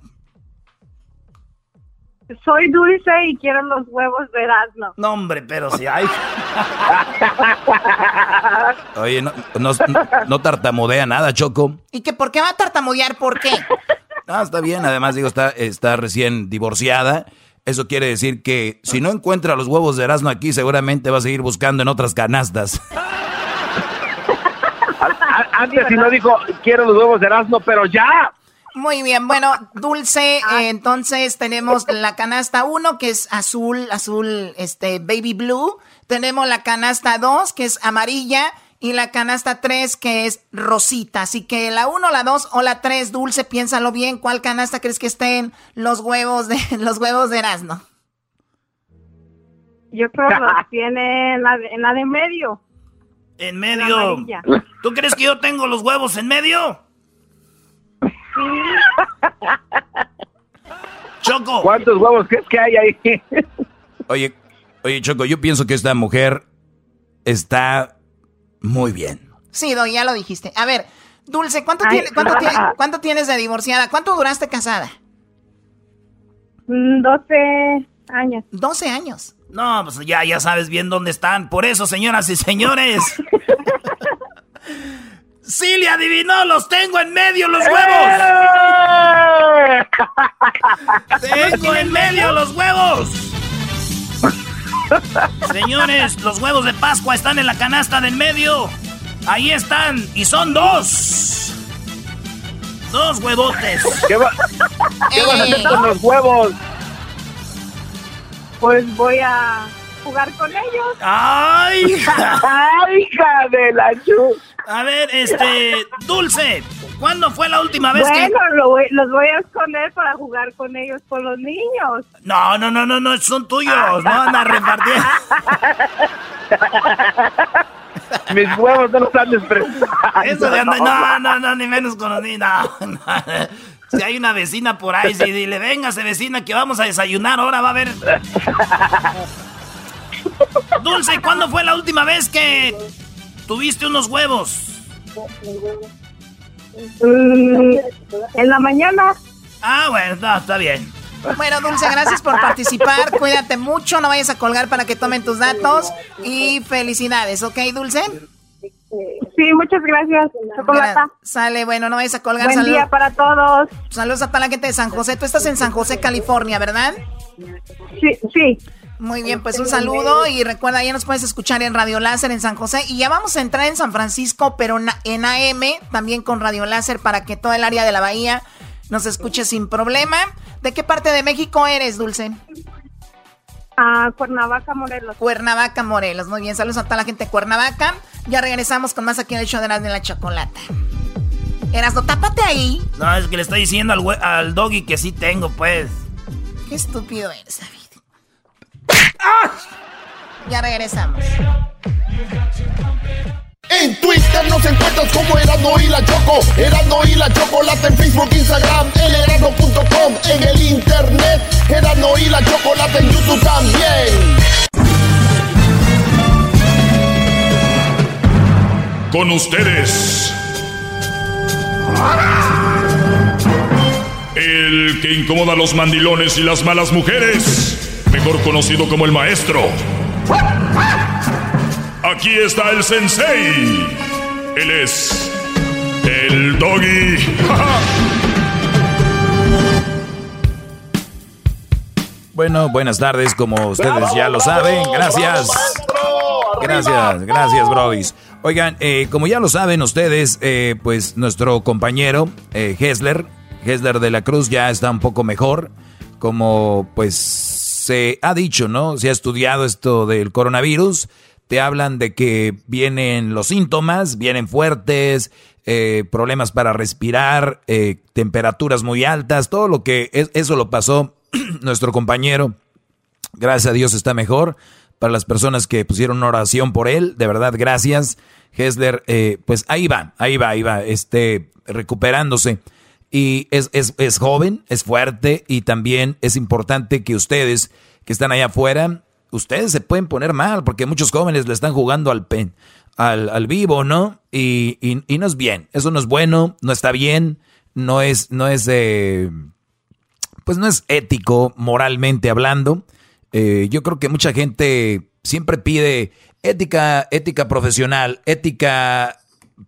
Soy dulce y quiero los huevos de Erasmo. No, hombre, pero si hay... Oye, no, no, no tartamudea nada, Choco. ¿Y que por qué va a tartamudear? ¿Por qué? Ah, está bien, además digo, está, está recién divorciada. Eso quiere decir que si no encuentra los huevos de Erasmo aquí, seguramente va a seguir buscando en otras canastas. Antes si no dijo, quiero los huevos de Erasmo, pero ya. Muy bien, bueno, Dulce, eh, entonces tenemos la canasta 1, que es azul, azul, este, baby blue. Tenemos la canasta 2, que es amarilla. Y la canasta 3, que es rosita. Así que la 1, la 2 o la 3, Dulce, piénsalo bien. ¿Cuál canasta crees que estén los huevos de, los huevos de Erasmo? Yo creo que los tiene en la de, en la de medio. En medio. ¿Tú crees que yo tengo los huevos en medio? Choco. ¿Cuántos huevos crees que hay ahí? Oye, oye, Choco, yo pienso que esta mujer está muy bien. Sí, Doy, ya lo dijiste. A ver, Dulce, ¿cuánto, Ay, tiene- cuánto, tiene- cuánto tienes de divorciada? ¿Cuánto duraste casada? Mm, 12 años. 12 años. No, pues ya, ya sabes bien dónde están. Por eso, señoras y señores. ¡Sí, le adivinó! ¡Los tengo en medio los huevos! ¡Tengo en medio los huevos! Señores, los huevos de Pascua están en la canasta del medio. Ahí están, y son dos. Dos huevotes. ¿Qué, va- qué vas a hacer con los huevos? Pues voy a jugar con ellos. ¡Ay, hija! ¡Ay, hija de la chu! A ver, este, Dulce, ¿cuándo fue la última vez que...? Bueno, lo los voy a esconder para jugar con ellos, con los niños. No, no, no, no, no, son tuyos, no anda repartiendo. Mis huevos no los prestando. Eso de andar, no, no, no, ni menos con los niños, no, no. Si hay una vecina por ahí, si dile, véngase vecina que vamos a desayunar, ahora va a haber... Dulce, ¿cuándo fue la última vez que tuviste unos huevos? Mm, en la mañana. Ah, bueno, no, está bien. Bueno, Dulce, gracias por participar. Cuídate mucho, no vayas a colgar para que tomen tus datos. Y felicidades, ¿ok, Dulce? Sí, muchas gracias. Chocolata. Sale, bueno, no vayas a colgar. Buen Salud- día para todos. Saludos a toda la gente de San José. Tú estás en San José, California, ¿verdad? Sí, sí. Muy bien, pues un saludo y recuerda, ya nos puedes escuchar en Radio Láser en San José y ya vamos a entrar en San Francisco, pero en AM, también con Radio Láser para que todo el área de la bahía nos escuche sin problema. ¿De qué parte de México eres, Dulce? Ah, Cuernavaca, Morelos. Cuernavaca, Morelos. Muy bien, saludos a toda la gente de Cuernavaca. Ya regresamos con más aquí en el show de Erasmo de la Chocolata. Erasmo, tápate ahí. No, es que le estoy diciendo al, al doggy que sí tengo, pues. Qué estúpido eres, David. Ya regresamos. En Twitter nos encuentras como Erasmo y la Choco. Erasmo y la Chocolata en Facebook, Instagram, el erasmo.com, en el internet. Erasmo y la Chocolata en YouTube también. Con ustedes. El que incomoda a los mandilones y las malas mujeres. Mejor conocido como el maestro. Aquí está el sensei. Él es el doggy. Bueno, buenas tardes, como ustedes ya lo saben. Gracias. Gracias, gracias, Brodis. Oigan, eh, como ya lo saben ustedes, eh, pues nuestro compañero eh, Hessler, Hessler de la Cruz ya está un poco mejor. Como pues se ha dicho, ¿no? Se ha estudiado esto del coronavirus. Te hablan de que vienen los síntomas, vienen fuertes, eh, problemas para respirar, eh, temperaturas muy altas, todo lo que es, eso lo pasó nuestro compañero. Gracias a Dios está mejor. Para las personas que pusieron una oración por él, de verdad, gracias. Hessler, eh, pues ahí va, ahí va, ahí va, este, recuperándose. Y es, es, es joven, es fuerte y también es importante que ustedes que están allá afuera, ustedes se pueden poner mal porque muchos jóvenes le están jugando al pen, al, al vivo, ¿no? Y, y, no es bien, eso no es bueno, no está bien, no es, no es, eh, pues no es ético moralmente hablando. Eh, yo creo que mucha gente siempre pide ética, ética profesional, ética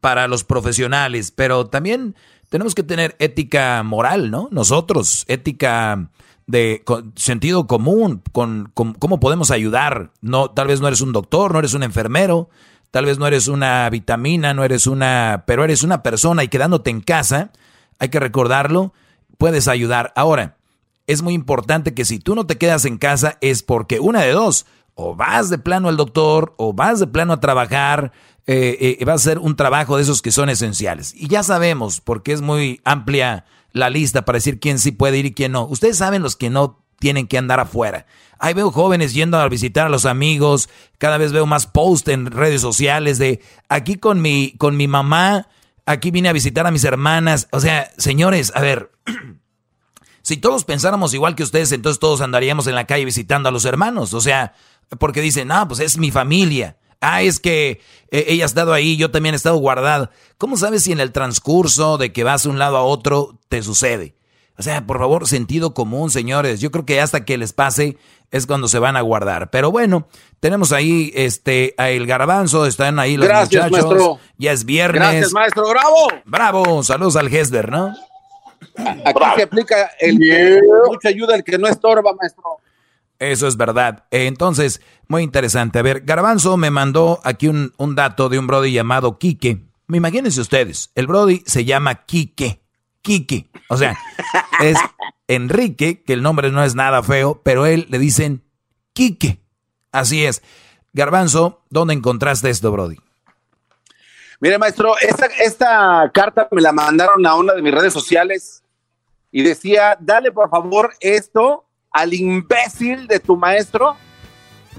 para los profesionales, pero también tenemos que tener ética moral, ¿no? Nosotros, ética de sentido común, con, cómo podemos ayudar. No, tal vez no eres un doctor, no eres un enfermero, tal vez no eres una vitamina, no eres una, pero eres una persona y quedándote en casa, hay que recordarlo, puedes ayudar. Ahora, es muy importante que si tú no te quedas en casa es porque una de dos, o vas de plano al doctor, o vas de plano a trabajar, eh, eh, va a ser un trabajo de esos que son esenciales. Y ya sabemos, porque es muy amplia la lista para decir quién sí puede ir y quién no. Ustedes saben los que no tienen que andar afuera. Ahí veo jóvenes yendo a visitar a los amigos, cada vez veo más posts en redes sociales de aquí con mi, con mi mamá, aquí vine a visitar a mis hermanas. O sea, señores, a ver, si todos pensáramos igual que ustedes, entonces todos andaríamos en la calle visitando a los hermanos. O sea, porque dicen, no, pues es mi familia. Ah, es que eh, ella ha estado ahí, yo también he estado guardado. ¿Cómo sabes si en el transcurso de que vas de un lado a otro te sucede? O sea, por favor, sentido común, señores. Yo creo que hasta que les pase es cuando se van a guardar. Pero bueno, tenemos ahí este a el garbanzo, están ahí los Gracias, muchachos. Maestro. Ya es viernes. Gracias, maestro. ¡Bravo! Bravo, saludos al Hesder, ¿no? Aquí se aplica el que mucha ayuda, el que no estorba, maestro. Eso es verdad. Entonces, muy interesante. A ver, Garbanzo me mandó aquí un, un dato de un Brody llamado Quique. Imagínense ustedes, el Brody se llama Quique. Quique. O sea, es Enrique, que el nombre no es nada feo, pero él le dicen Quique. Así es. Garbanzo, ¿dónde encontraste esto, Brody? Mire, maestro, esta, esta carta me la mandaron a una de mis redes sociales y decía, dale por favor esto al imbécil de tu maestro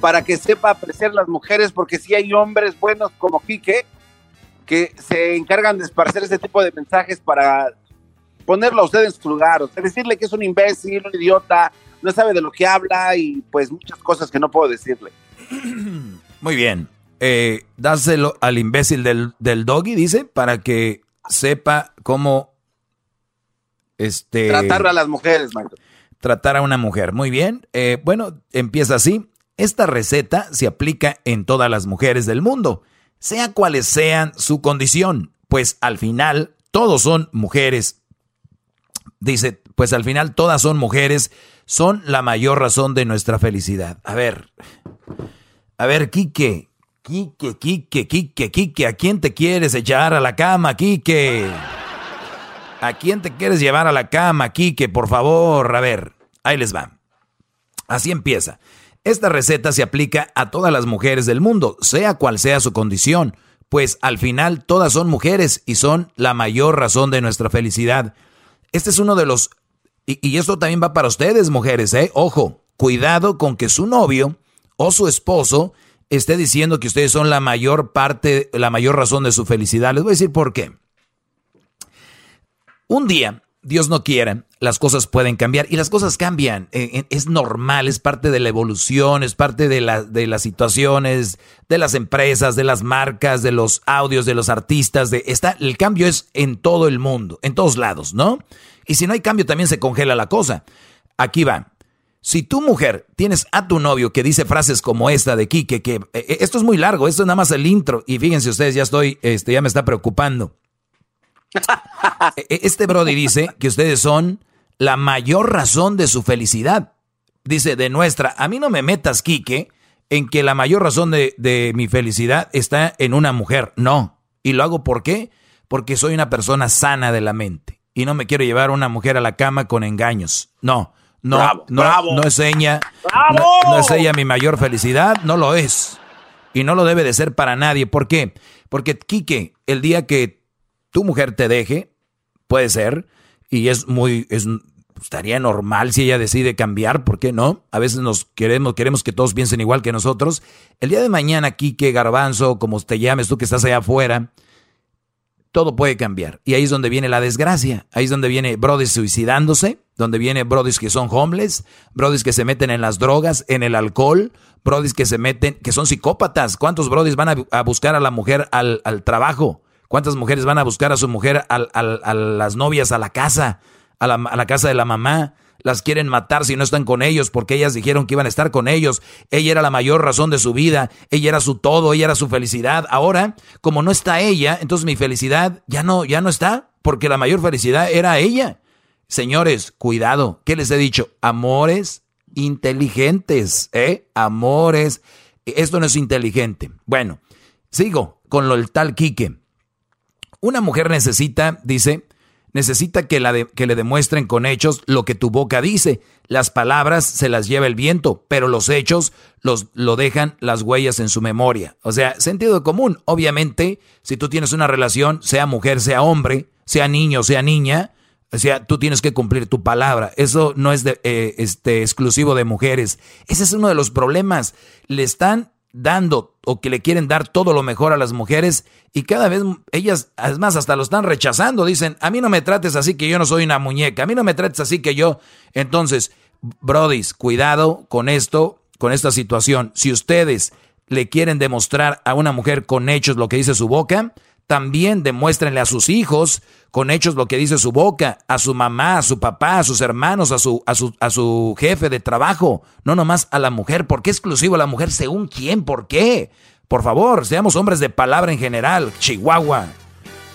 para que sepa apreciar las mujeres, porque si hay hombres buenos como Quique que se encargan de esparcer ese tipo de mensajes para ponerlo a usted en su lugar, o sea, decirle que es un imbécil, un idiota, no sabe de lo que habla y pues muchas cosas que no puedo decirle. Muy bien. Eh, dáselo al imbécil del, del doggy, dice, para que sepa cómo este tratar a las mujeres, maestro. Tratar a una mujer. Muy bien. Eh, bueno, empieza así. Esta receta se aplica en todas las mujeres del mundo, sea cuales sean su condición, pues al final todos son mujeres. Dice, pues al final todas son mujeres, son la mayor razón de nuestra felicidad. A ver, a ver, Quique, Quique, Quique, Quique, Quique, ¿a quién te quieres echar a la cama, Quique? ¿A quién te quieres llevar a la cama, Quique? Por favor, a ver, ahí les va. Así empieza. Esta receta se aplica a todas las mujeres del mundo, sea cual sea su condición, pues al final todas son mujeres y son la mayor razón de nuestra felicidad. Este es uno de los... Y, esto también va para ustedes, mujeres, ¿eh? Ojo, cuidado con que su novio o su esposo esté diciendo que ustedes son la mayor parte, la mayor razón de su felicidad. Les voy a decir por qué. Un día, Dios no quiera, las cosas pueden cambiar y las cosas cambian. Eh, eh, es normal, es parte de la evolución, es parte de, de las situaciones, de las empresas, de las marcas, de los audios, de los artistas. De, está, el cambio es en todo el mundo, en todos lados, ¿no? Y si no hay cambio, también se congela la cosa. Aquí va. Si tu mujer tienes a tu novio que dice frases como esta de Kike, que eh, esto es muy largo, esto es nada más el intro, y fíjense ustedes, ya estoy, este, ya me está preocupando. E, este Brody dice que ustedes son la mayor razón de su felicidad. Dice, de nuestra, a mí no me metas, Quique, en que la mayor razón de, de mi felicidad está en una mujer. No. ¿Y lo hago por qué? Porque soy una persona sana de la mente. Y no me quiero llevar a una mujer a la cama con engaños. No. No, no, no es ella. No, es ella mi mayor felicidad, no lo es. Y no lo debe de ser para nadie. ¿Por qué? Porque, Quique, el día que tu mujer te deje, puede ser, y es muy, es, estaría normal si ella decide cambiar, ¿por qué no? A veces nos queremos, queremos que todos piensen igual que nosotros. El día de mañana, Quique, Garbanzo, como te llames tú que estás allá afuera, todo puede cambiar. Y ahí es donde viene la desgracia. Ahí es donde viene brodis suicidándose, donde viene brodis que son homeless, brodis que se meten en las drogas, en el alcohol, brodis que se meten, que son psicópatas. ¿Cuántos brodis van a, buscar a la mujer al, al trabajo? ¿Cuántas mujeres van a buscar a su mujer, a las novias, a la casa, a la, casa de la mamá? Las quieren matar si no están con ellos porque ellas dijeron que iban a estar con ellos. Ella era la mayor razón de su vida, ella era su todo, ella era su felicidad. Ahora, como no está ella, entonces mi felicidad ya no, ya no está porque la mayor felicidad era ella. Señores, cuidado, ¿qué les he dicho? Amores inteligentes, ¿eh? Amores. Esto no es inteligente. Bueno, sigo con lo del tal Quique. Una mujer necesita, dice, necesita que, la que le demuestren con hechos lo que tu boca dice. Las palabras se las lleva el viento, pero los hechos los, lo dejan las huellas en su memoria. O sea, sentido común. Obviamente, si tú tienes una relación, sea mujer, sea hombre, sea niño, sea niña, o sea, tú tienes que cumplir tu palabra. Eso no es de, eh, este, exclusivo de mujeres. Ese es uno de los problemas. Le están dando o que le quieren dar todo lo mejor a las mujeres y cada vez ellas, además, hasta lo están rechazando. Dicen, a mí no me trates así que yo no soy una muñeca, a mí no me trates así que yo. Entonces, brodis, cuidado con esto, con esta situación. Si ustedes le quieren demostrar a una mujer con hechos lo que dice su boca, también demuéstrenle a sus hijos con hechos lo que dice su boca, a su mamá, a su papá, a sus hermanos, a su, a su, a su jefe de trabajo, no nomás a la mujer. ¿Por qué exclusivo a la mujer? ¿Según quién? ¿Por qué? Por favor, seamos hombres de palabra en general. Chihuahua.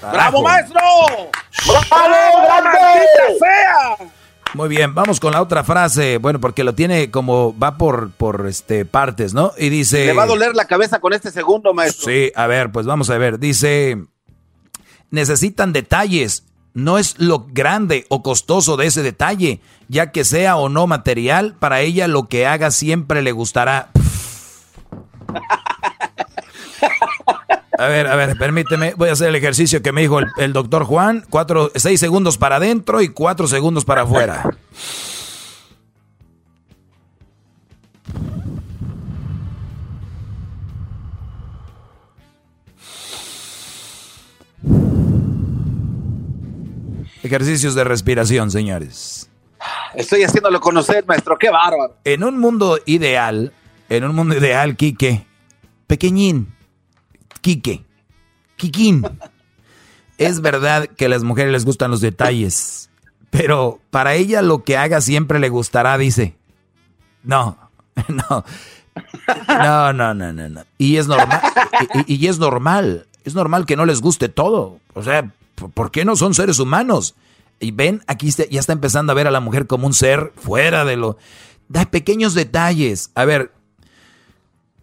¡Bravo, maestro! ¡Bravo, grande! fea! Muy bien, vamos con la otra frase. Bueno, porque lo tiene como va por, por este partes, ¿no? Y dice. Le va a doler la cabeza con este segundo, maestro. Sí, a ver, pues vamos a ver. Dice. Necesitan detalles. No es lo grande o costoso de ese detalle, ya que sea o no material, para ella lo que haga siempre le gustará. A ver, a ver, permíteme. Voy a hacer el ejercicio que me dijo el, doctor Juan. Cuatro, seis segundos para adentro y cuatro segundos para afuera. Ejercicios de respiración, señores. Estoy haciéndolo conocer, maestro. Qué bárbaro. En un mundo ideal, en un mundo ideal, Quique, pequeñín, Quique, Quiquín. Es verdad que a las mujeres les gustan los detalles, pero para ella lo que haga siempre le gustará, dice. No, no. No, no, no, no, Y es normal. Y, es normal. Es normal que no les guste todo. O sea, ¿por qué no son seres humanos? Y ven, aquí ya está empezando a ver a la mujer como un ser fuera de lo... Da pequeños detalles. A ver,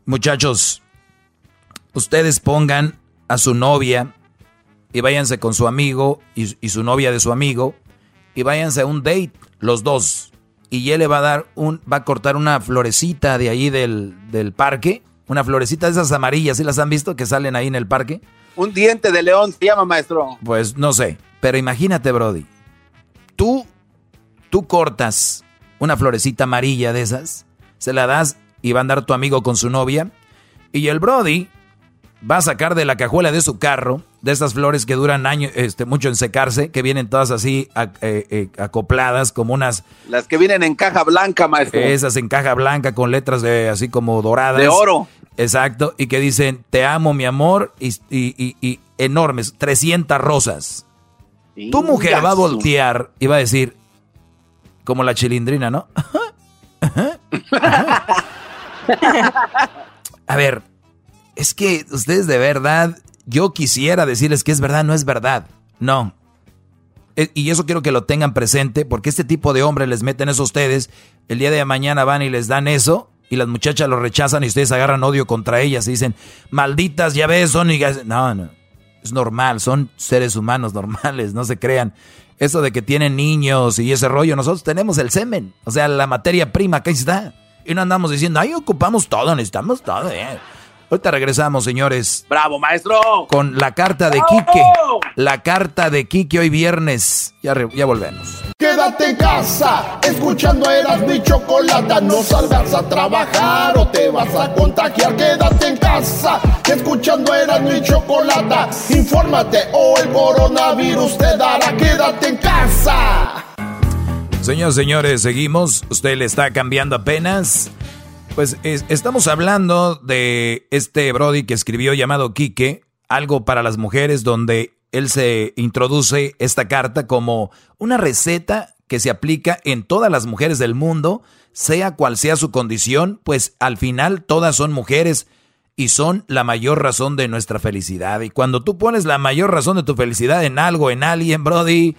muchachos, ustedes pongan a su novia y váyanse con su amigo y, y, su novia de su amigo y váyanse a un date, los dos. Y él le va a dar un, va a cortar una florecita de ahí del, del parque, una florecita de esas amarillas, ¿sí las han visto que salen ahí en el parque? Un diente de león se llama, maestro. Pues no sé, pero imagínate, Brody. Tú, tú cortas una florecita amarilla de esas, se la das y va a andar tu amigo con su novia. Y el Brody va a sacar de la cajuela de su carro, de estas flores que duran años, este, mucho en secarse, que vienen todas así eh, eh, acopladas como unas... Las que vienen en caja blanca, maestro. Esas en caja blanca con letras de así como doradas. De oro. Exacto, y que dicen, te amo mi amor, y, y, enormes, 300 rosas. tu mujer va a voltear y va a decir, como la chilindrina, ¿no? a ver, es que ustedes de verdad, yo quisiera decirles que es verdad, no es verdad. No. E, y eso quiero que lo tengan presente, porque este tipo de hombres les meten eso a ustedes, el día de mañana van y les dan eso, y las muchachas lo rechazan y ustedes agarran odio contra ellas y dicen, malditas, ya ves, son... No, no, es normal, son seres humanos normales, no se crean. Eso de que tienen niños y ese rollo, nosotros tenemos el semen, o sea, la materia prima, que está. Y no andamos diciendo, ahí ocupamos todo, necesitamos todo. Eh. Ahorita regresamos, señores. ¡Bravo, maestro! Con la carta de Quique. La carta de Quique hoy viernes. Ya, ya volvemos. Quédate en casa, escuchando eras mi chocolata. No salgas a trabajar o te vas a contagiar. Quédate en casa, escuchando eras mi chocolata. Infórmate o el coronavirus te dará. Quédate en casa. Señores, señores, seguimos. Usted le está cambiando apenas. Pues estamos hablando de este Brody que escribió llamado Quique, algo para las mujeres, donde él se introduce esta carta como una receta que se aplica en todas las mujeres del mundo, sea cual sea su condición, pues al final todas son mujeres y son la mayor razón de nuestra felicidad. Y cuando tú pones la mayor razón de tu felicidad en algo, en alguien, Brody,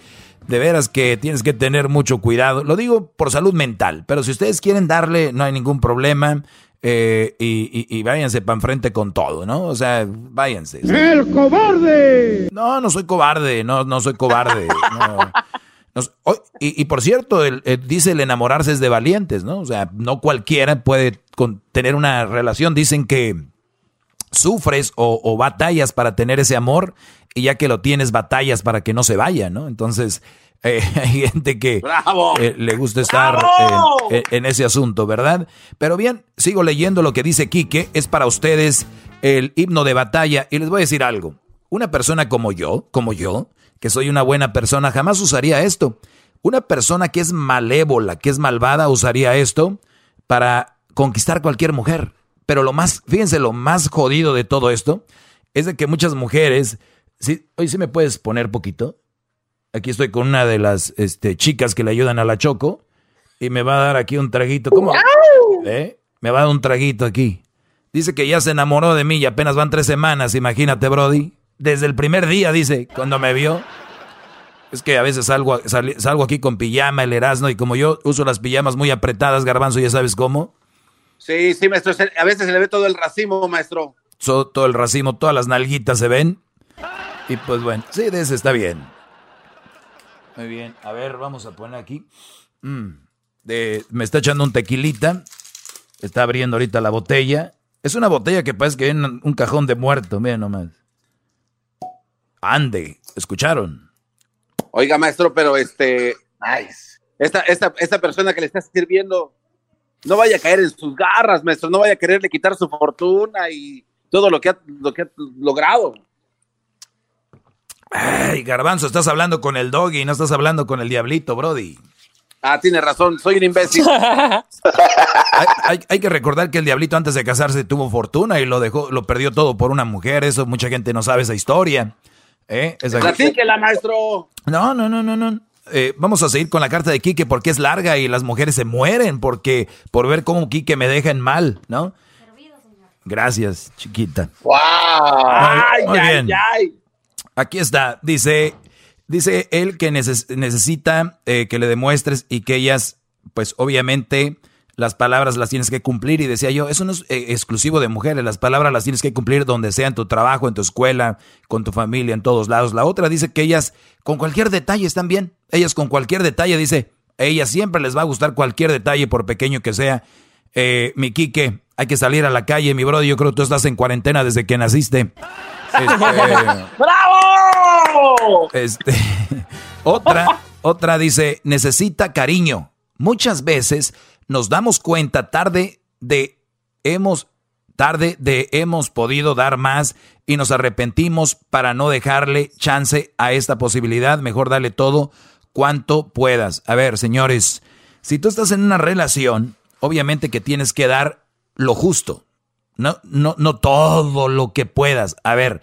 de veras que tienes que tener mucho cuidado. Lo digo por salud mental, pero si ustedes quieren darle, no hay ningún problema. Eh, y, váyanse para enfrente con todo, ¿no? O sea, váyanse. ¡El cobarde! No, no soy cobarde, no, no soy cobarde. y, por cierto, dice el enamorarse es de valientes, ¿no? O sea, no cualquiera puede tener una relación. Dicen que sufres o, batallas para tener ese amor y ya que lo tienes batallas para que no se vaya, ¿no? Entonces eh, hay gente que eh, le gusta estar en, ese asunto, ¿verdad? Pero bien, sigo leyendo lo que dice Quique, es para ustedes el himno de batalla y les voy a decir algo. Una persona como yo, como yo, que soy una buena persona, jamás usaría esto. Una persona que es malévola, que es malvada, usaría esto para conquistar cualquier mujer. Pero lo más, fíjense, lo más jodido de todo esto es de que muchas mujeres, sí, hoy sí me puedes poner poquito. Aquí estoy con una de las este, chicas que le ayudan a la Choco y me va a dar aquí un traguito. ¿Cómo? ¿Eh? Me va a dar un traguito aquí. Dice que ya se enamoró de mí y apenas van tres semanas, imagínate, Brody. Desde el primer día, dice, cuando me vio. Es que a veces salgo, salgo aquí con pijama, el Erasmo, y como yo uso las pijamas muy apretadas, garbanzo, ya sabes cómo. Sí, sí, maestro. A veces se le ve todo el racimo, maestro. todo el racimo, todas las nalguitas se ven. Y pues bueno, sí, de ese está bien. Muy bien. A ver, vamos a poner aquí. Mm, de, me está echando un tequilita. Está abriendo ahorita la botella. Es una botella que parece que viene un cajón de muerto. Miren nomás. Ande, ¿escucharon? Oiga, maestro, pero este. Nice. Esta, esta, esta persona que le está sirviendo no vaya a caer en sus garras, maestro, no vaya a quererle quitar su fortuna y todo lo que ha, lo que ha logrado. Ay, Garbanzo, estás hablando con el doggy, no estás hablando con el diablito, Brody. Ah, tiene razón, soy un imbécil. hay, que recordar que el diablito antes de casarse tuvo fortuna y lo dejó, lo perdió todo por una mujer. Eso mucha gente no sabe esa historia. ¿Eh? Esa... maestro. No, no, no, no, no. Eh, vamos a seguir con la carta de Quique porque es larga y las mujeres se mueren porque por ver cómo Quique me deja en mal, ¿no? Gracias, chiquita. ¡Wow! Muy, bien. Aquí está, dice, Dice él que necesita eh, que le demuestres y que ellas, pues obviamente, las palabras las tienes que cumplir. Y decía yo, eso no es eh, exclusivo de mujeres, las palabras las tienes que cumplir donde sea, en tu trabajo, en tu escuela, con tu familia, en todos lados. La otra dice que ellas con cualquier detalle están bien. Ellas con cualquier detalle, dice, a ellas siempre les va a gustar cualquier detalle, por pequeño que sea. Eh, mi Quique, hay que salir a la calle, mi brother. Yo creo que tú estás en cuarentena desde que naciste. Este, ¡Bravo! Este, otra, otra dice, necesita cariño. Muchas veces nos damos cuenta tarde de hemos tarde de hemos podido dar más y nos arrepentimos para no dejarle chance a esta posibilidad. Mejor dale todo cuanto puedas. A ver, señores, si tú estás en una relación, obviamente que tienes que dar lo justo. No, no, no todo lo que puedas. A ver,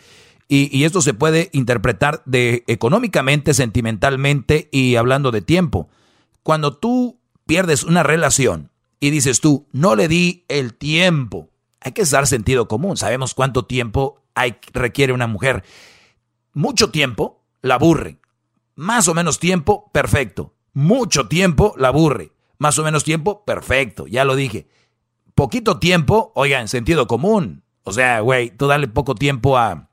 y, esto se puede interpretar de económicamente, sentimentalmente y hablando de tiempo. Cuando tú pierdes una relación y dices tú, no le di el tiempo, hay que dar sentido común. Sabemos cuánto tiempo hay, requiere una mujer. Mucho tiempo la aburre. Más o menos tiempo, perfecto. Mucho tiempo la aburre. Más o menos tiempo, perfecto. Ya lo dije. Poquito tiempo, oigan, sentido común. O sea, güey, tú dale poco tiempo a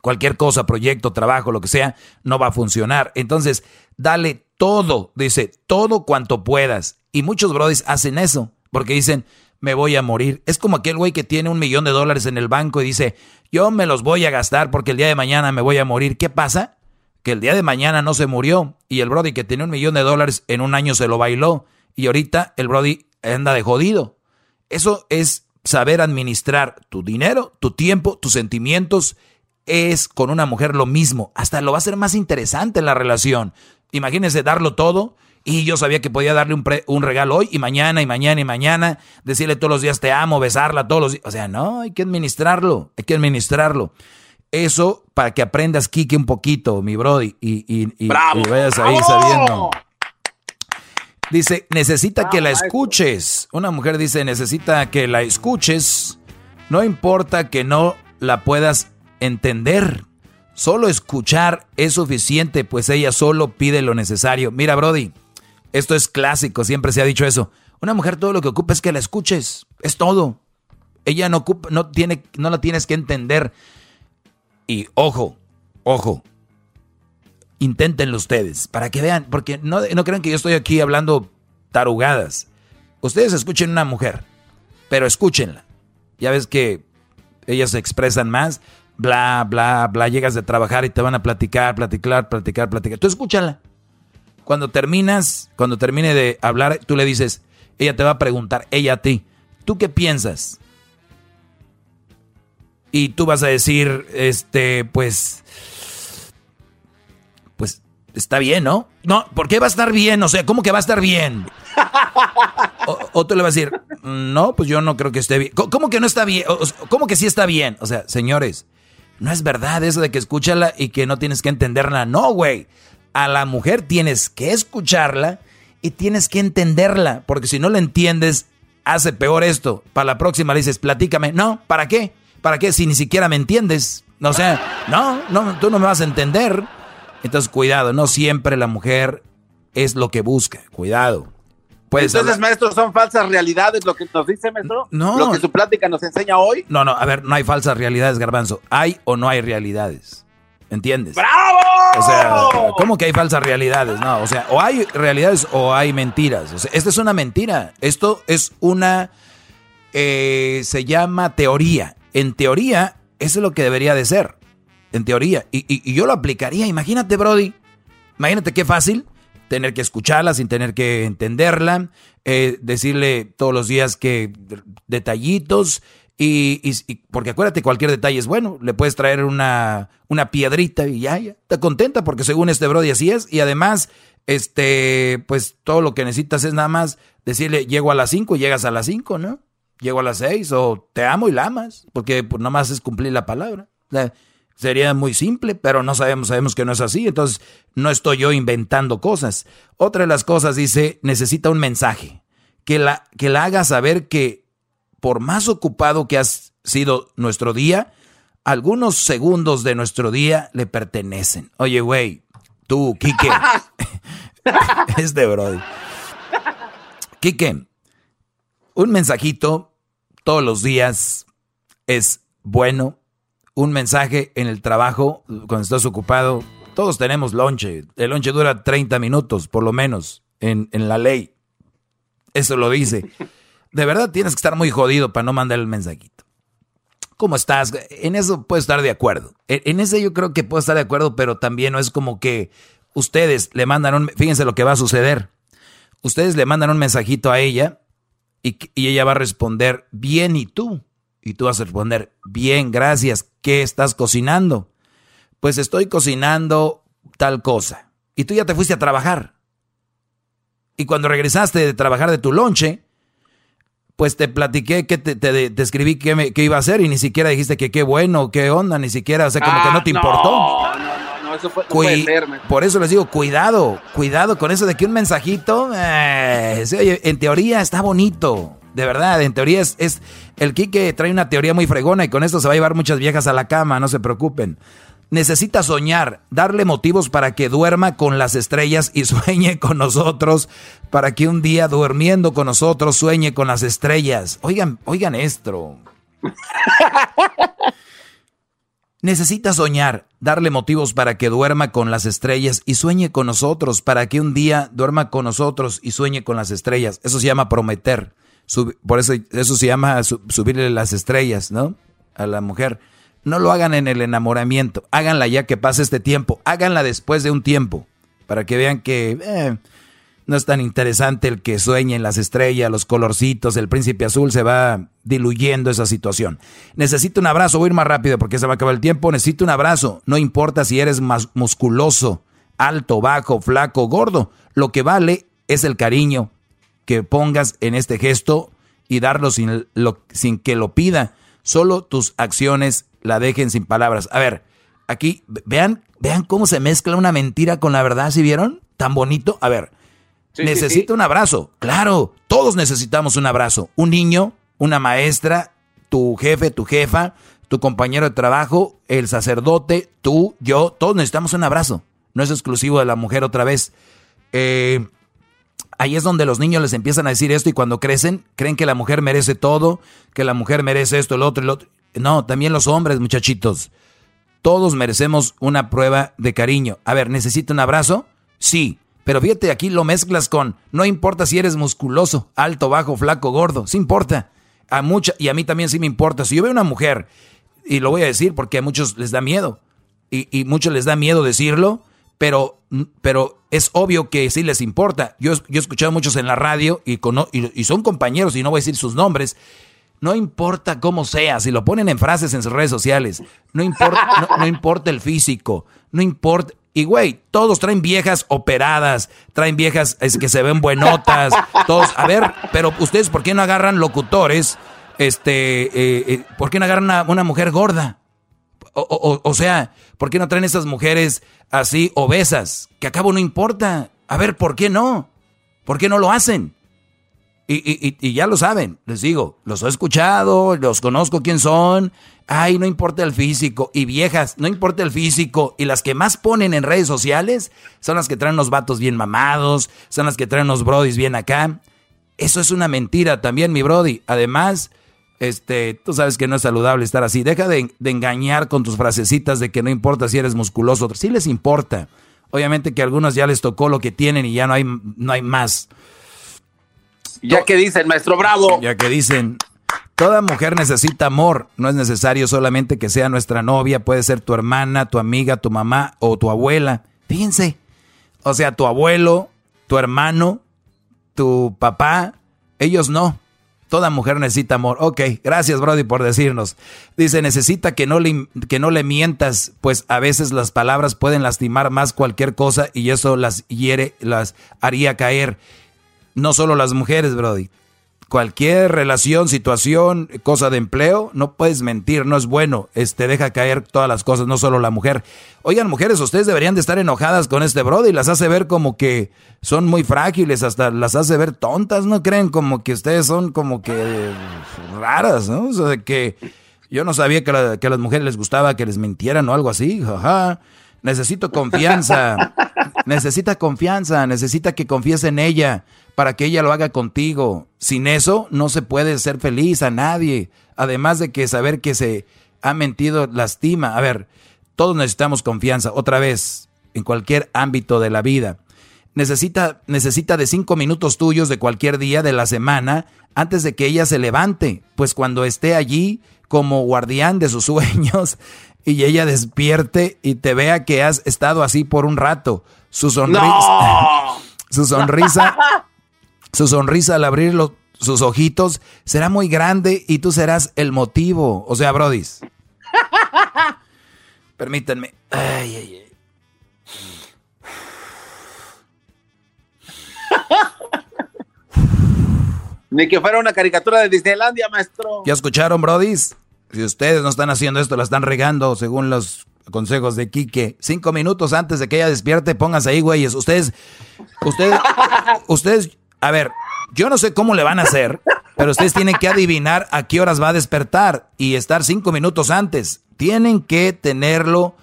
cualquier cosa, proyecto, trabajo, lo que sea, no va a funcionar. Entonces, dale todo, dice, todo cuanto puedas. Y muchos brodis hacen eso, porque dicen, me voy a morir. Es como aquel güey que tiene un millón de dólares en el banco y dice, yo me los voy a gastar porque el día de mañana me voy a morir. ¿Qué pasa? Que el día de mañana no se murió y el brody que tiene un millón de dólares en un año se lo bailó y ahorita el brody anda de jodido. Eso es saber administrar tu dinero, tu tiempo, tus sentimientos es con una mujer lo mismo. Hasta lo va a hacer más interesante la relación. Imagínense darlo todo. Y yo sabía que podía darle un, un, regalo hoy y mañana y mañana y mañana, decirle todos los días te amo, besarla todos los días. O sea, no, hay que administrarlo, hay que administrarlo. Eso para que aprendas, Kike, un poquito, mi brody, y, y, y, vayas ahí sabiendo. Dice, necesita que la escuches. Una mujer dice, necesita que la escuches. No importa que no la puedas entender. Solo escuchar es suficiente, pues ella solo pide lo necesario. Mira, Brody, esto es clásico, siempre se ha dicho eso. Una mujer todo lo que ocupa es que la escuches, es todo. Ella no ocupa, no tiene, no la tienes que entender. Y ojo, ojo, inténtenlo ustedes, para que vean, porque no, no crean que yo estoy aquí hablando tarugadas. Ustedes escuchen una mujer, pero escúchenla. Ya ves que ellas se expresan más bla, bla, bla, llegas de trabajar y te van a platicar, platicar, platicar, platicar. Tú escúchala. Cuando terminas, cuando termine de hablar, tú le dices, ella te va a preguntar, ella a ti, ¿tú qué piensas? Y tú vas a decir, este, pues, pues, está bien, ¿no? No, ¿por qué va a estar bien? O sea, ¿cómo que va a estar bien? O, tú le vas a decir, no, pues yo no creo que esté bien. ¿Cómo que no está bien? ¿Cómo que sí está bien? O sea, señores, no es verdad eso de que escúchala y que no tienes que entenderla. No, güey. A la mujer tienes que escucharla y tienes que entenderla. Porque si no la entiendes, hace peor esto. Para la próxima le dices, platícame. No, ¿para qué? ¿Para qué? Si ni siquiera me entiendes. O sea, no, no, tú no me vas a entender. Entonces, cuidado, no siempre la mujer es lo que busca. Cuidado. Entonces, maestro, son falsas realidades lo que nos dice, maestro. No. Lo que su plática nos enseña hoy. No, no, a ver, no hay falsas realidades, Garbanzo. Hay o no hay realidades. ¿Entiendes? ¡Bravo! O sea, ¿cómo que hay falsas realidades? No, o sea, o hay realidades o hay mentiras. O sea, esta es una mentira. Esto es una. Eh, se llama teoría. En teoría, eso es lo que debería de ser. En teoría. Y, y yo lo aplicaría. Imagínate, Brody. Imagínate qué fácil tener que escucharla, sin tener que entenderla, eh, decirle todos los días que detallitos. Y, porque acuérdate, cualquier detalle es bueno. Le puedes traer una, una piedrita y ya, ya. Está contenta porque según este Brody así es. Y además, este, pues todo lo que necesitas es nada más decirle, llego a las 5 y llegas a las 5, ¿no? Llego a las 6 o te amo y la amas. Porque pues nada más es cumplir la palabra. Sería muy simple, pero no sabemos, sabemos que no es así, entonces no estoy yo inventando cosas. Otra de las cosas dice, necesita un mensaje, que la, que la haga saber que por más ocupado que ha sido nuestro día, algunos segundos de nuestro día le pertenecen. Oye, güey, tú, Quique. este Brody. Quique, un mensajito todos los días es bueno. Un mensaje en el trabajo, cuando estás ocupado, todos tenemos lonche. El lonche dura 30 minutos, por lo menos, en, en la ley. Eso lo dice. De verdad tienes que estar muy jodido para no mandar el mensajito. ¿Cómo estás? En eso puedo estar de acuerdo. En, ese yo creo que puedo estar de acuerdo, pero también no es como que ustedes le mandan un... Fíjense lo que va a suceder. Ustedes le mandan un mensajito a ella y, y ella va a responder, bien, ¿y tú? Y tú vas a responder, bien, gracias. ¿Qué estás cocinando? Pues estoy cocinando tal cosa. Y tú ya te fuiste a trabajar. Y cuando regresaste de trabajar de tu lonche, pues te platiqué que te, te, escribí qué, iba a hacer y ni siquiera dijiste que qué bueno, qué onda, ni siquiera, o sea, como que no te ah, importó. No, no, no, eso fue, Por eso les digo, cuidado, cuidado con eso de que un mensajito, eh, en teoría está bonito, de verdad, en teoría es, es, el Quique trae una teoría muy fregona y con esto se va a llevar muchas viejas a la cama, no se preocupen. Necesita soñar, darle motivos para que duerma con las estrellas y sueñe con nosotros, para que un día durmiendo con nosotros sueñe con las estrellas. Oigan, oigan esto. Necesita soñar, darle motivos para que duerma con las estrellas y sueñe con nosotros, para que un día duerma con nosotros y sueñe con las estrellas. Eso se llama prometer. Por eso, eso se llama subirle las estrellas, ¿no? A la mujer. No lo hagan en el enamoramiento, háganla ya que pase este tiempo, háganla después de un tiempo, para que vean que eh, no es tan interesante el que sueñen las estrellas, los colorcitos, el príncipe azul, se va diluyendo esa situación. Necesito un abrazo, voy a ir más rápido porque se va a acabar el tiempo, necesito un abrazo, no importa si eres más musculoso, alto, bajo, flaco, gordo, lo que vale es el cariño que pongas en este gesto y darlo sin, sin que lo pida. Solo tus acciones la dejen sin palabras. A ver, aquí, vean, vean cómo se mezcla una mentira con la verdad, ¿sí vieron? Tan bonito. A ver, necesito un abrazo. Claro, todos necesitamos un abrazo. Un niño, una maestra, tu jefe, tu jefa, tu compañero de trabajo, el sacerdote, tú, yo, todos necesitamos un abrazo. No es exclusivo de la mujer otra vez. Eh, ahí es donde los niños les empiezan a decir esto y cuando crecen creen que la mujer merece todo, que la mujer merece esto, el otro, el otro. No, también los hombres, muchachitos. Todos merecemos una prueba de cariño. A ver, ¿necesito un abrazo? Sí. Pero fíjate, aquí lo mezclas con, no importa si eres musculoso, alto, bajo, flaco, gordo, sí importa. A mucha, y a mí también sí me importa. Si yo veo una mujer, y lo voy a decir porque a muchos les da miedo, y, y muchos les da miedo decirlo, pero, pero es obvio que sí les importa. Yo, yo he escuchado a muchos en la radio y, y, y son compañeros, y no voy a decir sus nombres, no importa cómo sea, si lo ponen en frases en sus redes sociales, no importa, no, importa el físico, no importa. Y güey, todos traen viejas operadas, traen viejas es, que se ven buenotas, todos. A ver, pero ustedes, ¿por qué no agarran locutores? Este, eh, eh, ¿por qué no agarran a una mujer gorda? O, o, sea, ¿por qué no traen esas mujeres así obesas? Que a no importa. A ver, ¿por qué no? ¿Por qué no lo hacen? Y, ya lo saben, les digo, los he escuchado, los conozco quién son. Ay, no importa el físico. Y viejas, no importa el físico. Y las que más ponen en redes sociales son las que traen los vatos bien mamados, son las que traen los brodis bien acá. Eso es una mentira también, mi brody. Además, este, tú sabes que no es saludable estar así. Deja de, de engañar con tus frasecitas de que no importa si eres musculoso. Sí les importa. Obviamente que a algunos ya les tocó lo que tienen y ya no hay, no hay más. Ya que dicen, maestro Bravo. Ya que dicen, toda mujer necesita amor. No es necesario solamente que sea nuestra novia, puede ser tu hermana, tu amiga, tu mamá o tu abuela. Fíjense. O sea, tu abuelo, tu hermano, tu papá, ellos no. Toda mujer necesita amor. Ok, gracias Brody por decirnos. Dice, necesita que no, le, que no le mientas, pues a veces las palabras pueden lastimar más cualquier cosa y eso las hiere, las haría caer no solo las mujeres, Brody. Cualquier relación, situación, cosa de empleo, no puedes mentir, no es bueno. Este deja caer todas las cosas, no solo la mujer. Oigan, mujeres, ustedes deberían de estar enojadas con este Brody, las hace ver como que son muy frágiles, hasta las hace ver tontas, ¿no creen? Como que ustedes son como que raras, ¿no? O sea, que yo no sabía que, que a las mujeres les gustaba que les mintieran o algo así, jaja. Necesito confianza. necesita confianza, necesita que confíes en ella para que ella lo haga contigo. Sin eso no se puede ser feliz a nadie. Además de que saber que se ha mentido lastima. A ver, todos necesitamos confianza. Otra vez, en cualquier ámbito de la vida. Necesita, necesita de cinco minutos tuyos de cualquier día de la semana antes de que ella se levante. Pues cuando esté allí como guardián de sus sueños y ella despierte y te vea que has estado así por un rato. Su sonrisa. Su sonrisa. Su sonrisa al abrir sus ojitos será muy grande y tú serás el motivo. O sea, Brodis. Permítanme. Ay, ay, ay. Ni que fuera una caricatura de Disneylandia, maestro. ¿Ya escucharon, Brodis? Si ustedes no están haciendo esto, la están regando según los consejos de Quique. Cinco minutos antes de que ella despierte, pónganse ahí, güeyes. Ustedes, ustedes, ustedes, a ver, yo no sé cómo le van a hacer, pero ustedes tienen que adivinar a qué horas va a despertar y estar cinco minutos antes. Tienen que tenerlo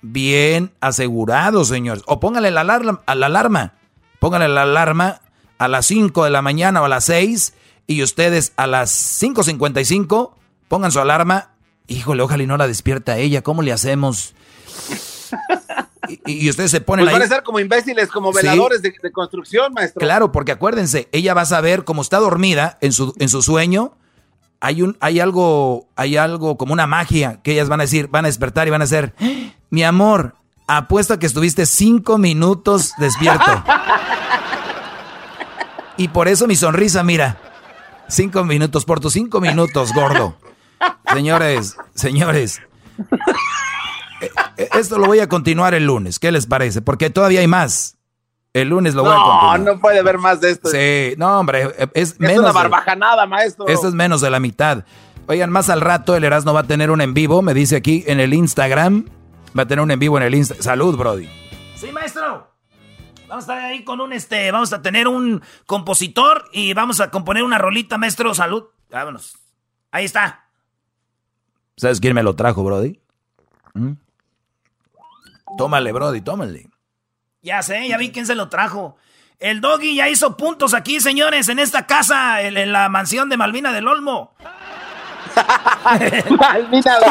bien asegurado, señores. O pónganle la alarma, a la alarma. Pónganle la alarma a las 5 de la mañana o a las 6 y ustedes a las 5.55 pongan su alarma. Híjole, ojalá y no la despierta ella. ¿Cómo le hacemos? Y, ustedes se ponen pues van a ser como imbéciles, como veladores de, construcción, maestro. Claro, porque acuérdense, ella va a saber, como está dormida en su, en su sueño, hay, un, hay, algo, hay algo como una magia que ellas van a decir, van a despertar y van a decir, mi amor, apuesto a que estuviste cinco minutos despierto. y por eso mi sonrisa, mira, cinco minutos, por tus cinco minutos, gordo. Señores, señores. Eh, eh, esto lo voy a continuar el lunes. ¿Qué les parece? Porque todavía hay más. El lunes lo voy a continuar. No, no puede haber más de esto. Sí, no, hombre. Eh, es, es menos una barbajanada, maestro. Esto es menos de la mitad. Oigan, más al rato el Erasmo va a tener un en vivo, me dice aquí en el Instagram. Va a tener un en vivo en el Instagram. Salud, Brody. Sí, maestro. Vamos a estar ahí con un este. Vamos a tener un compositor y vamos a componer una rolita, maestro. Salud. Vámonos. Ahí está. ¿Sabes quién me lo trajo, Brody? ¿Mm? Tómale, Brody, tómale. Ya sé, ya vi quién se lo trajo. El doggy ya hizo puntos aquí, señores, en esta casa, en, la mansión de Malvina del Olmo. Malvina del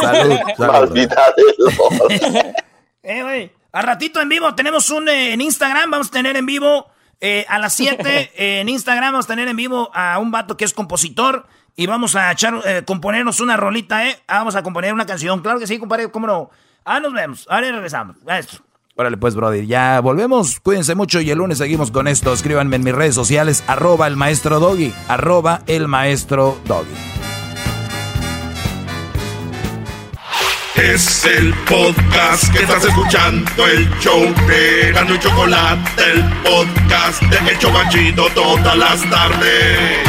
Salud, Malvina del Olmo. eh, güey. A ratito en vivo tenemos un eh, en Instagram, vamos a tener en vivo eh, a las 7 en Instagram, vamos a tener en vivo a un vato que es compositor y vamos a echar, eh, componernos una rolita, ¿eh? Ah, vamos a componer una canción. Claro que sí, compadre, cómo no. Ah, nos vemos. Ahora regresamos. Maestro. Órale, pues, brother, ya volvemos. Cuídense mucho y el lunes seguimos con esto. Escríbanme en mis redes sociales, arroba el maestro doggy, arroba el maestro doggy. Es el podcast que estás escuchando, el show de Gano y Chocolate, el podcast de El Chocachito todas las tardes